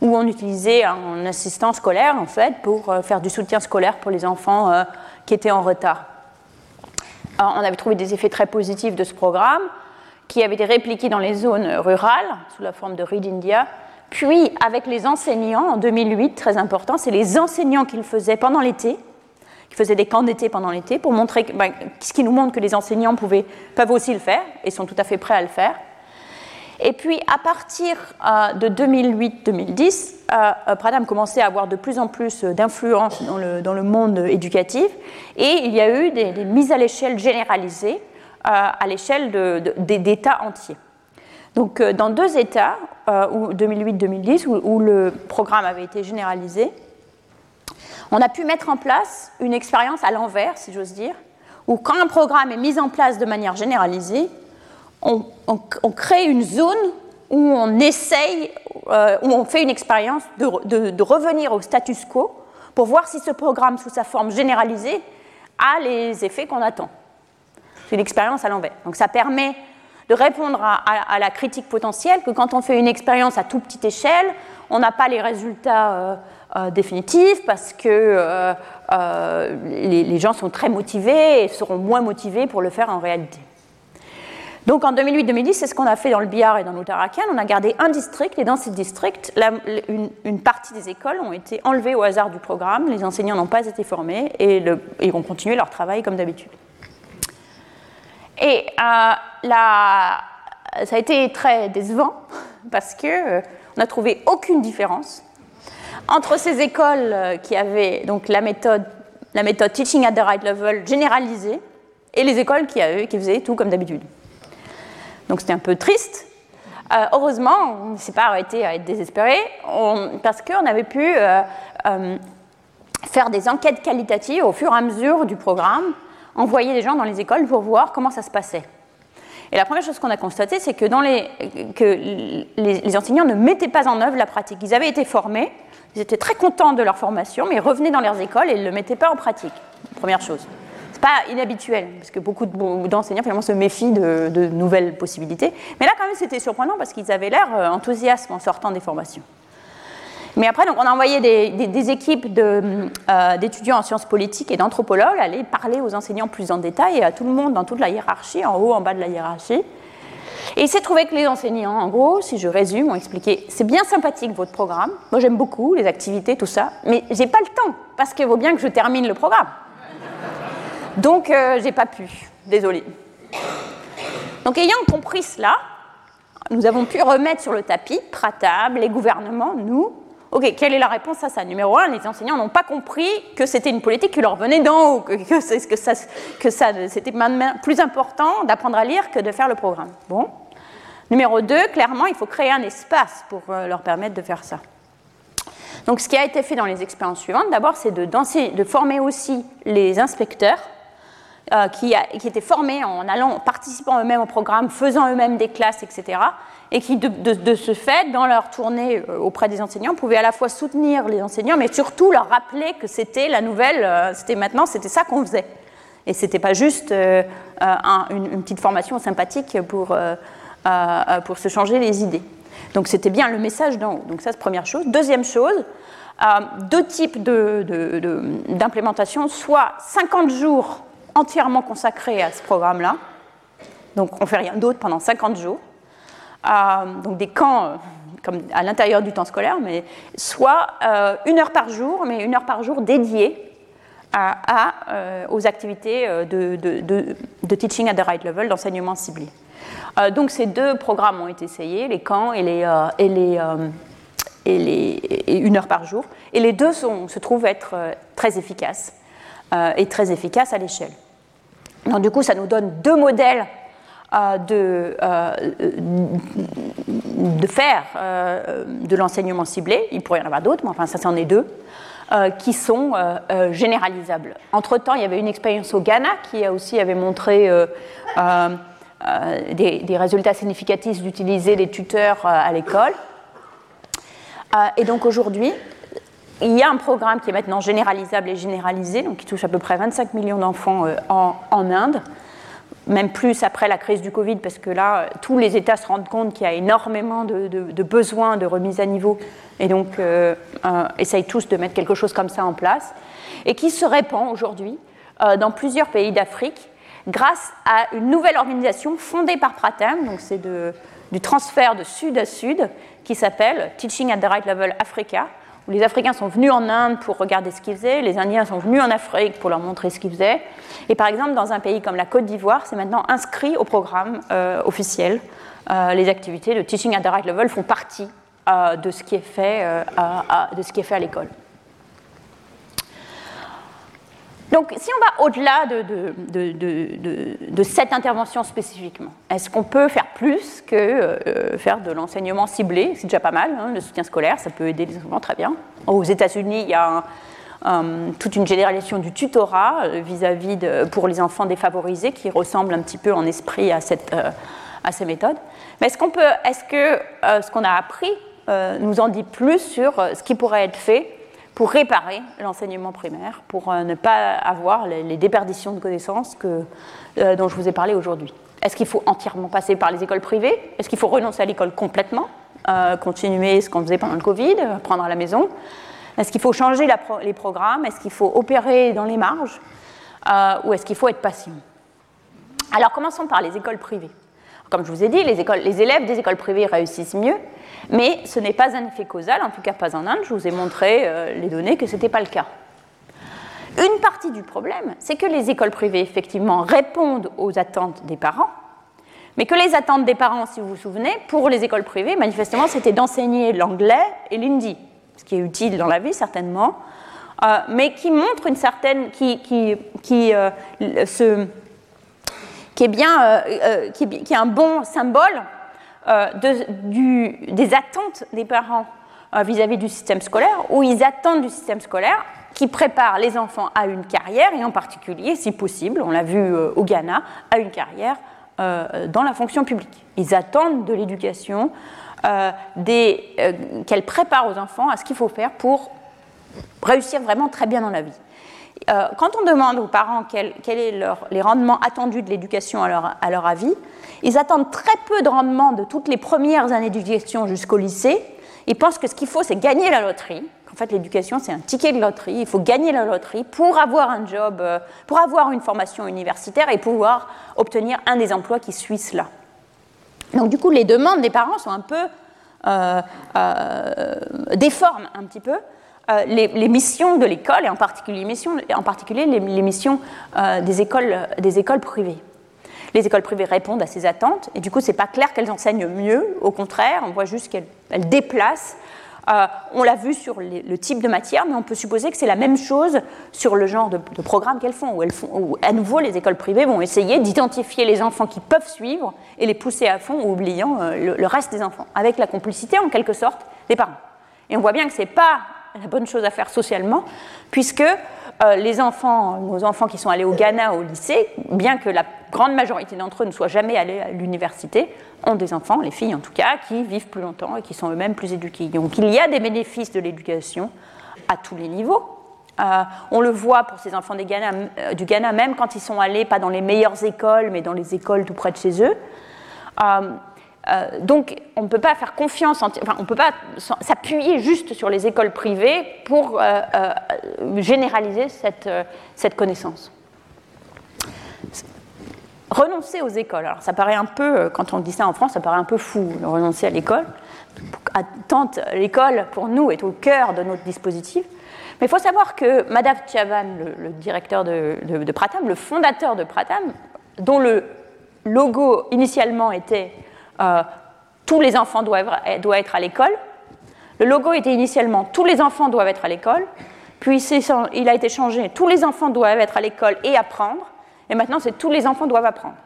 où on utilisait un assistant scolaire en fait pour faire du soutien scolaire pour les enfants qui étaient en retard. on avait trouvé des effets très positifs de ce programme qui avait été répliqué dans les zones rurales sous la forme de Read India. Puis, avec les enseignants, en 2008, très important, c'est les enseignants qui le faisaient pendant l'été, qui faisaient des camps d'été pendant l'été, pour montrer, ben, ce qui nous montre que les enseignants pouvaient, peuvent aussi le faire et sont tout à fait prêts à le faire. Et puis, à partir de 2008-2010, Pradham commençait à avoir de plus en plus d'influence dans le, dans le, monde éducatif et il y a eu des, mises à l'échelle généralisées à l'échelle d'États entiers. Donc, dans deux États, 2008-2010, où, le programme avait été généralisé, on a pu mettre en place une expérience à l'envers, si j'ose dire, où quand un programme est mis en place de manière généralisée, on, crée une zone où on essaye, euh, où on fait une expérience de, revenir au status quo pour voir si ce programme, sous sa forme généralisée, a les effets qu'on attend. C'est l'expérience à l'envers. Donc ça permet de répondre à, la critique potentielle que quand on fait une expérience à toute petite échelle, on n'a pas les résultats euh, euh, définitifs parce que euh, les, gens sont très motivés et seront moins motivés pour le faire en réalité. Donc en 2008-2010, c'est ce qu'on a fait dans le Bihar et dans l'Uttarakhand. On a gardé un district et dans ce district, une, partie des écoles ont été enlevées au hasard du programme. Les enseignants n'ont pas été formés et ils vont continuer leur travail comme d'habitude. Et euh, ça a été très décevant parce qu'on euh, n'a trouvé aucune différence entre ces écoles euh, qui avaient donc la méthode, la méthode Teaching at the Right Level généralisée et les écoles qui, avaient, qui faisaient tout comme d'habitude. Donc c'était un peu triste. heureusement, on ne s'est pas arrêté à être désespéré parce qu'on avait pu faire des enquêtes qualitatives au fur et à mesure du programme envoyer des gens dans les écoles pour voir comment ça se passait. Et la première chose qu'on a constatée, c'est que, dans les, que les, enseignants ne mettaient pas en œuvre la pratique. Ils avaient été formés, ils étaient très contents de leur formation, mais ils revenaient dans leurs écoles et ne le mettaient pas en pratique. Première chose. Ce n'est pas inhabituel, parce que beaucoup d'enseignants finalement se méfient de, de, nouvelles possibilités. Mais là, quand même, c'était surprenant parce qu'ils avaient l'air euh, enthousiastes en sortant des formations. Mais après, donc, on a envoyé des, équipes euh, d'étudiants en sciences politiques et d'anthropologues aller parler aux enseignants plus en détail et à tout le monde dans toute la hiérarchie, en haut, en bas de la hiérarchie. Et il s'est trouvé que les enseignants, en gros, si je résume, ont expliqué c'est bien sympathique votre programme, moi j'aime beaucoup les activités, tout ça, mais j'ai pas le temps parce qu'il vaut bien que je termine le programme. Donc euh, j'ai pas pu, désolé. Donc ayant compris cela, nous avons pu remettre sur le tapis, Pratab, les gouvernements, nous, Ok, quelle est la réponse à ça? Numéro un, les enseignants n'ont pas compris que c'était une politique qui leur venait d'en haut, que, que, que, ça, que ça, c'était plus important d'apprendre à lire que de faire le programme. Bon. Numéro deux, clairement, il faut créer un espace pour euh, leur permettre de faire ça. Donc, ce qui a été fait dans les expériences suivantes, d'abord, c'est de, de, former aussi les inspecteurs euh, qui, étaient formés en allant, participant eux-mêmes au programme, faisant eux-mêmes des classes, etc et qui, de, ce fait, dans leur tournée euh, auprès des enseignants, pouvaient à la fois soutenir les enseignants, mais surtout leur rappeler que c'était la nouvelle, euh, c'était maintenant, c'était ça qu'on faisait. Et ce n'était pas juste une, petite formation sympathique pour, pour se changer les idées. Donc c'était bien le message d'en haut. Donc ça, c'est première chose. Deuxième chose, deux types d'implémentation, soit 50 jours entièrement consacrés à ce programme-là, donc on ne fait rien d'autre pendant 50 jours, donc des camps euh, comme à l'intérieur du temps scolaire, mais soit euh, une heure par jour, mais une heure par jour dédiée à, euh, aux activités de, teaching at the right level, d'enseignement ciblé. donc ces deux programmes ont été essayés, les camps et les, et les, et les une heure par jour, et les deux se trouvent être très efficaces et très efficaces à l'échelle. Donc du coup, ça nous donne deux modèles de, euh, de faire euh, de l'enseignement ciblé, il pourrait y en avoir d'autres, mais enfin ça c'en est deux, euh, qui sont généralisables. Entre-temps, il y avait une expérience au Ghana qui aussi avait montré des, des, résultats significatifs d'utiliser des tuteurs à l'école. et donc aujourd'hui, il y a un programme qui est maintenant généralisable et généralisé, donc qui touche à peu près 25 millions d'enfants en, en Inde, même plus après la crise du Covid, parce que là, tous les États se rendent compte qu'il y a énormément de, besoins de remise à niveau, et donc euh, euh, essayent tous de mettre quelque chose comme ça en place, et qui se répand aujourd'hui euh, dans plusieurs pays d'Afrique grâce à une nouvelle organisation fondée par Pratem, donc c'est du transfert de sud à sud, qui s'appelle Teaching at the Right Level Africa, les Africains sont venus en Inde pour regarder ce qu'ils faisaient, les Indiens sont venus en Afrique pour leur montrer ce qu'ils faisaient. Et par exemple, dans un pays comme la Côte d'Ivoire, c'est maintenant inscrit au programme euh, officiel les activités de teaching at the right level font partie de ce qui est fait, de ce qui est fait à l'école. Donc, si on va au-delà de, cette intervention spécifiquement, est-ce qu'on peut faire plus que euh, faire de l'enseignement ciblé? C'est déjà pas mal, hein, le soutien scolaire, ça peut aider les enfants très bien. Aux États-Unis, il y a toute une généralisation du tutorat euh, vis-à-vis pour les enfants défavorisés qui ressemble un petit peu en esprit à, euh, à ces méthodes. Mais est-ce, qu'on peut, est-ce que ce qu'on a appris nous en dit plus sur ce qui pourrait être fait pour réparer l'enseignement primaire, pour euh, ne pas avoir les, déperditions de connaissances euh, dont je vous ai parlé aujourd'hui. Est-ce qu'il faut entièrement passer par les écoles privées? Est-ce qu'il faut renoncer à l'école complètement euh, Continuer ce qu'on faisait pendant le Covid, apprendre à la maison? Est-ce qu'il faut changer les programmes? Est-ce qu'il faut opérer dans les marges? Ou est-ce qu'il faut être patient? Alors commençons par les écoles privées. Comme je vous ai dit, les élèves des écoles privées réussissent mieux mais ce n'est pas un effet causal, en tout cas pas en Inde. Je vous ai montré euh, les données que ce n'était pas le cas. Une partie du problème, c'est que les écoles privées, effectivement, répondent aux attentes des parents, mais que les attentes des parents, si vous vous souvenez, pour les écoles privées, manifestement, c'était d'enseigner l'anglais et l'hindi, ce qui est utile dans la vie, certainement, euh, mais qui montre une certaine. qui, qui, qui, euh, qui est bien. qui, qui est un bon symbole euh, des attentes des parents euh, vis-à-vis du système scolaire, où ils attendent du système scolaire qui prépare les enfants à une carrière, et en particulier, si possible, on l'a vu euh, au Ghana, à une carrière dans la fonction publique. Ils attendent de l'éducation qu'elle prépare aux enfants à ce qu'il faut faire pour réussir vraiment très bien dans la vie. Quand on demande aux parents quels sont les rendements attendus de l'éducation à leur, à leur avis, ils attendent très peu de rendement de toutes les premières années d'éducation jusqu'au lycée. Ils pensent que ce qu'il faut, c'est gagner la loterie. En fait, l'éducation, c'est un ticket de loterie. Il faut gagner la loterie pour avoir un job, euh, pour avoir une formation universitaire et pouvoir obtenir un des emplois qui suit cela. Donc, du coup, les demandes des parents sont un peu euh, euh, déforment un petit peu. Les, missions de l'école et en particulier, les, missions des, écoles, des écoles privées. Les écoles privées répondent à ces attentes, et du coup, c'est pas clair qu'elles enseignent mieux. Au contraire, on voit juste qu'elles déplacent. Euh, on l'a vu sur le type de matière, mais on peut supposer que c'est la même chose sur le genre de, programme qu'elles font, où, à nouveau les écoles privées vont essayer d'identifier les enfants qui peuvent suivre et les pousser à fond, oubliant euh, le, reste des enfants, avec la complicité en quelque sorte des parents. Et on voit bien que ce n'est pas la bonne chose à faire socialement, puisque euh, les enfants, nos enfants qui sont allés au Ghana, au lycée, bien que la grande majorité d'entre eux ne soient jamais allés à l'université, ont des enfants, les filles en tout cas, qui vivent plus longtemps et qui sont eux-mêmes plus éduqués. Donc il y a des bénéfices de l'éducation à tous les niveaux. Euh, on le voit pour ces enfants euh, du Ghana, même quand ils sont allés, pas dans les meilleures écoles, mais dans les écoles tout près de chez eux. Euh, donc, on ne peut pas faire confiance, enfin, on ne peut pas s'appuyer juste sur les écoles privées pour euh, euh, généraliser cette, cette, connaissance. Renoncer aux écoles, alors ça paraît un peu, quand on dit ça en France, ça paraît un peu fou de renoncer à l'école. L'école, pour nous, est au cœur de notre dispositif. Mais il faut savoir que Madame Chavan, le, directeur de, de, de Pratam, le fondateur de Pratam, dont le logo initialement était euh, tous les enfants doivent, être à l'école. Le logo était initialement tous les enfants doivent être à l'école, puis il a été changé tous les enfants doivent être à l'école et apprendre, et maintenant c'est tous les enfants doivent apprendre.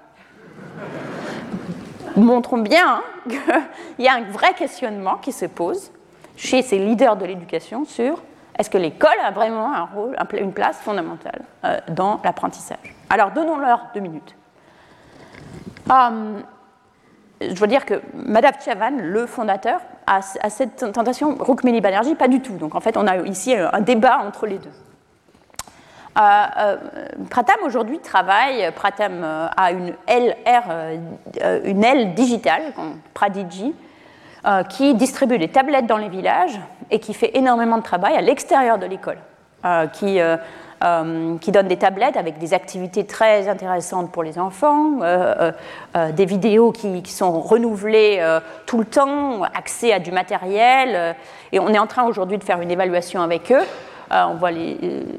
Montrons bien qu'il y a un vrai questionnement qui se pose chez ces leaders de l'éducation sur est-ce que l'école a vraiment un rôle, une place fondamentale euh, dans l'apprentissage Alors donnons-leur deux minutes. Hum, je veux dire que Madame Chavan, le fondateur, a, cette tentation, Rukmini Banerjee, pas du tout. Donc en fait, on a ici un débat entre les deux. Euh, euh, Pratam aujourd'hui travaille, Pratam euh, a une LR, une aile digitale, Pradigi, qui distribue des tablettes dans les villages et qui fait énormément de travail à l'extérieur de l'école, qui euh, qui donne des tablettes avec des activités très intéressantes pour les enfants, euh, euh, des vidéos qui, sont renouvelées tout le temps, accès à du matériel. et on est en train aujourd'hui de faire une évaluation avec eux on voit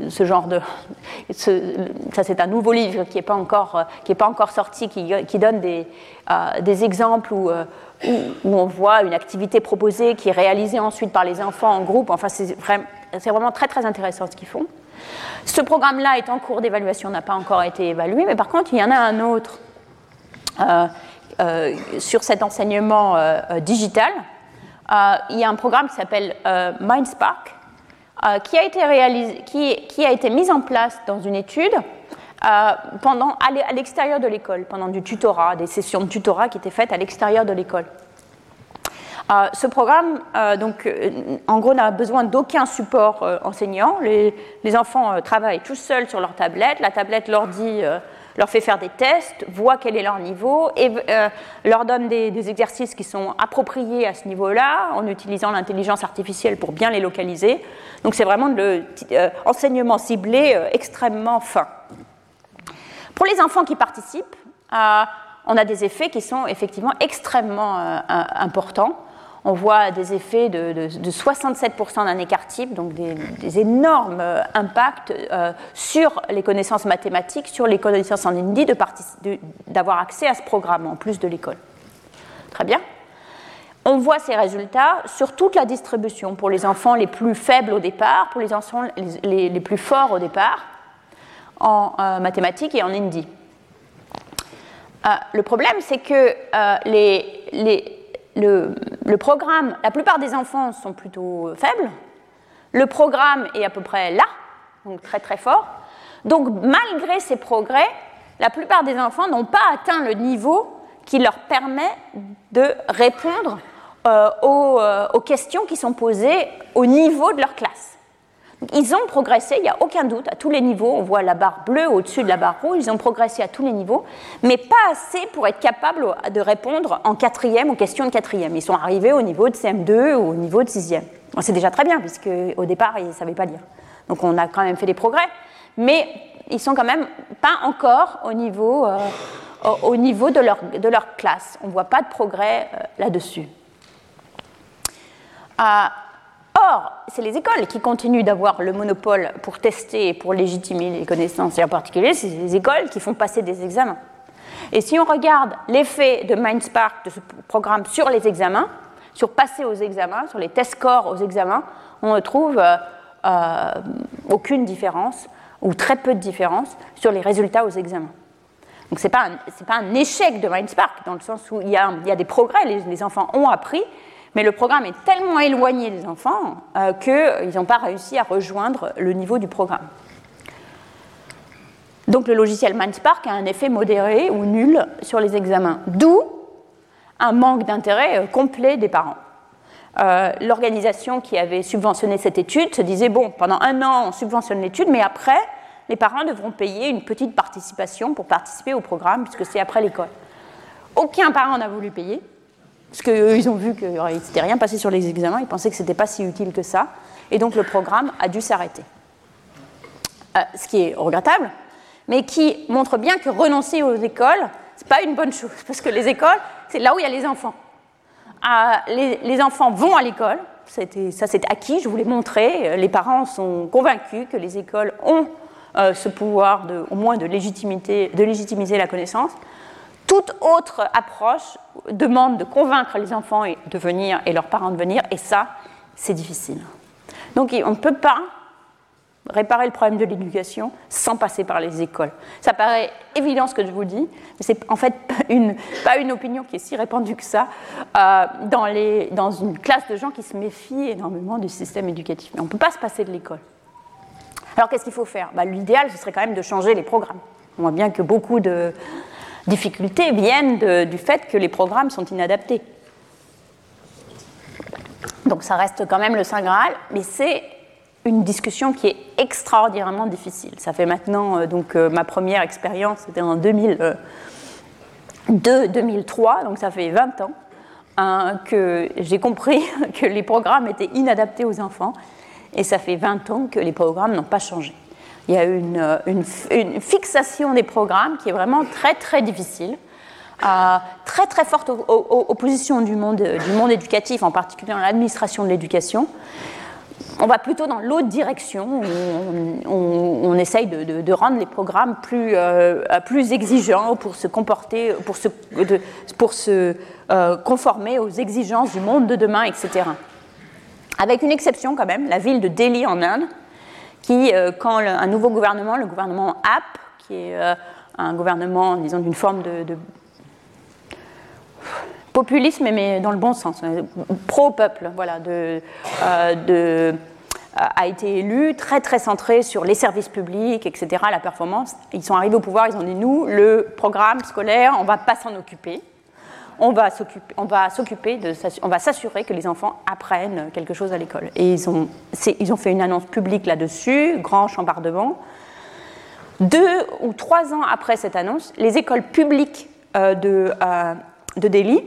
ce genre de. ça, c'est un nouveau livre qui n'est pas, encore, pas encore sorti, qui, donne des, des exemples où, où, on voit une activité proposée qui est réalisée ensuite par les enfants en groupe. Enfin, c'est vraiment, vraiment très très intéressant ce qu'ils font. Ce programme-là est en cours d'évaluation, n'a pas encore été évalué, mais par contre, il y en a un autre euh, euh, sur cet enseignement euh, digital. il y a un programme qui s'appelle MindSpark, qui, a été qui, a été mis en place dans une étude pendant, à l'extérieur de l'école, pendant du tutorat, des sessions de tutorat qui étaient faites à l'extérieur de l'école. Euh, ce programme, euh, donc, euh, en gros, n'a besoin d'aucun support enseignant. Les, enfants travaillent tout seuls sur leur tablette. La tablette leur dit, leur fait faire des tests, voit quel est leur niveau et leur donne des, exercices qui sont appropriés à ce niveau-là, en utilisant l'intelligence artificielle pour bien les localiser. Donc, c'est vraiment de l'enseignement ciblé extrêmement fin. Pour les enfants qui participent, on a des effets qui sont effectivement extrêmement importants on voit des effets de, 67% d'un écart type, donc des, énormes euh, impacts euh, sur les connaissances mathématiques, sur les connaissances en Indie, d'avoir accès à ce programme en plus de l'école. Très bien. On voit ces résultats sur toute la distribution, pour les enfants les plus faibles au départ, pour les enfants les, plus forts au départ, en euh, mathématiques et en Indie. le problème, c'est que les, les le, programme, la plupart des enfants sont plutôt faibles. Le programme est à peu près là, donc très très fort. Donc malgré ces progrès, la plupart des enfants n'ont pas atteint le niveau qui leur permet de répondre euh, euh, aux, questions qui sont posées au niveau de leur classe. Ils ont progressé, il n'y a aucun doute, à tous les niveaux. On voit la barre bleue au-dessus de la barre rouge. Ils ont progressé à tous les niveaux, mais pas assez pour être capables de répondre en quatrième aux questions de quatrième. Ils sont arrivés au niveau de CM2 ou au niveau de sixième. c'est déjà très bien, puisque au départ, ils ne savaient pas lire. Donc on a quand même fait des progrès, mais ils sont quand même pas encore au niveau, euh, au niveau de, leur, de leur classe. On ne voit pas de progrès euh, là-dessus. Euh, Or, c'est les écoles qui continuent d'avoir le monopole pour tester et pour légitimer les connaissances, et en particulier, c'est les écoles qui font passer des examens. Et si on regarde l'effet de MindSpark, de ce programme, sur les examens, sur passer aux examens, sur les test scores aux examens, on ne trouve euh, euh, aucune différence, ou très peu de différence, sur les résultats aux examens. Donc ce n'est pas, pas, un échec de MindSpark, dans le sens où il y a, il y a des progrès, les, les enfants ont appris, mais le programme est tellement éloigné des enfants euh, qu'ils n'ont pas réussi à rejoindre le niveau du programme. Donc le logiciel MindSpark a un effet modéré ou nul sur les examens, d'où un manque d'intérêt euh, complet des parents. Euh, l'organisation qui avait subventionné cette étude se disait, bon, pendant un an, on subventionne l'étude, mais après, les parents devront payer une petite participation pour participer au programme, puisque c'est après l'école. Aucun parent n'a voulu payer. Parce qu'ils ont vu qu'il ne s'était rien passé sur les examens, ils pensaient que ce n'était pas si utile que ça. Et donc le programme a dû s'arrêter. Euh, ce qui est regrettable, mais qui montre bien que renoncer aux écoles, ce n'est pas une bonne chose. Parce que les écoles, c'est là où il y a les enfants. Euh, les, enfants vont à l'école, ça c'est acquis, je vous l'ai montré. Les parents sont convaincus que les écoles ont euh, ce pouvoir au moins de légitimiser la connaissance. Toute autre approche demande de convaincre les enfants de venir et leurs parents de venir, et ça, c'est difficile. Donc on ne peut pas réparer le problème de l'éducation sans passer par les écoles. Ça paraît évident ce que je vous dis, mais c'est en fait pas une opinion qui est si répandue que ça euh, dans, une classe de gens qui se méfient énormément du système éducatif. Mais on ne peut pas se passer de l'école. Alors qu'est-ce qu'il faut faire? Bah, L'idéal, ce serait quand même de changer les programmes. On voit bien que beaucoup de, difficultés viennent du fait que les programmes sont inadaptés. Donc ça reste quand même le Saint Graal, mais c'est une discussion qui est extraordinairement difficile. Ça fait maintenant, euh, donc euh, ma première expérience, c'était en 2002-2003, euh, donc ça fait 20 ans, hein, que j'ai compris que les programmes étaient inadaptés aux enfants, et ça fait 20 ans que les programmes n'ont pas changé. Il y a une, euh, une, fixation des programmes qui est vraiment très très difficile. Euh, très très forte opposition du monde, du monde éducatif, en particulier dans l'administration de l'éducation. on va plutôt dans l'autre direction, on, essaye de, rendre les programmes plus, euh, plus exigeants pour se comporter, pour se, pour se euh, conformer aux exigences du monde de demain, etc. Avec une exception quand même, la ville de Delhi en Inde, qui, euh, quand un nouveau gouvernement, le gouvernement AP, qui est un gouvernement, disons, d'une forme de populisme, mais dans le bon sens, euh, pro-peuple, voilà, de, euh, euh, a été élu, très très centré sur les services publics, etc., la performance. Ils sont arrivés au pouvoir, ils ont dit nous, le programme scolaire, on ne va pas s'en occuper. On va s'occuper on va s'assurer que les enfants apprennent quelque chose à l'école. Et ils ont, fait une annonce publique là-dessus, grand chambardement. Deux ou trois ans après cette annonce, les écoles publiques de, de Delhi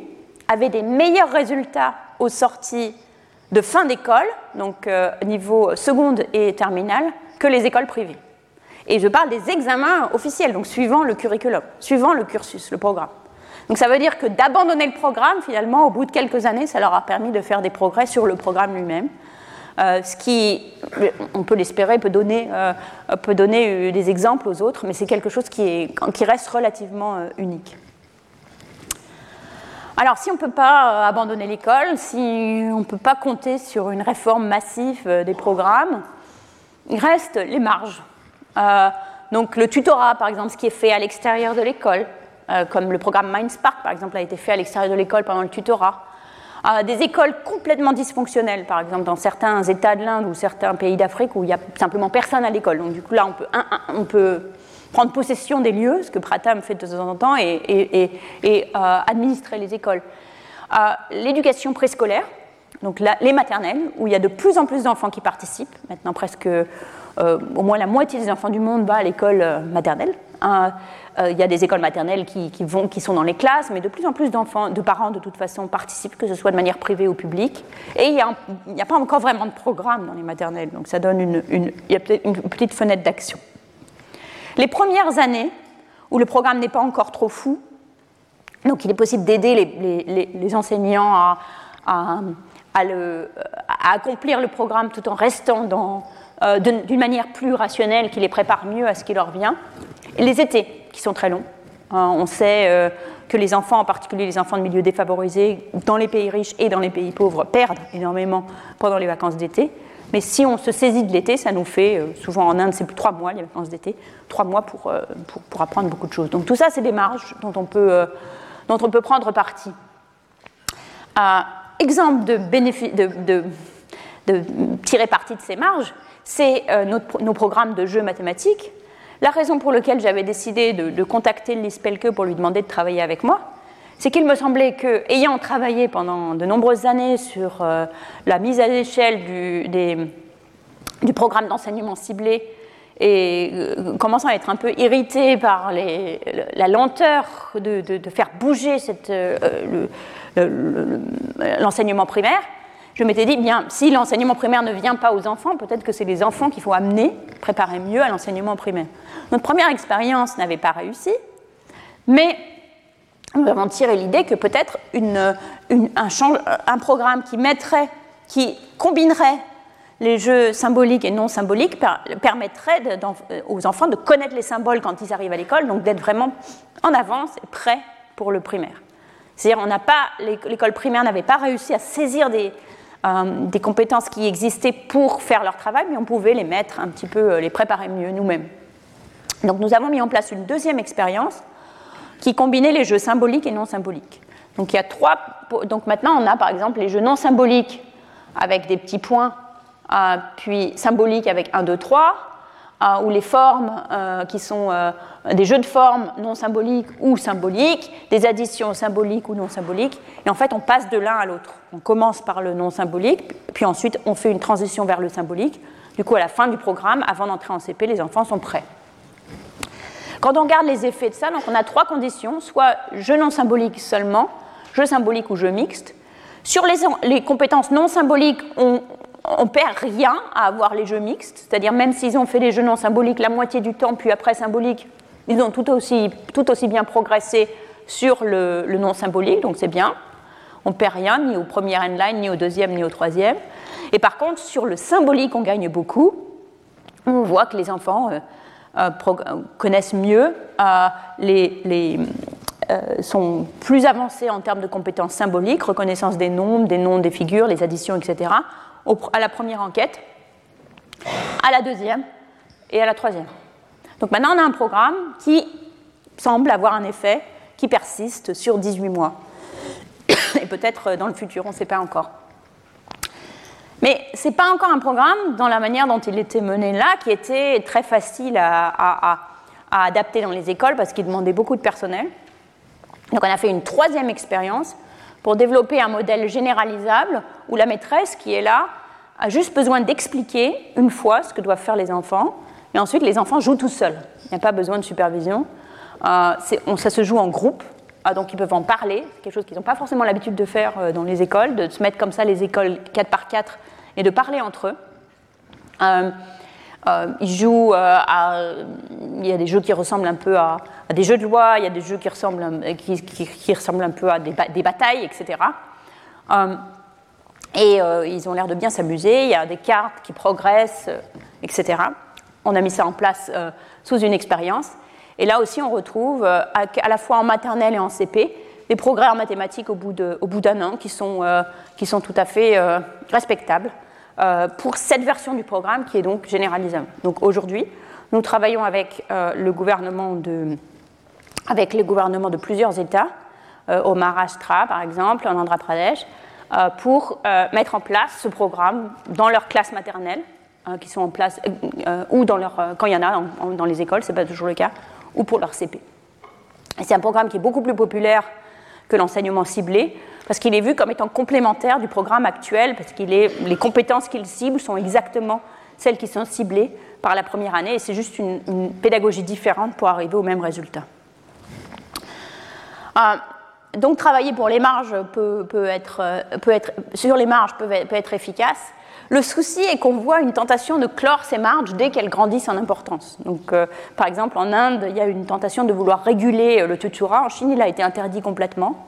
avaient des meilleurs résultats aux sorties de fin d'école, donc euh, niveau seconde et terminale, que les écoles privées. Et je parle des examens officiels, donc suivant le curriculum, suivant le cursus, le programme. Donc ça veut dire que d'abandonner le programme, finalement, au bout de quelques années, ça leur a permis de faire des progrès sur le programme lui-même. Euh, ce qui, on peut l'espérer, peut donner, euh, peut donner des exemples aux autres, mais c'est quelque chose qui, est, qui reste relativement unique. Alors, si on ne peut pas euh, abandonner l'école, si on ne peut pas compter sur une réforme massive euh, des programmes, il reste les marges. Euh, donc, le tutorat, par exemple, ce qui est fait à l'extérieur de l'école, comme le programme Mindspark, par exemple, a été fait à l'extérieur de l'école pendant le tutorat. des écoles complètement dysfonctionnelles, par exemple, dans certains États de l'Inde ou certains pays d'Afrique où il n'y a simplement personne à l'école. Donc, du coup, là, on peut, prendre possession des lieux, ce que Pratam fait de temps en temps, et, euh, administrer les écoles. Euh, l'éducation préscolaire, donc les maternelles, où il y a de plus en plus d'enfants qui participent. Maintenant, presque euh, au moins la moitié des enfants du monde va à l'école maternelle. Il y a des écoles maternelles qui, sont dans les classes, mais de plus en plus d'enfants, de parents de toute façon participent, que ce soit de manière privée ou publique. Et il n'y a, pas encore vraiment de programme dans les maternelles, donc ça donne une petite fenêtre d'action. Les premières années, où le programme n'est pas encore trop fou, donc il est possible d'aider les, enseignants à, accomplir le programme tout en restant euh, d'une manière plus rationnelle qui les prépare mieux à ce qui leur vient. Les étés, qui sont très longs. Hein, on sait euh, que les enfants, en particulier les enfants de milieux défavorisés, dans les pays riches et dans les pays pauvres, perdent énormément pendant les vacances d'été. Mais si on se saisit de l'été, ça nous fait, euh, souvent en Inde, c'est plus trois mois, les vacances d'été, trois mois euh, pour, pour, apprendre beaucoup de choses. Donc tout ça, c'est des marges dont on peut, euh, dont on peut prendre parti. exemple de, tirer parti de ces marges, c'est nos programmes de jeux mathématiques. La raison pour laquelle j'avais décidé de, contacter Lise Pelke pour lui demander de travailler avec moi, c'est qu'il me semblait que, ayant travaillé pendant de nombreuses années sur euh, la mise à l'échelle du, programme d'enseignement ciblé et euh, commençant à être un peu irrité par la lenteur de, de, faire bouger euh, l'enseignement primaire, je m'étais dit, bien, si l'enseignement primaire ne vient pas aux enfants, peut-être que c'est les enfants qu'il faut amener, préparer mieux à l'enseignement primaire. Notre première expérience n'avait pas réussi, mais nous avons tiré l'idée que peut-être un, programme qui mettrait, qui combinerait les jeux symboliques et non symboliques permettrait aux enfants de connaître les symboles quand ils arrivent à l'école, donc d'être vraiment en avance et prêts pour le primaire. C'est-à-dire, on n'a pas, l'école primaire n'avait pas réussi à saisir des, euh, des compétences qui existaient pour faire leur travail, mais on pouvait les mettre un petit peu, euh, les préparer mieux nous-mêmes. Donc, nous avons mis en place une deuxième expérience qui combinait les jeux symboliques et non symboliques. Donc il y a trois. Donc maintenant, on a par exemple les jeux non symboliques avec des petits points, euh, puis symboliques avec 1, 2, 3, ou les formes euh, qui sont euh, des jeux de formes non symboliques ou symboliques, des additions symboliques ou non symboliques. Et en fait, on passe de l'un à l'autre. On commence par le non symbolique, puis ensuite on fait une transition vers le symbolique. Du coup, à la fin du programme, avant d'entrer en CP, les enfants sont prêts. Quand on regarde les effets de ça, donc on a trois conditions, soit jeu non symbolique seulement, jeu symbolique ou jeu mixte. Sur les, compétences non symboliques, on, on perd rien à avoir les jeux mixtes, c'est-à-dire même s'ils ont fait des jeux non symboliques la moitié du temps, puis après symbolique, ils ont tout aussi, tout aussi bien progressé sur le, non symbolique, donc c'est bien. on perd rien, ni au premier endline, ni au deuxième, ni au troisième. Et par contre, sur le symbolique, on gagne beaucoup. On voit que les enfants connaissent mieux les, sont plus avancés en termes de compétences symboliques, reconnaissance des nombres, des noms, des figures, les additions, etc., à la première enquête, à la deuxième et à la troisième. Donc maintenant, on a un programme qui semble avoir un effet qui persiste sur 18 mois. Et peut-être dans le futur, on ne sait pas encore. Mais ce n'est pas encore un programme dans la manière dont il était mené là, qui était très facile à, à adapter dans les écoles parce qu'il demandait beaucoup de personnel. Donc on a fait une troisième expérience pour développer un modèle généralisable où la maîtresse qui est là a juste besoin d'expliquer une fois ce que doivent faire les enfants et ensuite, les enfants jouent tout seuls. Il n'y a pas besoin de supervision. Euh, ça se joue en groupe, ah, donc ils peuvent en parler. C'est quelque chose qu'ils n'ont pas forcément l'habitude de faire euh, dans les écoles, de se mettre comme ça les écoles 4 par 4 et de parler entre eux. Euh, ils jouent à. Il y a des jeux qui ressemblent un peu à, des jeux de loi, il y a des jeux qui ressemblent, qui, ressemblent un peu à des, batailles, etc. et ils ont l'air de bien s'amuser. Il y a des cartes qui progressent, etc. On a mis ça en place euh, sous une expérience. Et là aussi, on retrouve, euh, à, la fois en maternelle et en CP, des progrès en mathématiques au bout d'un an qui sont, euh, qui sont tout à fait respectables pour cette version du programme qui est donc généralisable. Donc aujourd'hui, nous travaillons avec, le gouvernement de, les gouvernements de plusieurs États, au Maharashtra par exemple, en Andhra Pradesh, pour mettre en place ce programme dans leur classe maternelle qui sont en place, euh, euh, ou euh, quand il y en a dans les écoles, ce n'est pas toujours le cas, ou pour leur CP. C'est un programme qui est beaucoup plus populaire que l'enseignement ciblé, parce qu'il est vu comme étant complémentaire du programme actuel, parce que les compétences qu'il cible sont exactement celles qui sont ciblées par la première année, et c'est juste une, pédagogie différente pour arriver au même résultat. donc travailler pour les marges peut, être, peut être, sur les marges peut être efficace, le souci est qu'on voit une tentation de clore ces marges dès qu'elles grandissent en importance. Donc, euh, par exemple, en Inde, il y a une tentation de vouloir réguler le tutura. En Chine, il a été interdit complètement.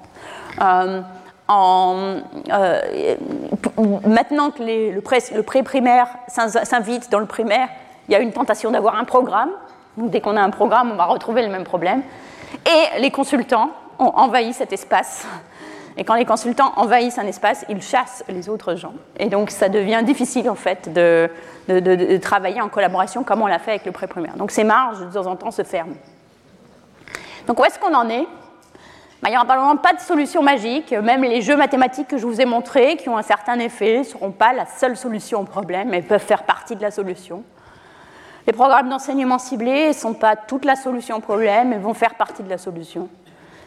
Euh, maintenant que le pré-primaire s'invite dans le primaire, il y a une tentation d'avoir un programme. Dès qu'on a un programme, on va retrouver le même problème. Et les consultants ont envahi cet espace et quand les consultants envahissent un espace, ils chassent les autres gens. Et donc ça devient difficile en fait de, de, travailler en collaboration comme on l'a fait avec le pré-primaire. Donc ces marges de temps en temps se ferment. Donc où est-ce qu'on en est? Il n'y aura probablement pas de solution magique. Même les jeux mathématiques que je vous ai montrés, qui ont un certain effet, ne seront pas la seule solution au problème, mais peuvent faire partie de la solution. Les programmes d'enseignement ciblés ne sont pas toute la solution au problème, mais vont faire partie de la solution.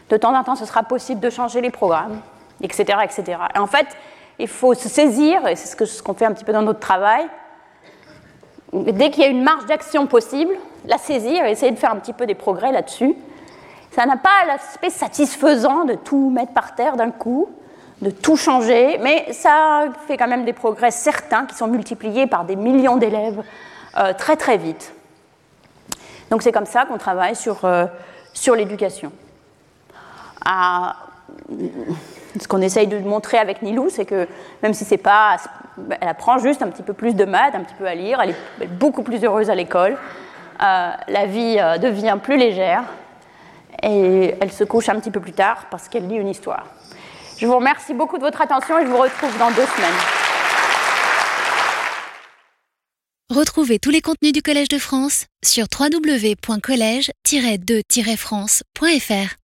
De temps en temps, ce sera possible de changer les programmes, etc. etc. Et en fait, il faut se saisir, et c'est ce qu'on fait un petit peu dans notre travail, dès qu'il y a une marge d'action possible, la saisir et essayer de faire un petit peu des progrès là-dessus. Ça n'a pas l'aspect satisfaisant de tout mettre par terre d'un coup, de tout changer, mais ça fait quand même des progrès certains qui sont multipliés par des millions d'élèves euh, très très vite. Donc c'est comme ça qu'on travaille sur, euh, sur l'éducation ce qu'on essaye de montrer avec Nilou, c'est que même si c'est pas, elle apprend juste un petit peu plus de maths, un petit peu à lire, elle est beaucoup plus heureuse à l'école, euh, la vie devient plus légère et elle se couche un petit peu plus tard parce qu'elle lit une histoire. Je vous remercie beaucoup de votre attention et je vous retrouve dans deux semaines. Retrouvez tous les contenus du Collège de France sur www.colège-2-france.fr.